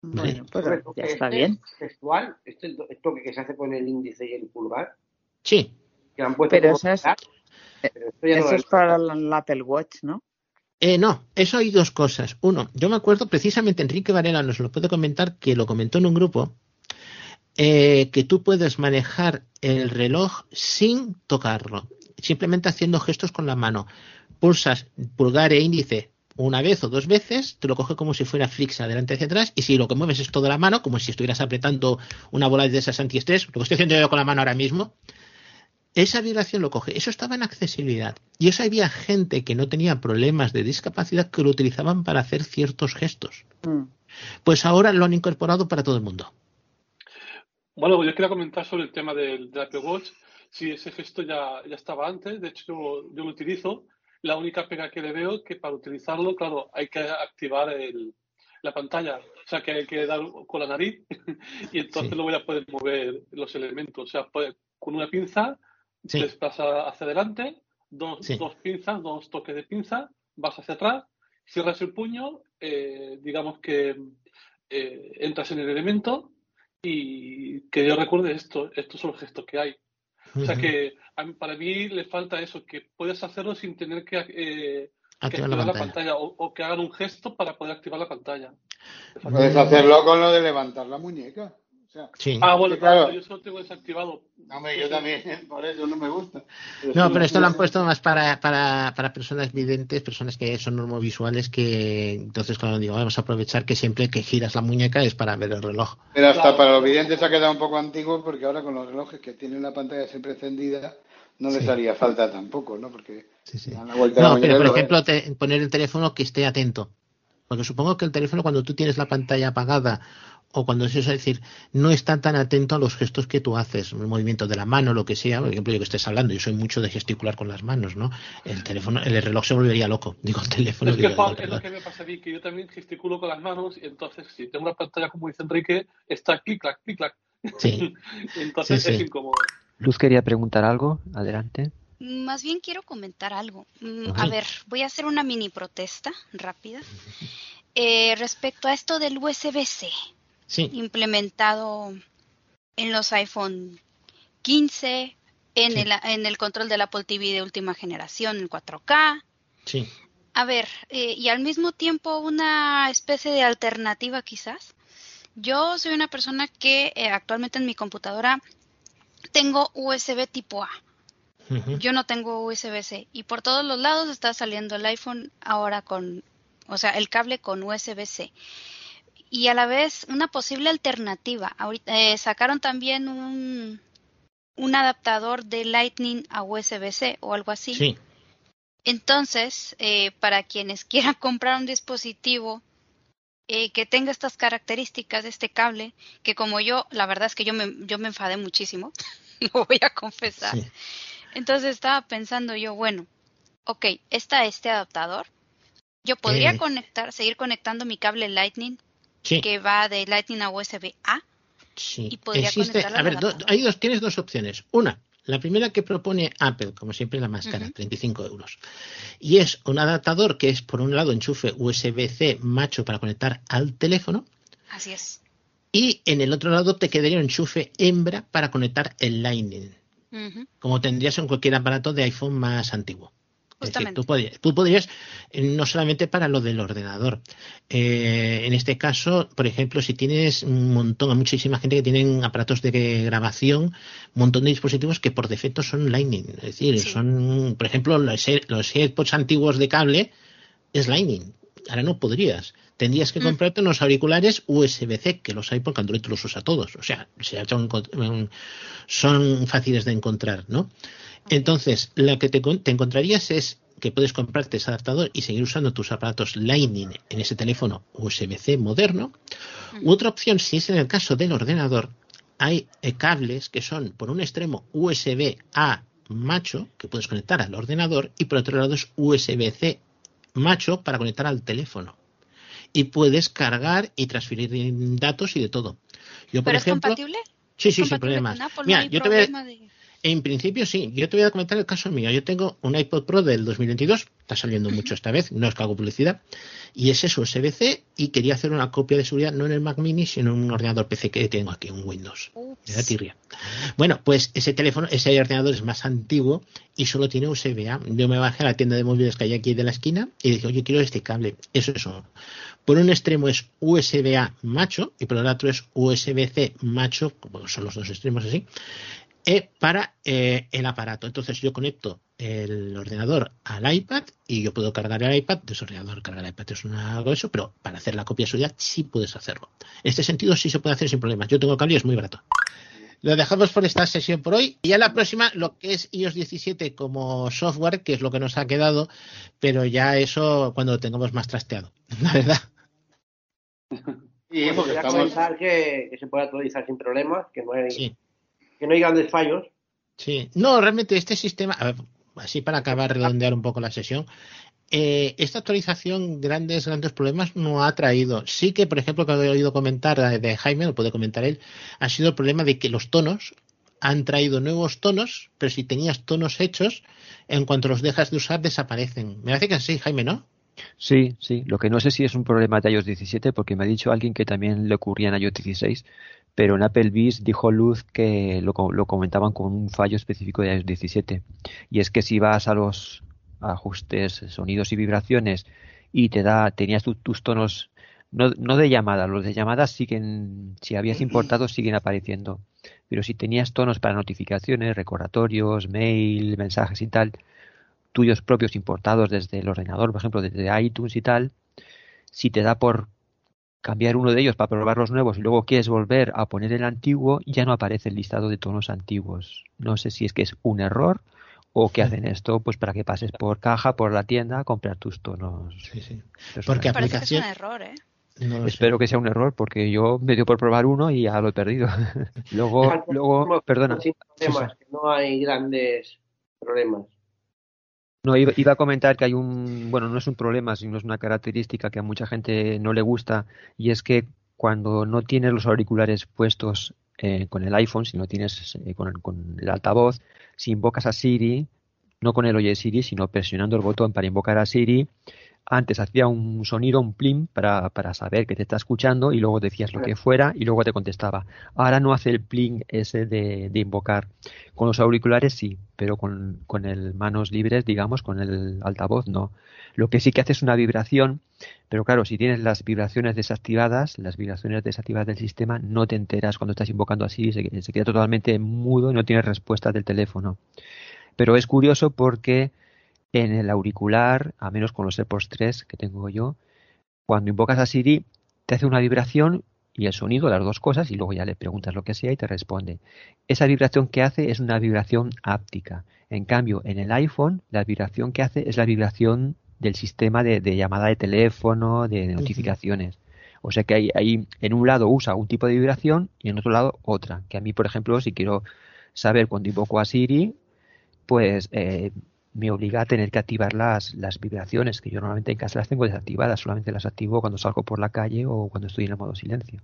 D: Bueno, pues ya está bien.
R: Gestual, esto, esto que se hace con el índice y el pulgar.
B: Sí.
D: pero eso es, eso es para el Apple Watch, ¿no?
B: Eh, no, eso hay dos cosas. Uno, yo me acuerdo precisamente Enrique Varela nos lo puede comentar que lo comentó en un grupo eh, que tú puedes manejar el reloj sin tocarlo, simplemente haciendo gestos con la mano. Pulsas pulgar e índice una vez o dos veces, te lo coge como si fuera Flix adelante hacia atrás, y si lo que mueves es toda la mano, como si estuvieras apretando una bola de esas antiestrés, lo que estoy haciendo yo con la mano ahora mismo, esa vibración lo coge. Eso estaba en accesibilidad. Y eso había gente que no tenía problemas de discapacidad que lo utilizaban para hacer ciertos gestos. Mm. Pues ahora lo han incorporado para todo el mundo.
I: Bueno, yo quería comentar sobre el tema del, Apple Watch. Sí, ese gesto ya, ya estaba antes, de hecho yo, lo utilizo. La única pega que le veo es que para utilizarlo, claro, hay que activar el, la pantalla. O sea, que hay que dar con la nariz y entonces lo voy a poder mover los elementos. O sea, con una pinza sí. desplaza hacia adelante, dos, dos pinzas, dos toques de pinza, vas hacia atrás, cierras el puño, eh, digamos que eh, entras en el elemento y que yo recuerde esto, estos son los gestos que hay. O sea que para mí le falta eso, que puedes hacerlo sin tener que, eh, activar, la pantalla, o, que hagan un gesto para poder activar la pantalla.
C: Puedes hacerlo con lo de levantar la muñeca.
I: Ah, bueno, claro. yo solo tengo desactivado.
C: yo también, por eso no me gusta.
B: no, pero esto lo han puesto más para, para, para personas videntes, personas que son normovisuales, que entonces cuando digo, vamos a aprovechar que siempre que giras la muñeca es para ver el reloj.
C: Pero hasta para los videntes ha quedado un poco antiguo porque ahora con los relojes que tienen la pantalla siempre encendida, no les haría falta tampoco, ¿no? Porque
B: no, pero por ejemplo, poner el teléfono que esté atento. Porque supongo que el teléfono cuando tú tienes la pantalla apagada o cuando es eso, es decir, no está tan atento a los gestos que tú haces, el movimiento de la mano, lo que sea, por ejemplo, yo que estés hablando, yo soy mucho de gesticular con las manos, ¿no? El teléfono, el reloj se volvería loco, digo el teléfono.
I: Es, que, es lo que me pasa a mí, que yo también gesticulo con las manos y entonces si tengo una pantalla como dice Enrique, está clic, clac, clic, clac.
B: Sí.
I: entonces es incómodo.
F: Luz quería preguntar algo, adelante.
M: Más bien quiero comentar algo. Mm, a ver, voy a hacer una mini protesta rápida. Eh, respecto a esto del USB-C implementado en los iPhone 15, en, el, en el control del Apple TV de última generación en 4K.
B: Sí.
M: A ver, eh, y al mismo tiempo una especie de alternativa quizás. Yo soy una persona que eh, actualmente en mi computadora tengo USB tipo A. Yo no tengo USB-C y por todos los lados está saliendo el iPhone ahora con, o sea, el cable con USB-C y a la vez una posible alternativa. Ahorita eh, sacaron también un, un adaptador de Lightning a USB-C o algo así.
B: Sí.
M: Entonces, eh, para quienes quieran comprar un dispositivo eh, que tenga estas características de este cable, que como yo, la verdad es que yo me, yo me enfadé muchísimo, lo voy a confesar. Entonces estaba pensando yo, bueno, ok, está este adaptador. Yo podría conectar, seguir conectando mi cable Lightning que va de Lightning a USB A.
B: Sí. Y podría Existe, a ver, hay dos, tienes dos opciones. Una, la primera que propone Apple, como siempre la más cara, 35 euros. Y es un adaptador que es, por un lado, enchufe USB-C macho para conectar al teléfono.
M: Así es.
B: Y en el otro lado te quedaría un enchufe hembra para conectar el Lightning. Como tendrías en cualquier aparato de iPhone más antiguo. Tú, podrías, eh, no solamente para lo del ordenador. Eh, en este caso, por ejemplo, si tienes un montón, muchísima gente que tienen aparatos de grabación, un montón de dispositivos que por defecto son Lightning. Es decir, son, por ejemplo, los, los AirPods antiguos de cable es Lightning. Ahora no podrías tendrías que mm. comprarte unos auriculares USB-C, que los hay porque Android los usa todos. O sea, son fáciles de encontrar, ¿no? Entonces, lo que te, encontrarías es que puedes comprarte ese adaptador y seguir usando tus aparatos Lightning en ese teléfono USB-C moderno. Mm. otra opción, si es en el caso del ordenador, hay eh, cables que son por un extremo USB-A macho, que puedes conectar al ordenador, y por otro lado es USB-C macho para conectar al teléfono y puedes cargar y transferir datos y de todo.
M: Yo, por ¿Pero es compatible?
B: Sí, sí, sin problemas. Mira, yo te voy a... En principio sí, yo te voy a comentar el caso mío. Yo tengo un iPod Pro del 2022, está saliendo mucho esta vez, no es que hago publicidad, y es eso, USB-C, y quería hacer una copia de seguridad no en el Mac Mini, sino en un ordenador PC que tengo aquí, un Windows. De la tirria. Bueno, pues ese teléfono, ese ordenador es más antiguo y solo tiene USB-A. Yo me bajé a la tienda de móviles que hay aquí de la esquina y dije, oye, quiero este cable. Eso es eso. Por un extremo es USB-A macho y por el otro es USB-C macho, como son los dos extremos así, eh, para eh, el aparato. Entonces yo conecto el ordenador al iPad y yo puedo cargar el iPad. Ese ordenador cargar el iPad es una, algo eso, pero para hacer la copia suya sí puedes hacerlo. En este sentido sí se puede hacer sin problemas. Yo tengo cable y es muy barato. Lo dejamos por esta sesión por hoy. Y ya la próxima, lo que es iOS 17 como software, que es lo que nos ha quedado, pero ya eso cuando lo tengamos más trasteado, la verdad.
R: Y porque pensar que, que, se puede actualizar sin problemas, que no hay, que no hay grandes fallos.
B: Sí, no, realmente este sistema, así para acabar redondear un poco la sesión, eh, esta actualización grandes, grandes problemas no ha traído. Sí que, por ejemplo, que he oído comentar de Jaime, lo puede comentar él, ha sido el problema de que los tonos han traído nuevos tonos, pero si tenías tonos hechos, en cuanto los dejas de usar, desaparecen. Me parece que así, Jaime, ¿no?
F: Sí, sí. Lo que no sé si es un problema de iOS 17, porque me ha dicho alguien que también le ocurría en iOS 16, pero en Applebee's dijo Luz que lo, lo comentaban con un fallo específico de iOS 17. Y es que si vas a los ajustes, sonidos y vibraciones y te da, tenías tus tonos, no, no de llamada, los de llamadas siguen, si habías importado, siguen apareciendo. Pero si tenías tonos para notificaciones, recordatorios, mail, mensajes y tal, tuyos propios importados desde el ordenador, por ejemplo, desde iTunes y tal, si te da por cambiar uno de ellos para probar los nuevos y luego quieres volver a poner el antiguo, ya no aparece el listado de tonos antiguos. No sé si es que es un error o que hacen esto pues para que pases por caja, por la tienda a comprar tus tonos.
B: Sí, sí. Porque aplicación...
M: es un error, ¿eh?
F: Espero que sea un error porque yo me dio por probar uno y ya lo he perdido. luego, luego, perdona.
R: no hay grandes problemas.
F: No, iba, a comentar que hay un, bueno, no es un problema, sino es una característica que a mucha gente no le gusta y es que cuando no tienes los auriculares puestos eh, con el iPhone, si no tienes eh, con, con, el altavoz, si invocas a Siri, no con el Oye Siri, sino presionando el botón para invocar a Siri, antes hacía un sonido, un plim, para, para, saber que te está escuchando y luego decías lo que fuera y luego te contestaba. Ahora no hace el plim ese de, de invocar. Con los auriculares sí, pero con, con el manos libres, digamos, con el altavoz no. Lo que sí que hace es una vibración, pero claro, si tienes las vibraciones desactivadas, las vibraciones desactivadas del sistema, no te enteras cuando estás invocando así, se, se queda totalmente mudo y no tienes respuesta del teléfono. Pero es curioso porque en el auricular, a menos con los AirPods 3 que tengo yo, cuando invocas a Siri, te hace una vibración y el sonido, las dos cosas, y luego ya le preguntas lo que sea y te responde. Esa vibración que hace es una vibración áptica. En cambio, en el iPhone, la vibración que hace es la vibración del sistema de, llamada de teléfono, de, notificaciones. O sea que ahí, en un lado usa un tipo de vibración y en otro lado otra. Que a mí, por ejemplo, si quiero saber cuando invoco a Siri, pues eh, me obliga a tener que activar las, las vibraciones, que yo normalmente en casa las tengo desactivadas, solamente las activo cuando salgo por la calle o cuando estoy en el modo silencio.